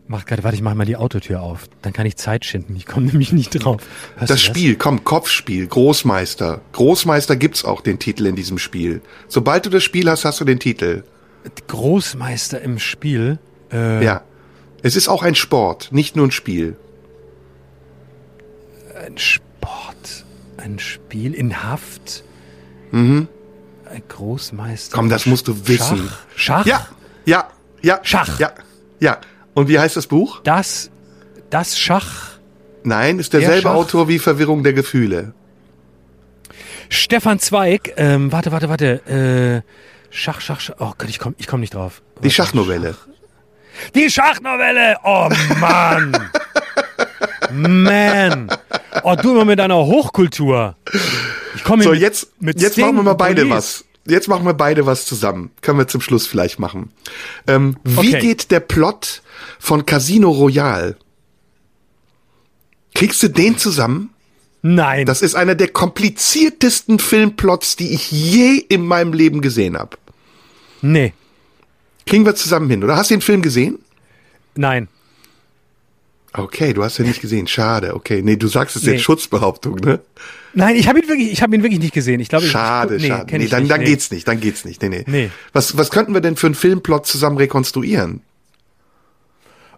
Macht gerade, warte, ich mache mal die Autotür auf. Dann kann ich Zeit schinden. Ich komme [laughs] nämlich nicht drauf. Hörst Das Spiel, komm, Kopfspiel, Großmeister. Großmeister gibt's auch den Titel in diesem Spiel. Sobald du das Spiel hast, hast du den Titel. Großmeister im Spiel. Äh, Ja. Es ist auch ein Sport, nicht nur ein Spiel. Ein Sport. Ein Spiel in Haft. Mhm. Ein Großmeister. Komm, das musst du wissen. Schach? Schach? Ja, ja, ja. Schach. Ja, ja. Und wie heißt das Buch? Das, das Schach. Nein, ist derselbe Schach? Autor wie Verwirrung der Gefühle. Stefan Zweig. Ähm, warte, warte, warte. Äh, Schach, Schach, Schach. Oh Gott, ich komme ich komm nicht drauf. Die Schachnovelle. Die Schachnovelle! Oh Mann! [laughs] Man. Oh, du immer mit deiner Hochkultur. Ich komme So, mit, jetzt, mit jetzt Sting machen wir mal beide Police. was. Jetzt machen wir beide was zusammen. Können wir zum Schluss vielleicht machen. Ähm, wie Okay. geht der Plot von Casino Royale? Kriegst du den zusammen? Nein. Das ist einer der kompliziertesten Filmplots, die ich je in meinem Leben gesehen habe. nee. Kriegen wir zusammen hin, oder? Hast du den Film gesehen? Nein. Okay, du hast ihn nicht gesehen. Schade. Okay, nee, du sagst es Nee. jetzt Schutzbehauptung, ne? Nein, ich habe ihn wirklich, ich habe ihn wirklich nicht gesehen. Ich glaube, ich, Schade, ich, nee, schade. Nee, dann, nicht, dann nee. geht's nicht, dann geht's nicht. Nee, nee. Nee. Was, was könnten wir denn für einen Filmplot zusammen rekonstruieren?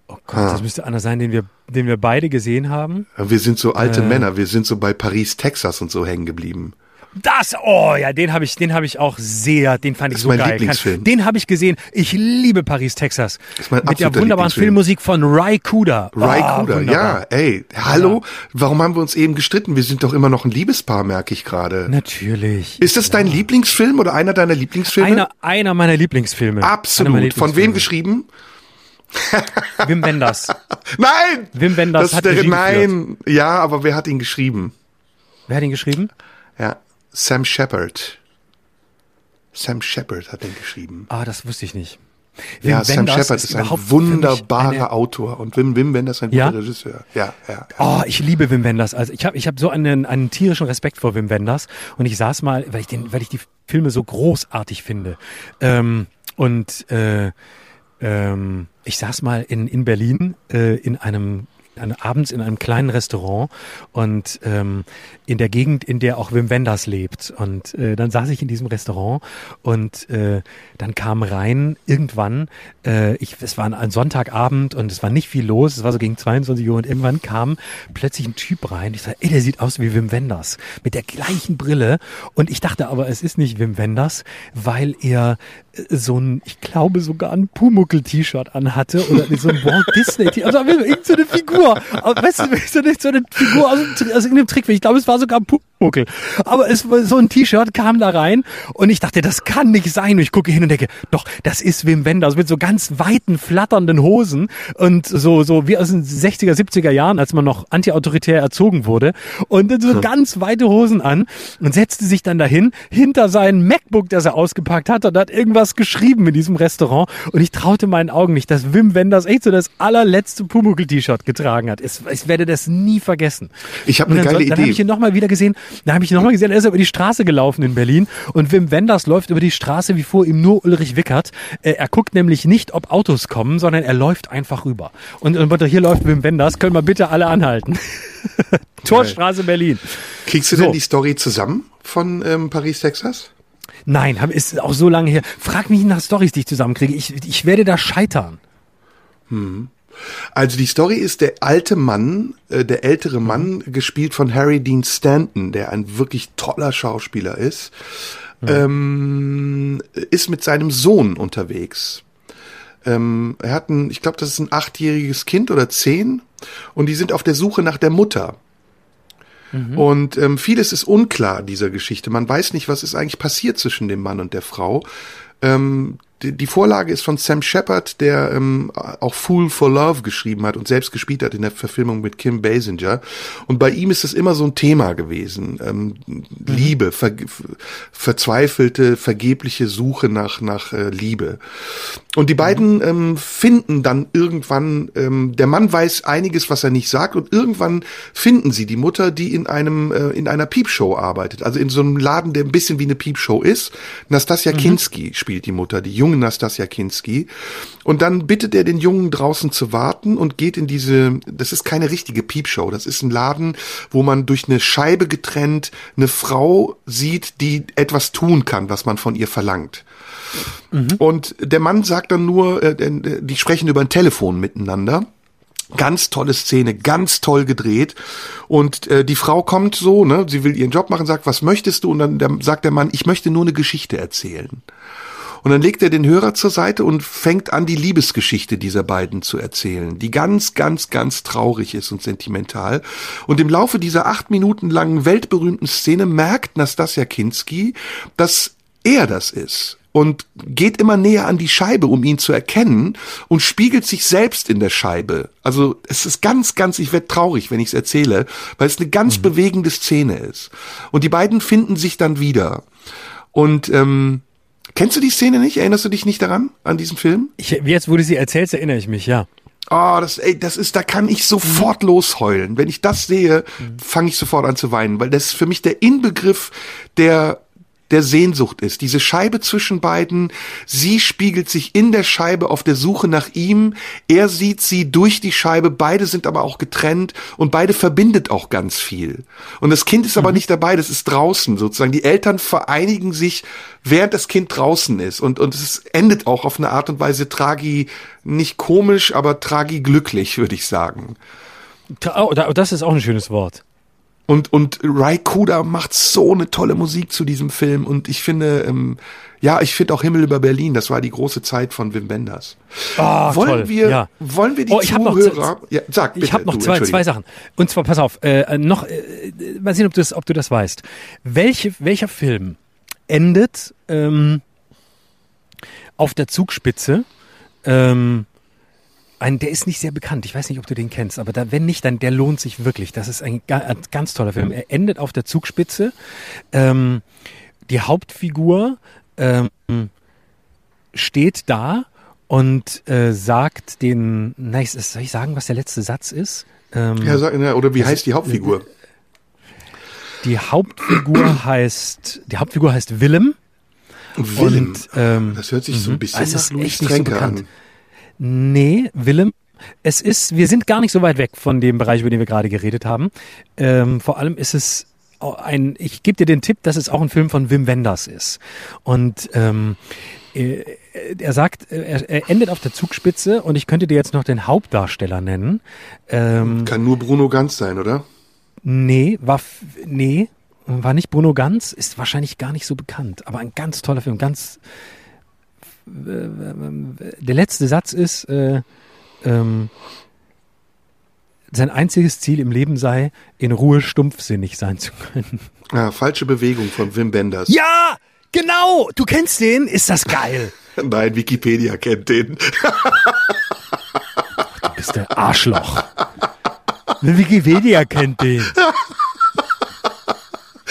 Oh Gott, das müsste einer sein, den wir, den wir beide gesehen haben. Wir sind so Äh. alte Männer, wir sind so bei Paris, Texas und so hängen geblieben. Das, oh ja, den habe ich, den habe ich auch sehr, den fand ich Das ist so mein geil. Lieblingsfilm. Den habe ich gesehen. Ich liebe Paris, Texas. ist mein Mit der wunderbaren. Filmmusik von Ry Cooder. Ry Ah, wunderbar. ja, ey, hallo, warum haben wir uns eben gestritten? Wir sind doch immer noch ein Liebespaar, merke ich gerade. Natürlich. Ist das dein Lieblingsfilm oder einer deiner Lieblingsfilme? Einer, einer meiner Lieblingsfilme. Einer meiner Absolut. Von wem Lieblingsfilme. geschrieben? Wim Wenders. [laughs] Nein! Wim Wenders das ist hat der, Regie Nein, ja, aber wer hat ihn geschrieben? Wer hat ihn geschrieben? Ja, Sam Shepard. Sam Shepard hat den geschrieben. Ah, das wusste ich nicht. Wim Ja, Sam Shepard ist ein überhaupt für wunderbarer Autor und Wim, Wim Wenders ein Ja? guter Regisseur. Ja, ja. ja. Oh, ich liebe Wim Wenders. Also ich habe ich hab so einen, einen tierischen Respekt vor Wim Wenders. Und ich saß mal, weil ich, den, weil ich die Filme so großartig finde. Ähm, und äh, ähm, ich saß mal in, in Berlin äh, in einem abends in einem kleinen Restaurant und ähm, in der Gegend, in der auch Wim Wenders lebt. Und äh, dann saß ich in diesem Restaurant und äh, dann kam rein irgendwann, äh, ich, es war ein, Sonntagabend und es war nicht viel los, es war so gegen 22 Uhr und irgendwann kam plötzlich ein Typ rein. Ich sagte, ey, der sieht aus wie Wim Wenders mit der gleichen Brille. Und ich dachte aber, es ist nicht Wim Wenders, weil er so ein, ich glaube sogar ein Pumuckel-T-Shirt anhatte oder so ein Walt Disney-T-Shirt, also irgend so eine Figur, aber weißt du, [laughs] so eine, so eine Figur aus, einem aus irgendeinem Trickfilm. Ich glaube, es war sogar ein Pumuckel. Aber es war so ein T-Shirt kam da rein und ich dachte, das kann nicht sein. Und ich gucke hin und denke, doch, das ist Wim Wenders mit so ganz weiten, flatternden Hosen und so, so wie aus den 60er, 70er Jahren, als man noch antiautoritär erzogen wurde und so ganz weite Hosen an und setzte sich dann dahin hinter sein MacBook, das er ausgepackt hat und hat irgendwas geschrieben in diesem Restaurant und ich traute meinen Augen nicht, dass Wim Wenders echt so das allerletzte Pumuckl-T-Shirt getragen hat. Es, ich werde das nie vergessen. Ich habe eine dann, geile soll- dann habe Idee. ich ihn nochmal wieder gesehen, dann habe ich ihn nochmal gesehen, er ist über die Straße gelaufen in Berlin und Wim Wenders läuft über die Straße wie vor ihm nur Ulrich Wickert. Äh, er guckt nämlich nicht, ob Autos kommen, sondern er läuft einfach rüber. Und, und hier läuft Wim Wenders, können wir bitte alle anhalten. [laughs] Torstraße Berlin. Kriegst du So. denn die Story zusammen von ähm, Paris, Texas? Nein, hab- ist auch so lange her. Frag mich nach Stories, die ich zusammenkriege. Ich, ich werde da scheitern. Also die Story ist der alte Mann, äh, der ältere Mann, gespielt von Harry Dean Stanton, der ein wirklich toller Schauspieler ist, ähm, ist mit seinem Sohn unterwegs. Ähm, er hat ein, ich glaube, das ist ein achtjähriges Kind oder zehn, und die sind auf der Suche nach der Mutter. Und ähm, vieles ist unklar dieser Geschichte. Man weiß nicht, was ist eigentlich passiert zwischen dem Mann und der Frau. Ähm, die, Vorlage ist von Sam Shepard, der ähm, auch Fool for Love geschrieben hat und selbst gespielt hat in der Verfilmung mit Kim Basinger. Und bei ihm ist es immer so ein Thema gewesen. Ähm, Liebe, ver verzweifelte, vergebliche Suche nach, nach äh, Liebe. Und die beiden ähm, finden dann irgendwann, ähm, der Mann weiß einiges, was er nicht sagt, und irgendwann finden sie die Mutter, die in einem, äh, in einer Piepshow arbeitet. Also in so einem Laden, der ein bisschen wie eine Piepshow ist. Nastasia Kinski spielt die Mutter, die junge Nastasia Kinski. Und dann bittet er den Jungen draußen zu warten und geht in diese, das ist keine richtige Piepshow, das ist ein Laden, wo man durch eine Scheibe getrennt eine Frau sieht, die etwas tun kann, was man von ihr verlangt. Und der Mann sagt dann nur, äh, äh, die sprechen über ein Telefon miteinander. Ganz tolle Szene, ganz toll gedreht. Und äh, die Frau kommt so, ne, sie will ihren Job machen, sagt, was möchtest du? Und dann der, sagt der Mann, ich möchte nur eine Geschichte erzählen. Und dann legt er den Hörer zur Seite und fängt an, die Liebesgeschichte dieser beiden zu erzählen, die ganz, ganz, ganz traurig ist und sentimental. Und im Laufe dieser acht Minuten langen weltberühmten Szene merkt Nastasia Kinski, dass er das ist. und geht immer näher an die Scheibe, um ihn zu erkennen und spiegelt sich selbst in der Scheibe. Also es ist ganz, ganz, ich werde traurig, wenn ich es erzähle, weil es eine ganz mhm. bewegende Szene ist. Und die beiden finden sich dann wieder. Und ähm, kennst du die Szene nicht? Erinnerst du dich nicht daran, an diesem Film? Ich, jetzt, wo du sie erzählst, erinnere ich mich, ja. Oh, das, ey, das ist, da kann ich sofort mhm. losheulen. Wenn ich das sehe, mhm. fange ich sofort an zu weinen, weil das ist für mich der Inbegriff der der Sehnsucht ist. Diese Scheibe zwischen beiden, sie spiegelt sich in der Scheibe auf der Suche nach ihm, er sieht sie durch die Scheibe, beide sind aber auch getrennt und beide verbindet auch ganz viel. Und das Kind ist mhm. aber nicht dabei, das ist draußen sozusagen. Die Eltern vereinigen sich, während das Kind draußen ist und, und es endet auch auf eine Art und Weise tragi, nicht komisch, aber tragi glücklich, würde ich sagen. Oh, das ist auch ein schönes Wort. Und, und Rai Kuda macht so eine tolle Musik zu diesem Film. Und ich finde, ähm, ja, ich finde auch Himmel über Berlin, das war die große Zeit von Wim Wenders. Oh, wollen toll. wir, ja. wollen wir die oh, ich Zuhörer, noch, ja, sag bitte. Ich habe noch du, zwei, zwei Sachen. Und zwar, pass auf, äh, noch, äh, mal sehen, ob du das, ob du das weißt. Welche, welcher Film endet ähm, auf der Zugspitze ähm, ein, der ist nicht sehr bekannt. Ich weiß nicht, ob du den kennst, aber da, wenn nicht, dann der lohnt sich wirklich. Das ist ein, ein ganz toller Film. Er endet auf der Zugspitze. Ähm, die Hauptfigur ähm, steht da und äh, sagt den, na, soll ich sagen, was der letzte Satz ist? Ähm, ja, sag, oder wie heißt die Hauptfigur? Die Hauptfigur heißt, die Hauptfigur heißt Willem. Willem. Und, ähm, das hört sich so ein mhm. bisschen also nach Louis Stränke so an. Nee, Willem, es ist, wir sind gar nicht so weit weg von dem Bereich, über den wir gerade geredet haben. Ähm, vor allem ist es ein, ich gebe dir den Tipp, dass es auch ein Film von Wim Wenders ist. Und ähm, äh, er sagt, er, er endet auf der Zugspitze und ich könnte dir jetzt noch den Hauptdarsteller nennen. Ähm, Kann nur Bruno Ganz sein, oder? Nee, war nee, war nicht Bruno Ganz, ist wahrscheinlich gar nicht so bekannt, aber ein ganz toller Film, ganz der letzte Satz ist, äh, ähm, sein einziges Ziel im Leben sei, in Ruhe stumpfsinnig sein zu können. Ja, falsche Bewegung von Wim Wenders. Ja, genau. Du kennst den? Ist das geil? [laughs] Nein, Wikipedia kennt den. du bist der Arschloch. Wikipedia kennt den. [laughs]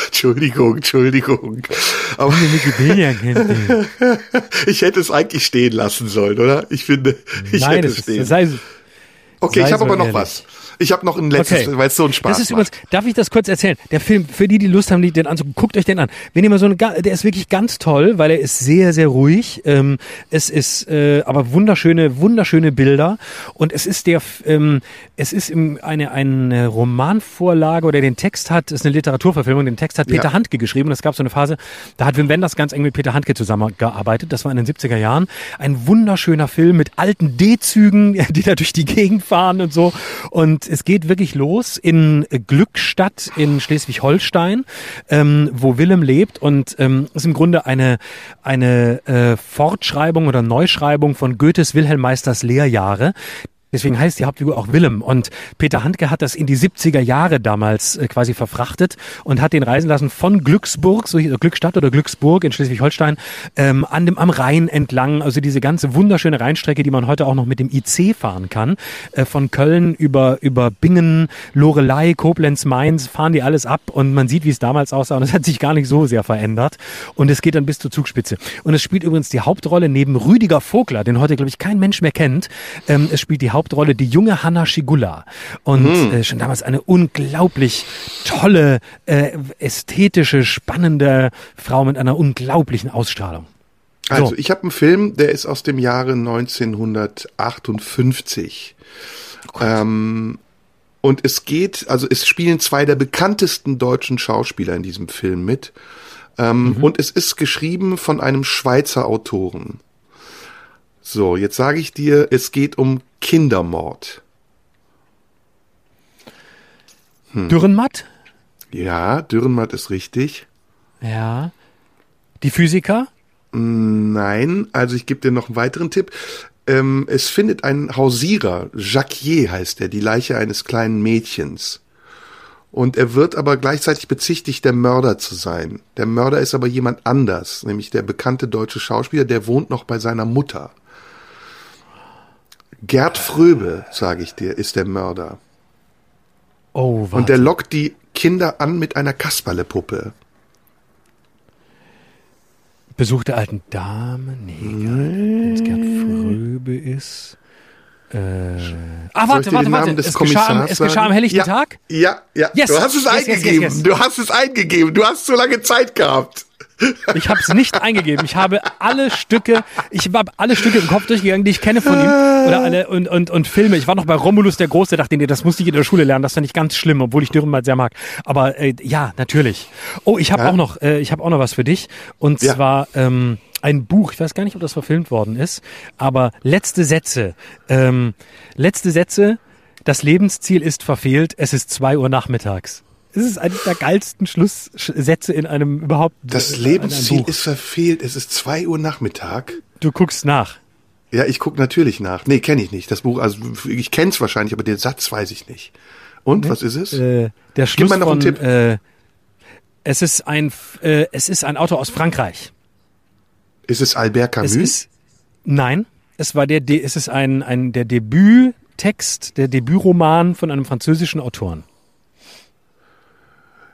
Entschuldigung, Entschuldigung. Aber. [laughs] Ich hätte es eigentlich stehen lassen sollen, oder? Ich finde, ich Nein, hätte es stehen. Sei, okay, ich habe aber noch ehrlich. was. Ich habe noch ein letztes, okay. weil es so ein Spaß das ist übrigens, Darf ich das kurz erzählen? Der Film, für die, die Lust haben, den anzugucken, guckt euch den an. Wenn ihr mal so eine, der ist wirklich ganz toll, weil er ist sehr, sehr ruhig. Ähm, es ist äh, aber wunderschöne, wunderschöne Bilder und es ist der, ähm, es ist im, eine eine Romanvorlage oder den Text hat, ist eine Literaturverfilmung. Den Text hat Peter ja. Handke geschrieben. Es gab so eine Phase, da hat Wim Wenders ganz eng mit Peter Handke zusammengearbeitet. Das war in den 70er Jahren. Ein wunderschöner Film mit alten D-Zügen, [laughs] die da durch die Gegend fahren und so und es geht wirklich los in Glückstadt in Schleswig-Holstein, ähm, wo Willem lebt und ähm, ist im Grunde eine, eine äh, Fortschreibung oder Neuschreibung von Goethes Wilhelm Meisters Lehrjahre. Deswegen heißt die Hauptfigur auch Willem. Und Peter Handke hat das in die 70er Jahre damals äh, quasi verfrachtet und hat den reisen lassen von Glücksburg, so hier, Glückstadt oder Glücksburg in Schleswig-Holstein, ähm, an dem, am Rhein entlang. Also diese ganze wunderschöne Rheinstrecke, die man heute auch noch mit dem IC fahren kann. Äh, von Köln über, über Bingen, Lorelei, Koblenz, Mainz, fahren die alles ab und man sieht, wie es damals aussah. Und es hat sich gar nicht so sehr verändert. Und es geht dann bis zur Zugspitze. Und es spielt übrigens die Hauptrolle neben Rüdiger Vogler, den heute, glaube ich, kein Mensch mehr kennt. Ähm, es spielt die Hauptrolle die junge Hanna Schigula. Und mhm. äh, schon damals eine unglaublich tolle, äh, ästhetische, spannende Frau mit einer unglaublichen Ausstrahlung. Also, ich habe einen Film, der ist aus dem Jahre 1958. Oh ähm, und es geht, also es spielen zwei der bekanntesten deutschen Schauspieler in diesem Film mit. Ähm, mhm. Und es ist geschrieben von einem Schweizer Autoren. So, jetzt sage ich dir, es geht um Kindermord. Hm. Dürrenmatt? Ja, Dürrenmatt ist richtig. Ja. Die Physiker? Nein, also ich gebe dir noch einen weiteren Tipp. Ähm, es findet ein Hausierer, Jacquier heißt er, die Leiche eines kleinen Mädchens. Und er wird aber gleichzeitig bezichtigt, der Mörder zu sein. Der Mörder ist aber jemand anders, nämlich der bekannte deutsche Schauspieler, der wohnt noch bei seiner Mutter. Gerd Fröbe, sage ich dir, ist der Mörder. Oh, warte. Und der lockt die Kinder an mit einer Kasperlepuppe. Besuch der alten Dame? Nee, wenn es Gerd Fröbe ist. Äh, ah, ich warte, warte, warte. Es geschah, am- es geschah am helllichten ja, Tag? Ja, ja. Yes, Du hast es yes, eingegeben. yes. Du hast es eingegeben. Du hast so lange Zeit gehabt. Ich habe es nicht eingegeben. Ich habe alle Stücke, ich habe alle Stücke im Kopf durchgegangen, die ich kenne von ihm oder alle und und und Filme. Ich war noch bei Romulus der Große, dachte mir, das musste ich in der Schule lernen. Das fand ich ganz schlimm, obwohl ich Dürrenmatt sehr mag. Aber äh, ja, natürlich. Oh, ich habe Ja? auch noch, äh, ich habe auch noch was für dich und Ja. zwar ähm, ein Buch. Ich weiß gar nicht, ob das verfilmt worden ist, aber letzte Sätze. Ähm, letzte Sätze. Das Lebensziel ist verfehlt. Es ist zwei Uhr nachmittags. Es ist einer der geilsten Schlusssätze in einem überhaupt. Das in einem Lebensziel ist verfehlt. Es ist zwei Uhr Nachmittag. Du guckst nach. Ja, ich guck natürlich nach. Nee, kenne ich nicht. Das Buch, also ich kenne es wahrscheinlich, aber den Satz weiß ich nicht. Und, was ist es? Äh, der Schluss mal noch von, einen Tipp. Äh, es ist ein, äh, es ist ein Autor aus Frankreich. Ist es Albert Camus? Es ist, nein, es war der, De- es ist ein, ein, der Debüttext, der Debütroman von einem französischen Autoren.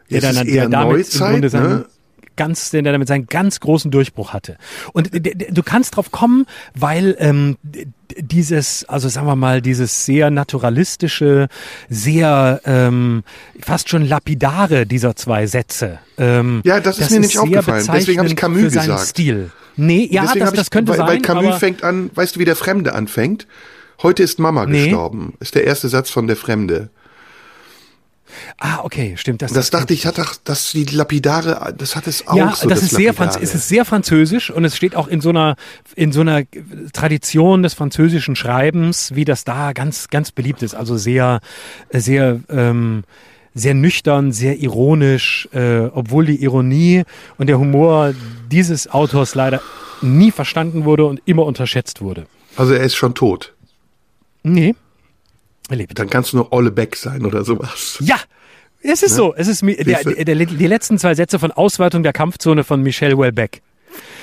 Der, es ist dann, eher der damit Neuzeit, ne? Ganz, der damit seinen ganz großen Durchbruch hatte. Und du kannst drauf kommen, weil ähm, dieses, also sagen wir mal, dieses sehr naturalistische, sehr ähm, fast schon lapidare dieser zwei Sätze. Ähm, Ja, das ist mir nämlich aufgefallen. Deswegen habe ich Camus für seinen gesagt. Stil. Nee, ja, Deswegen das, hab das ich, könnte weil, sein, weil Camus fängt an, weißt du, wie der Fremde anfängt? Heute ist Mama Nee. gestorben. Ist der erste Satz von der Fremde. Ah, okay, stimmt. Das, Das dachte ich, hat doch, das die lapidare, das hat es auch ja, so. das, ist sehr. Franz es ist sehr französisch und es steht auch in so einer, in so einer Tradition des französischen Schreibens, wie das da ganz, ganz beliebt ist. Also sehr, sehr, ähm, sehr nüchtern, sehr ironisch, äh, obwohl die Ironie und der Humor dieses Autors leider nie verstanden wurde und immer unterschätzt wurde. Also er ist schon tot. Nee. Er lebt. Dann kannst du nur Olle Beck sein oder sowas. Ja, es ist so. Es ist der, der, der, die letzten zwei Sätze von Ausweitung der Kampfzone von Michel Houellebecq.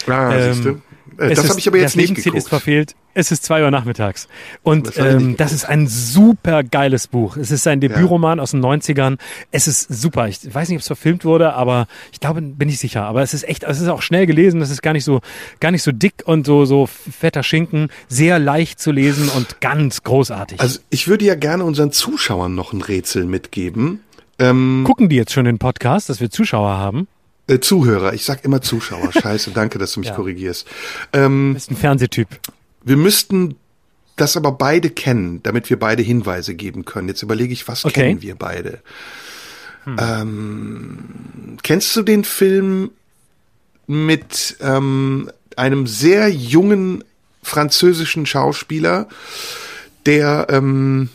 Ah, Ähm, siehst du? Äh, Das habe ich aber jetzt nicht Lebensziel ist geguckt. verfehlt. Es ist zwei Uhr nachmittags. Und Das ähm, das ist ein super geiles Buch. Es ist ein Debütroman aus den 90ern. Es ist super. Ich weiß nicht, ob es verfilmt wurde, aber ich glaube, bin ich sicher. Aber es ist echt, es ist auch schnell gelesen. Es ist gar nicht so, gar nicht so dick und so, so fetter Schinken. Sehr leicht zu lesen und ganz großartig. Also ich würde ja gerne unseren Zuschauern noch ein Rätsel mitgeben. Ähm, Gucken die jetzt schon den Podcast, dass wir Zuschauer haben? Äh, Zuhörer, ich sag immer Zuschauer. [laughs] Scheiße, danke, dass du mich Ja. korrigierst. Ähm, Du bist ein Fernsehtyp. wir müssten das aber beide kennen, damit wir beide Hinweise geben können. Jetzt überlege ich, was Okay. kennen wir beide? Ähm, kennst du den Film mit ähm, einem sehr jungen französischen Schauspieler, der ähm,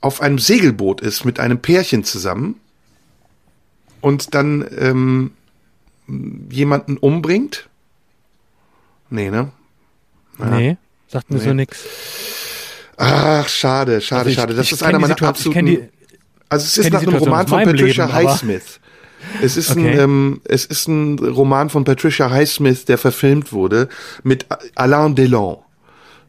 auf einem Segelboot ist mit einem Pärchen zusammen und dann ähm, jemanden umbringt? Nee, ne? Nee, sagt mir Nee. so nix. Ach, schade, schade, Also ich- schade. Das ist einer meiner Situation- absoluten. die- also es ist nach einem Roman von Patricia Leben, Highsmith. Es ist Okay. ein, ähm, es ist ein Roman von Patricia Highsmith, der verfilmt wurde mit Alain Delon,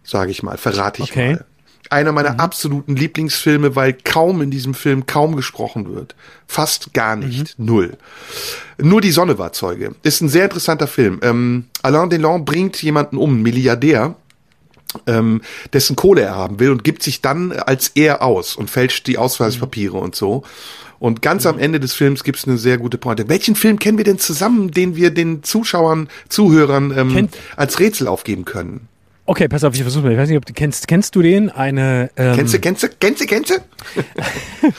sage ich mal, verrate ich Okay. mal. Einer meiner Mhm. absoluten Lieblingsfilme, weil kaum in diesem Film kaum gesprochen wird. Fast gar nicht. Mhm. Null. Nur die Sonne war Zeuge. Ist ein sehr interessanter Film. Ähm, Alain Delon bringt jemanden um, Milliardär, ähm, dessen Kohle er haben will und gibt sich dann als er aus und fälscht die Ausweispapiere und so. Und ganz am Ende des Films gibt es eine sehr gute Pointe. Welchen Film kennen wir denn zusammen, den wir den Zuschauern, Zuhörern ähm, Kennt- als Rätsel aufgeben können? Okay, pass auf, ich versuche mal. Ich weiß nicht, ob du kennst. Kennst du den? Eine. Ähm, Kennst du, kennst du, kennst du, kennst du? [laughs]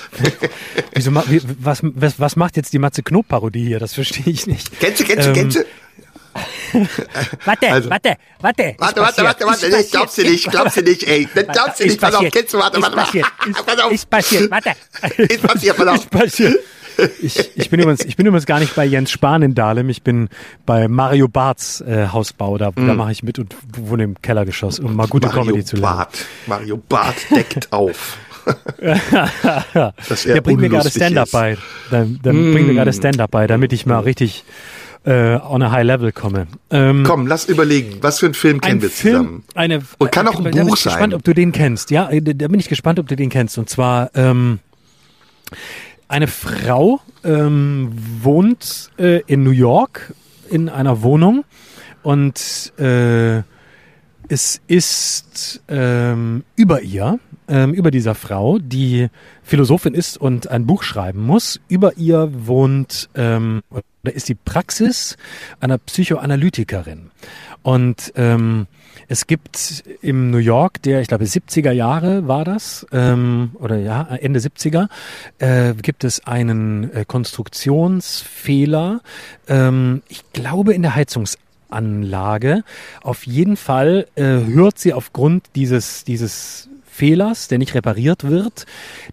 Wieso, ma- wie, was, was, was macht jetzt die Matze Knob Parodie hier? Das verstehe ich nicht. Kennst du, kennst du, Ähm, kennst du? [laughs] Warte, Also- warte, warte. Warte, warte, passiert, warte, warte, glaubst du passiert, nicht, glaubst du nicht, ey. [laughs] Das glaubst du ist nicht, pass auf, passiert, kennst du, warte, warte, warte. passiert, ist, Pass auf. Ist passiert, warte. Ist passiert, pass auf. Ist passiert. Ich, ich, bin übrigens, ich bin übrigens gar nicht bei Jens Spahn in Dahlem, ich bin bei Mario Barths äh, Hausbau, da, da mache ich mit und wohne im Kellergeschoss, um mal gute Mario Comedy zu lernen. Barth. Mario Barth deckt auf. [laughs] Der bringt mir gerade Stand-up bei. Der, der Mm. bringt mir gerade Stand-up bei, damit ich mal richtig äh, on a high level komme. Ähm, Komm, lass überlegen, was für einen Film kennen ein wir Film, zusammen? eine Und kann auch ein da bin Buch ich gespannt, sein. ob du den kennst. Ja, äh, da bin ich gespannt, ob du den kennst. Und zwar ähm, eine Frau ähm, wohnt äh, in New York in einer Wohnung und äh, es ist ähm, über ihr, ähm, über dieser Frau, die Philosophin ist und ein Buch schreiben muss. Über ihr wohnt ähm, oder ist die Praxis einer Psychoanalytikerin. Und ähm, es gibt im New York, der, ich glaube, 70er Jahre war das, ähm, oder ja, Ende 70er, äh, gibt es einen äh, Konstruktionsfehler, ähm, ich glaube in der Heizungsanlage. Auf jeden Fall äh, hört sie aufgrund dieses, dieses Fehlers, der nicht repariert wird,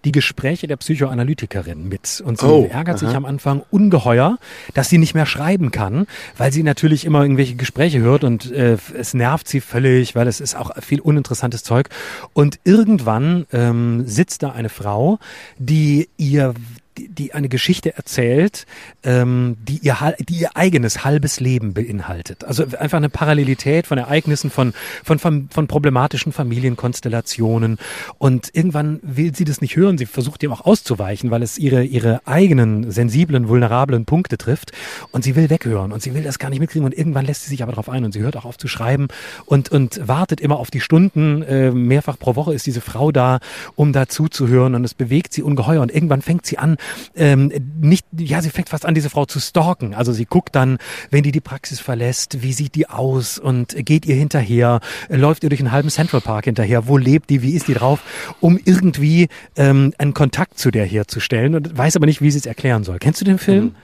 die Gespräche der Psychoanalytikerin mit. Und sie Oh, ärgert sich aha. am Anfang ungeheuer, dass sie nicht mehr schreiben kann, weil sie natürlich immer irgendwelche Gespräche hört und äh, es nervt sie völlig, weil es ist auch viel uninteressantes Zeug. Und irgendwann ähm, sitzt da eine Frau, die ihr die, die eine Geschichte erzählt, ähm, die, ihr, die ihr eigenes halbes Leben beinhaltet. Also einfach eine Parallelität von Ereignissen, von, von, von, von problematischen Familienkonstellationen. Und irgendwann will sie das nicht hören. Sie versucht dem auch auszuweichen, weil es ihre, ihre eigenen sensiblen, vulnerablen Punkte trifft. Und sie will weghören und sie will das gar nicht mitkriegen. Und irgendwann lässt sie sich aber darauf ein und sie hört auch auf zu schreiben und, und wartet immer auf die Stunden. Äh, mehrfach pro Woche ist diese Frau da, um da zuzuhören. Und es bewegt sie ungeheuer. Und irgendwann fängt sie an, ähm, nicht, ja, sie fängt fast an, diese Frau zu stalken. Also sie guckt dann, wenn die die Praxis verlässt, wie sieht die aus und geht ihr hinterher, äh, läuft ihr durch einen halben Central Park hinterher, wo lebt die, wie ist die drauf, um irgendwie ähm, einen Kontakt zu der herzustellen und weiß aber nicht, wie sie es erklären soll. Kennst du den Film?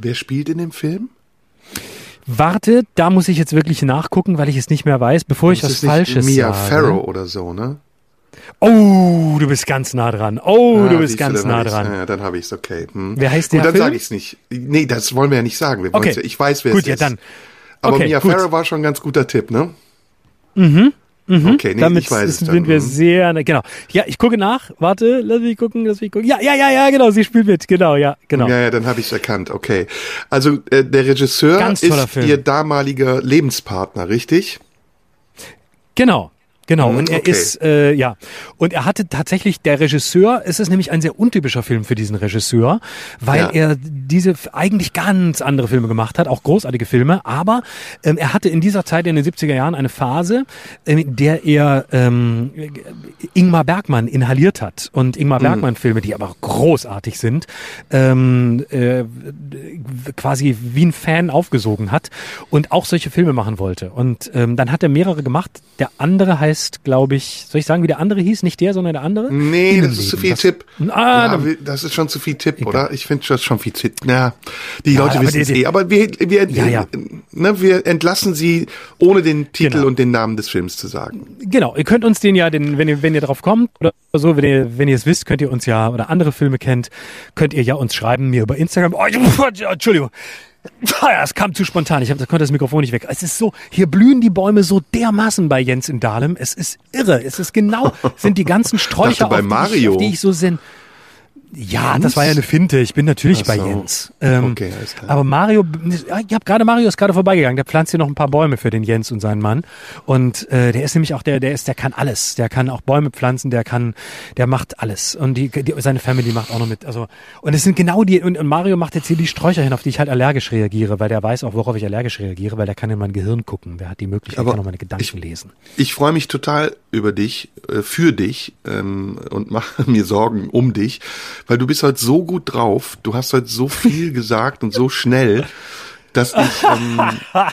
Wer spielt in dem Film? Warte, da muss ich jetzt wirklich nachgucken, weil ich es nicht mehr weiß, bevor ich Das was Falsches Mia sage. Farrow oder so, ne? Oh, du bist ganz nah dran. Oh, Ah, du bist du, ganz dann nah dran. Ja, dann habe ich's, okay. Hm. Wer heißt Gut, der dann Film? sage ich's nicht. Nee, das wollen wir ja nicht sagen. Okay. ja, ich weiß, wer Gut, es ja ist. dann. Aber Okay, Mia gut. Farrow war schon ein ganz guter Tipp, ne? Mhm. Okay, nee, Damit ich weiß ist- es dann. sind wir Hm. sehr, na, genau. Ja, ich gucke nach. Warte, lass mich gucken, lass mich gucken. Ja, ja, ja, ja, genau. Sie spielt mit. Genau, ja, genau. Ja, ja, dann habe ich erkannt. Okay. Also äh, der Regisseur ist Film. ihr damaliger Lebenspartner, richtig? Genau. Genau, Mhm, und er okay. ist, äh, ja, und er hatte tatsächlich, der Regisseur, es ist nämlich ein sehr untypischer Film für diesen Regisseur, weil Ja. er diese eigentlich ganz andere Filme gemacht hat, auch großartige Filme, aber ähm, er hatte in dieser Zeit in den 70er Jahren eine Phase, ähm, in der er ähm, Ingmar Bergmann inhaliert hat und Mhm. Ingmar Bergmann Filme, die aber großartig sind, ähm, äh, quasi wie ein Fan aufgesogen hat und auch solche Filme machen wollte. Und ähm, dann hat er mehrere gemacht. Der andere heißt, glaube ich, soll ich sagen, wie der andere hieß? Nicht der, sondern der andere? Nee, das ist zu viel Das- Tipp. Ah, ja, das ist schon zu viel Tipp, oder? Ich finde das schon viel Tipp. Ja, die Ja, Leute wissen es eh. Aber wir, wir, ja. Ne, wir entlassen sie, ohne den Titel Genau. und den Namen des Films zu sagen. Genau, ihr könnt uns den ja, den, wenn ihr, wenn ihr drauf kommt oder so, wenn ihr, wenn ihr es wisst, könnt ihr uns ja, oder andere Filme kennt, könnt ihr ja uns schreiben, mir über Instagram. Oh, [laughs] Entschuldigung. Ja, es kam zu spontan. Ich hab, da konnte das Mikrofon nicht weg. Es ist so, hier blühen die Bäume so dermaßen bei Jens in Dahlem. Es ist irre. Es ist genau, sind die ganzen [laughs] Sträucher, auf, die ich, auf die ich so sind. Ja, das war ja eine Finte. Ich bin natürlich Ach bei so. Jens. Ähm, Okay, alles klar. Aber Mario, ich habe gerade Mario ist gerade vorbeigegangen. Der pflanzt hier noch ein paar Bäume für den Jens und seinen Mann. Und äh, der ist nämlich auch der, der ist, der kann alles. Der kann auch Bäume pflanzen. Der kann, der macht alles. Und die, die seine Family macht auch noch mit. Also und es sind genau die. Und, und Mario macht jetzt hier die Sträucher hin, auf die ich halt allergisch reagiere, weil der weiß auch, worauf ich allergisch reagiere, weil der kann in mein Gehirn gucken. Der hat die Möglichkeit, Aber kann auch meine Gedanken ich- lesen. Ich freue mich total über dich, äh, für dich ähm, und mache [laughs] mir Sorgen um dich, weil du bist heute so gut drauf, du hast heute so viel [laughs] gesagt und so schnell, dass ich, ähm, [laughs]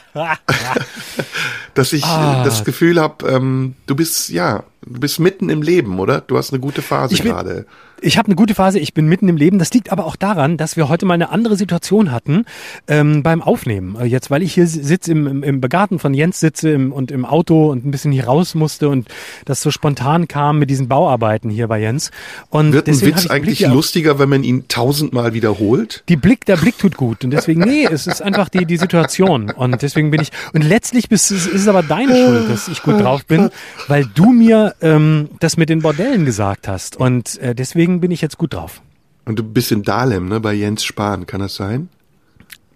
dass ich Ah. das Gefühl habe, ähm, du bist ja, du bist mitten im Leben, oder? Du hast eine gute Phase Ich bin- gerade. Ich habe eine gute Phase, ich bin mitten im Leben. Das liegt aber auch daran, dass wir heute mal eine andere Situation hatten ähm, beim Aufnehmen. Äh, Jetzt, weil ich hier sitze im, im, im Garten von Jens sitze im, und im Auto und ein bisschen hier raus musste und das so spontan kam mit diesen Bauarbeiten hier bei Jens. Und Wird ein Witz eigentlich lustiger, wenn man ihn tausendmal wiederholt? die Blick, der Blick tut gut und deswegen, nee, es ist einfach die, die Situation und deswegen bin ich, und letztlich bist, ist, ist ist aber deine Schuld, dass ich gut drauf bin, weil du mir ähm, das mit den Bordellen gesagt hast. Und äh, deswegen bin ich jetzt gut drauf. Und du bist in Dahlem, ne, bei Jens Spahn, kann das sein?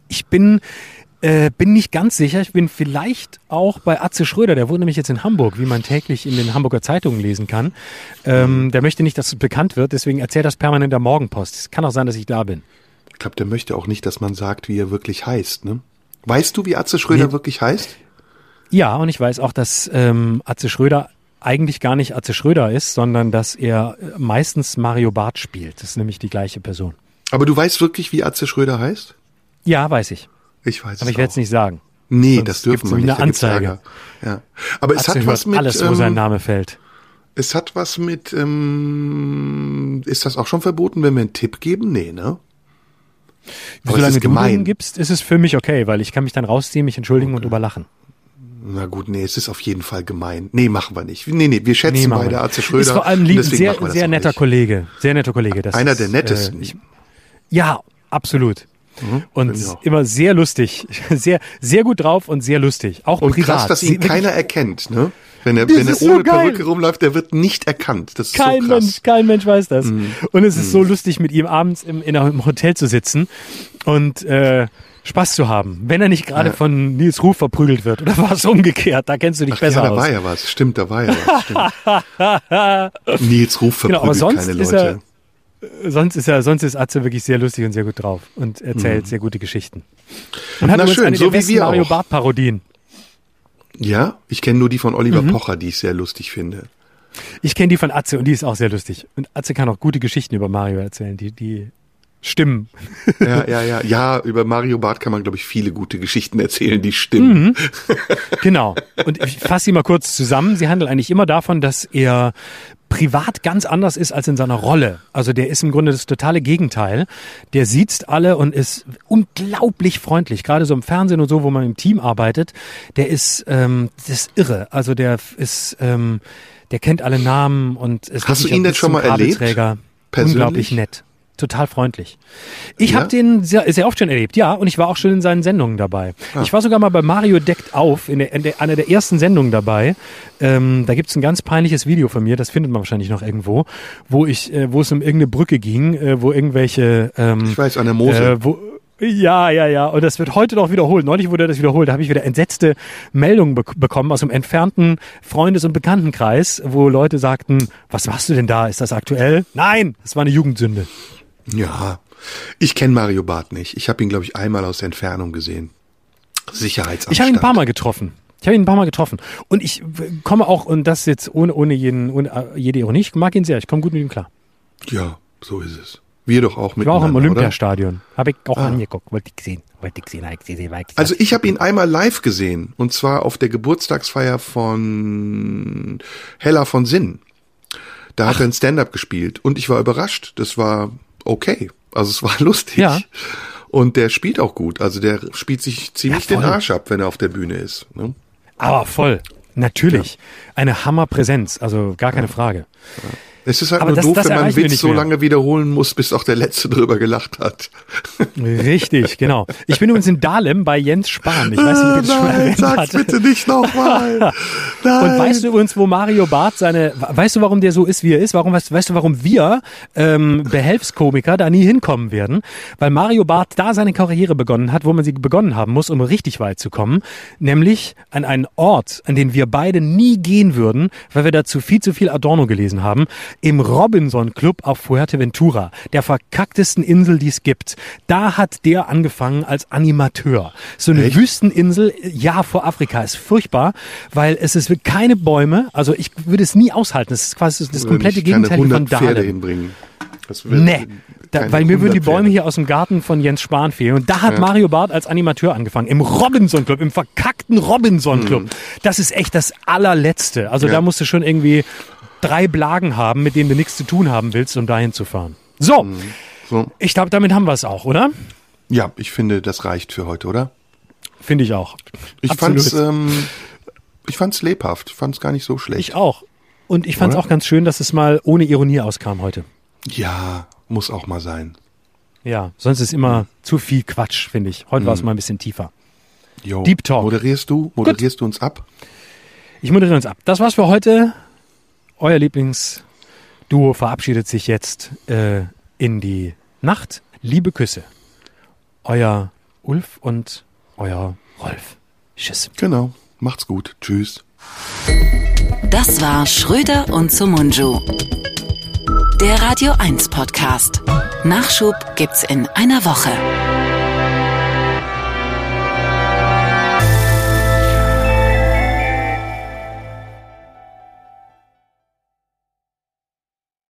Ich bin äh, bin nicht ganz sicher. Ich bin vielleicht auch bei Atze Schröder. Der wohnt nämlich jetzt in Hamburg, wie man täglich in den Hamburger Zeitungen lesen kann. Ähm, der möchte nicht, dass es bekannt wird, deswegen erzählt das permanent der Morgenpost. Es kann auch sein, dass ich da bin. Ich glaube, der möchte auch nicht, dass man sagt, wie er wirklich heißt. Ne? Weißt du, wie Atze Schröder nee. wirklich heißt? Ja, und ich weiß auch, dass ähm, Atze Schröder eigentlich gar nicht Atze Schröder ist, sondern dass er meistens Mario Barth spielt. Das ist nämlich die gleiche Person. Aber du weißt wirklich, wie Atze Schröder heißt? Ja, weiß ich. Ich weiß Aber ich werde es nicht sagen. Nee, Sonst das dürfen wir nicht. eine Anzeige. Ja. Aber es Atze hat was mit alles, wo ähm, sein Name fällt. Es hat was mit ähm, ist das auch schon verboten, wenn wir einen Tipp geben? Nee, ne? Aber Solange du den gibst, ist es für mich okay, weil ich kann mich dann rausziehen, mich entschuldigen okay. und überlachen. Na gut, nee, es ist auf jeden Fall gemein. Nee, machen wir nicht. Nee, nee, wir schätzen nee, beide Arze Schröder. Ist vor allem lieb, sehr, sehr netter nicht. Kollege. Sehr netter Kollege. Das Einer ist, der nettesten. Äh, ich, ja, absolut. Mhm, und immer sehr lustig. [laughs] Sehr, sehr gut drauf und sehr lustig. Auch und privat. krass, dass ihn keiner erkennt, ne? Wenn er, wenn er ohne so Perücke rumläuft, der wird nicht erkannt. Das ist kein so krass. Mensch, kein Mensch weiß das. Mm. Und es ist mm. so lustig, mit ihm abends im, in einem Hotel zu sitzen und äh, Spaß zu haben, wenn er nicht gerade ja. von Nils Ruf verprügelt wird. Oder war es umgekehrt? Da kennst du dich Ach, besser ja, da aus. war ja was. Stimmt, da war ja was. [laughs] Nils Ruf verprügelt genau, aber sonst keine Leute. Er, sonst ist er, sonst ist Atze wirklich sehr lustig und sehr gut drauf und erzählt mhm. sehr gute Geschichten. Und hat Na schön, eine so wie wir Mario auch. Barth Parodien. Ja, ich kenne nur die von Oliver mhm. Pocher, die ich sehr lustig finde. Ich kenne die von Atze und die ist auch sehr lustig. Und Atze kann auch gute Geschichten über Mario erzählen, die, die stimmen. Ja, ja, ja. Ja, über Mario Barth kann man, glaube ich, viele gute Geschichten erzählen, die stimmen. Mhm. Genau. Und ich fasse sie mal kurz zusammen. Sie handeln eigentlich immer davon, dass er privat ganz anders ist als in seiner Rolle. Also der ist im Grunde das totale Gegenteil. Der sieht alle und ist unglaublich freundlich. Gerade so im Fernsehen und so, wo man im Team arbeitet, der ist, ähm, das ist irre. Also der ist, ähm, der kennt alle Namen und ist Hast du ihn denn schon mal erlebt? Persönlich? Unglaublich nett total freundlich. Ich ja? habe den sehr, sehr oft schon erlebt, ja, und ich war auch schon in seinen Sendungen dabei. Ah. Ich war sogar mal bei Mario deckt auf, in, der, in der, einer der ersten Sendungen dabei. Ähm, da gibt's ein ganz peinliches Video von mir, das findet man wahrscheinlich noch irgendwo, wo ich, äh, wo es um irgendeine Brücke ging, äh, wo irgendwelche ähm, Ich weiß, an der Mose. Äh, wo, ja, ja, ja. Und das wird heute noch wiederholt. Neulich wurde das wiederholt. Da habe ich wieder entsetzte Meldungen be bekommen aus einem entfernten Freundes- und Bekanntenkreis, wo Leute sagten, was machst du denn da? Ist das aktuell? Nein, das war eine Jugendsünde. Ja, ich kenne Mario Barth nicht. Ich habe ihn, glaube ich, einmal aus der Entfernung gesehen. Sicherheitsamtstand. Ich habe ihn ein paar Mal getroffen. Ich habe ihn ein paar Mal getroffen. Und ich komme auch, und das jetzt ohne, ohne, jeden, ohne äh, jede Ironie, ich mag ihn sehr. Ich komme gut mit ihm klar. Ja, so ist es. Wir doch auch mit. Ich war auch im Olympiastadion. Habe ich auch ah. angeguckt. Wollte ich sehen. Wollte ich sehen. Wollte ich sehen. Wollte ich also ich habe ihn einmal live gesehen. Und zwar auf der Geburtstagsfeier von Hella von Sinn. Da Ach. hat er ein Stand-up gespielt. Und ich war überrascht. Das war okay. Also es war [laughs] lustig. Ja. Und der spielt auch gut. Also der spielt sich ziemlich ja, den Arsch ab, wenn er auf der Bühne ist. Ne? Aber voll. Natürlich. Ja. Eine Hammerpräsenz. Also gar keine Frage. Ja. Es ist halt Aber nur das, doof, das wenn man einen Witz so lange wiederholen muss, bis auch der Letzte drüber gelacht hat. Richtig, genau. Ich bin übrigens in Dahlem bei Jens Spahn. Ich weiß nicht, wie das schon erwähnt sag's bitte nicht nochmal. [laughs] Und weißt du übrigens, wo Mario Barth seine, weißt du, warum der so ist, wie er ist? Warum, weißt, weißt du, warum wir ähm, Behelfskomiker da nie hinkommen werden? Weil Mario Barth da seine Karriere begonnen hat, wo man sie begonnen haben muss, um richtig weit zu kommen. Nämlich an einen Ort, an den wir beide nie gehen würden, weil wir dazu viel zu viel Adorno gelesen haben im Robinson Club auf Fuerteventura, der verkacktesten Insel, die es gibt. Da hat der angefangen als Animateur. So eine Echt? Wüsteninsel, ja, vor Afrika ist furchtbar, weil es ist keine Bäume, also ich würde es nie aushalten. Das ist quasi das komplette Gegenteil von Dahlem. hinbringen. Nee, da, weil mir würden die Bäume hier aus dem Garten von Jens Spahn fehlen. Und da hat ja. Mario Barth als Animateur angefangen. Im Robinson Club, im verkackten Robinson Club. Mhm. Das ist echt das allerletzte. Also ja. da musst du schon irgendwie drei Blagen haben, mit denen du nichts zu tun haben willst, um dahin zu fahren. So, mhm. so. ich glaube, damit haben wir es auch, oder? Ja, ich finde, das reicht für heute, oder? Finde ich auch. Ich fand es ähm, ich fand's lebhaft, ich fand es gar nicht so schlecht. Ich auch. Und ich fand es auch ganz schön, dass es mal ohne Ironie auskam heute. Ja, muss auch mal sein. Ja, sonst ist immer zu viel Quatsch, finde ich. Heute mhm. war es mal ein bisschen tiefer. Jo. Deep Talk. Moderierst du? Moderierst du uns ab? Ich moderiere uns ab. Das war's für heute. Euer Lieblingsduo verabschiedet sich jetzt äh, in die Nacht. Liebe Küsse. Euer Ulf und euer Rolf. Tschüss. Genau. Macht's gut. Tschüss. Das war Schröder und Sumunju. Der Radio 1 Podcast. Nachschub gibt's in einer Woche.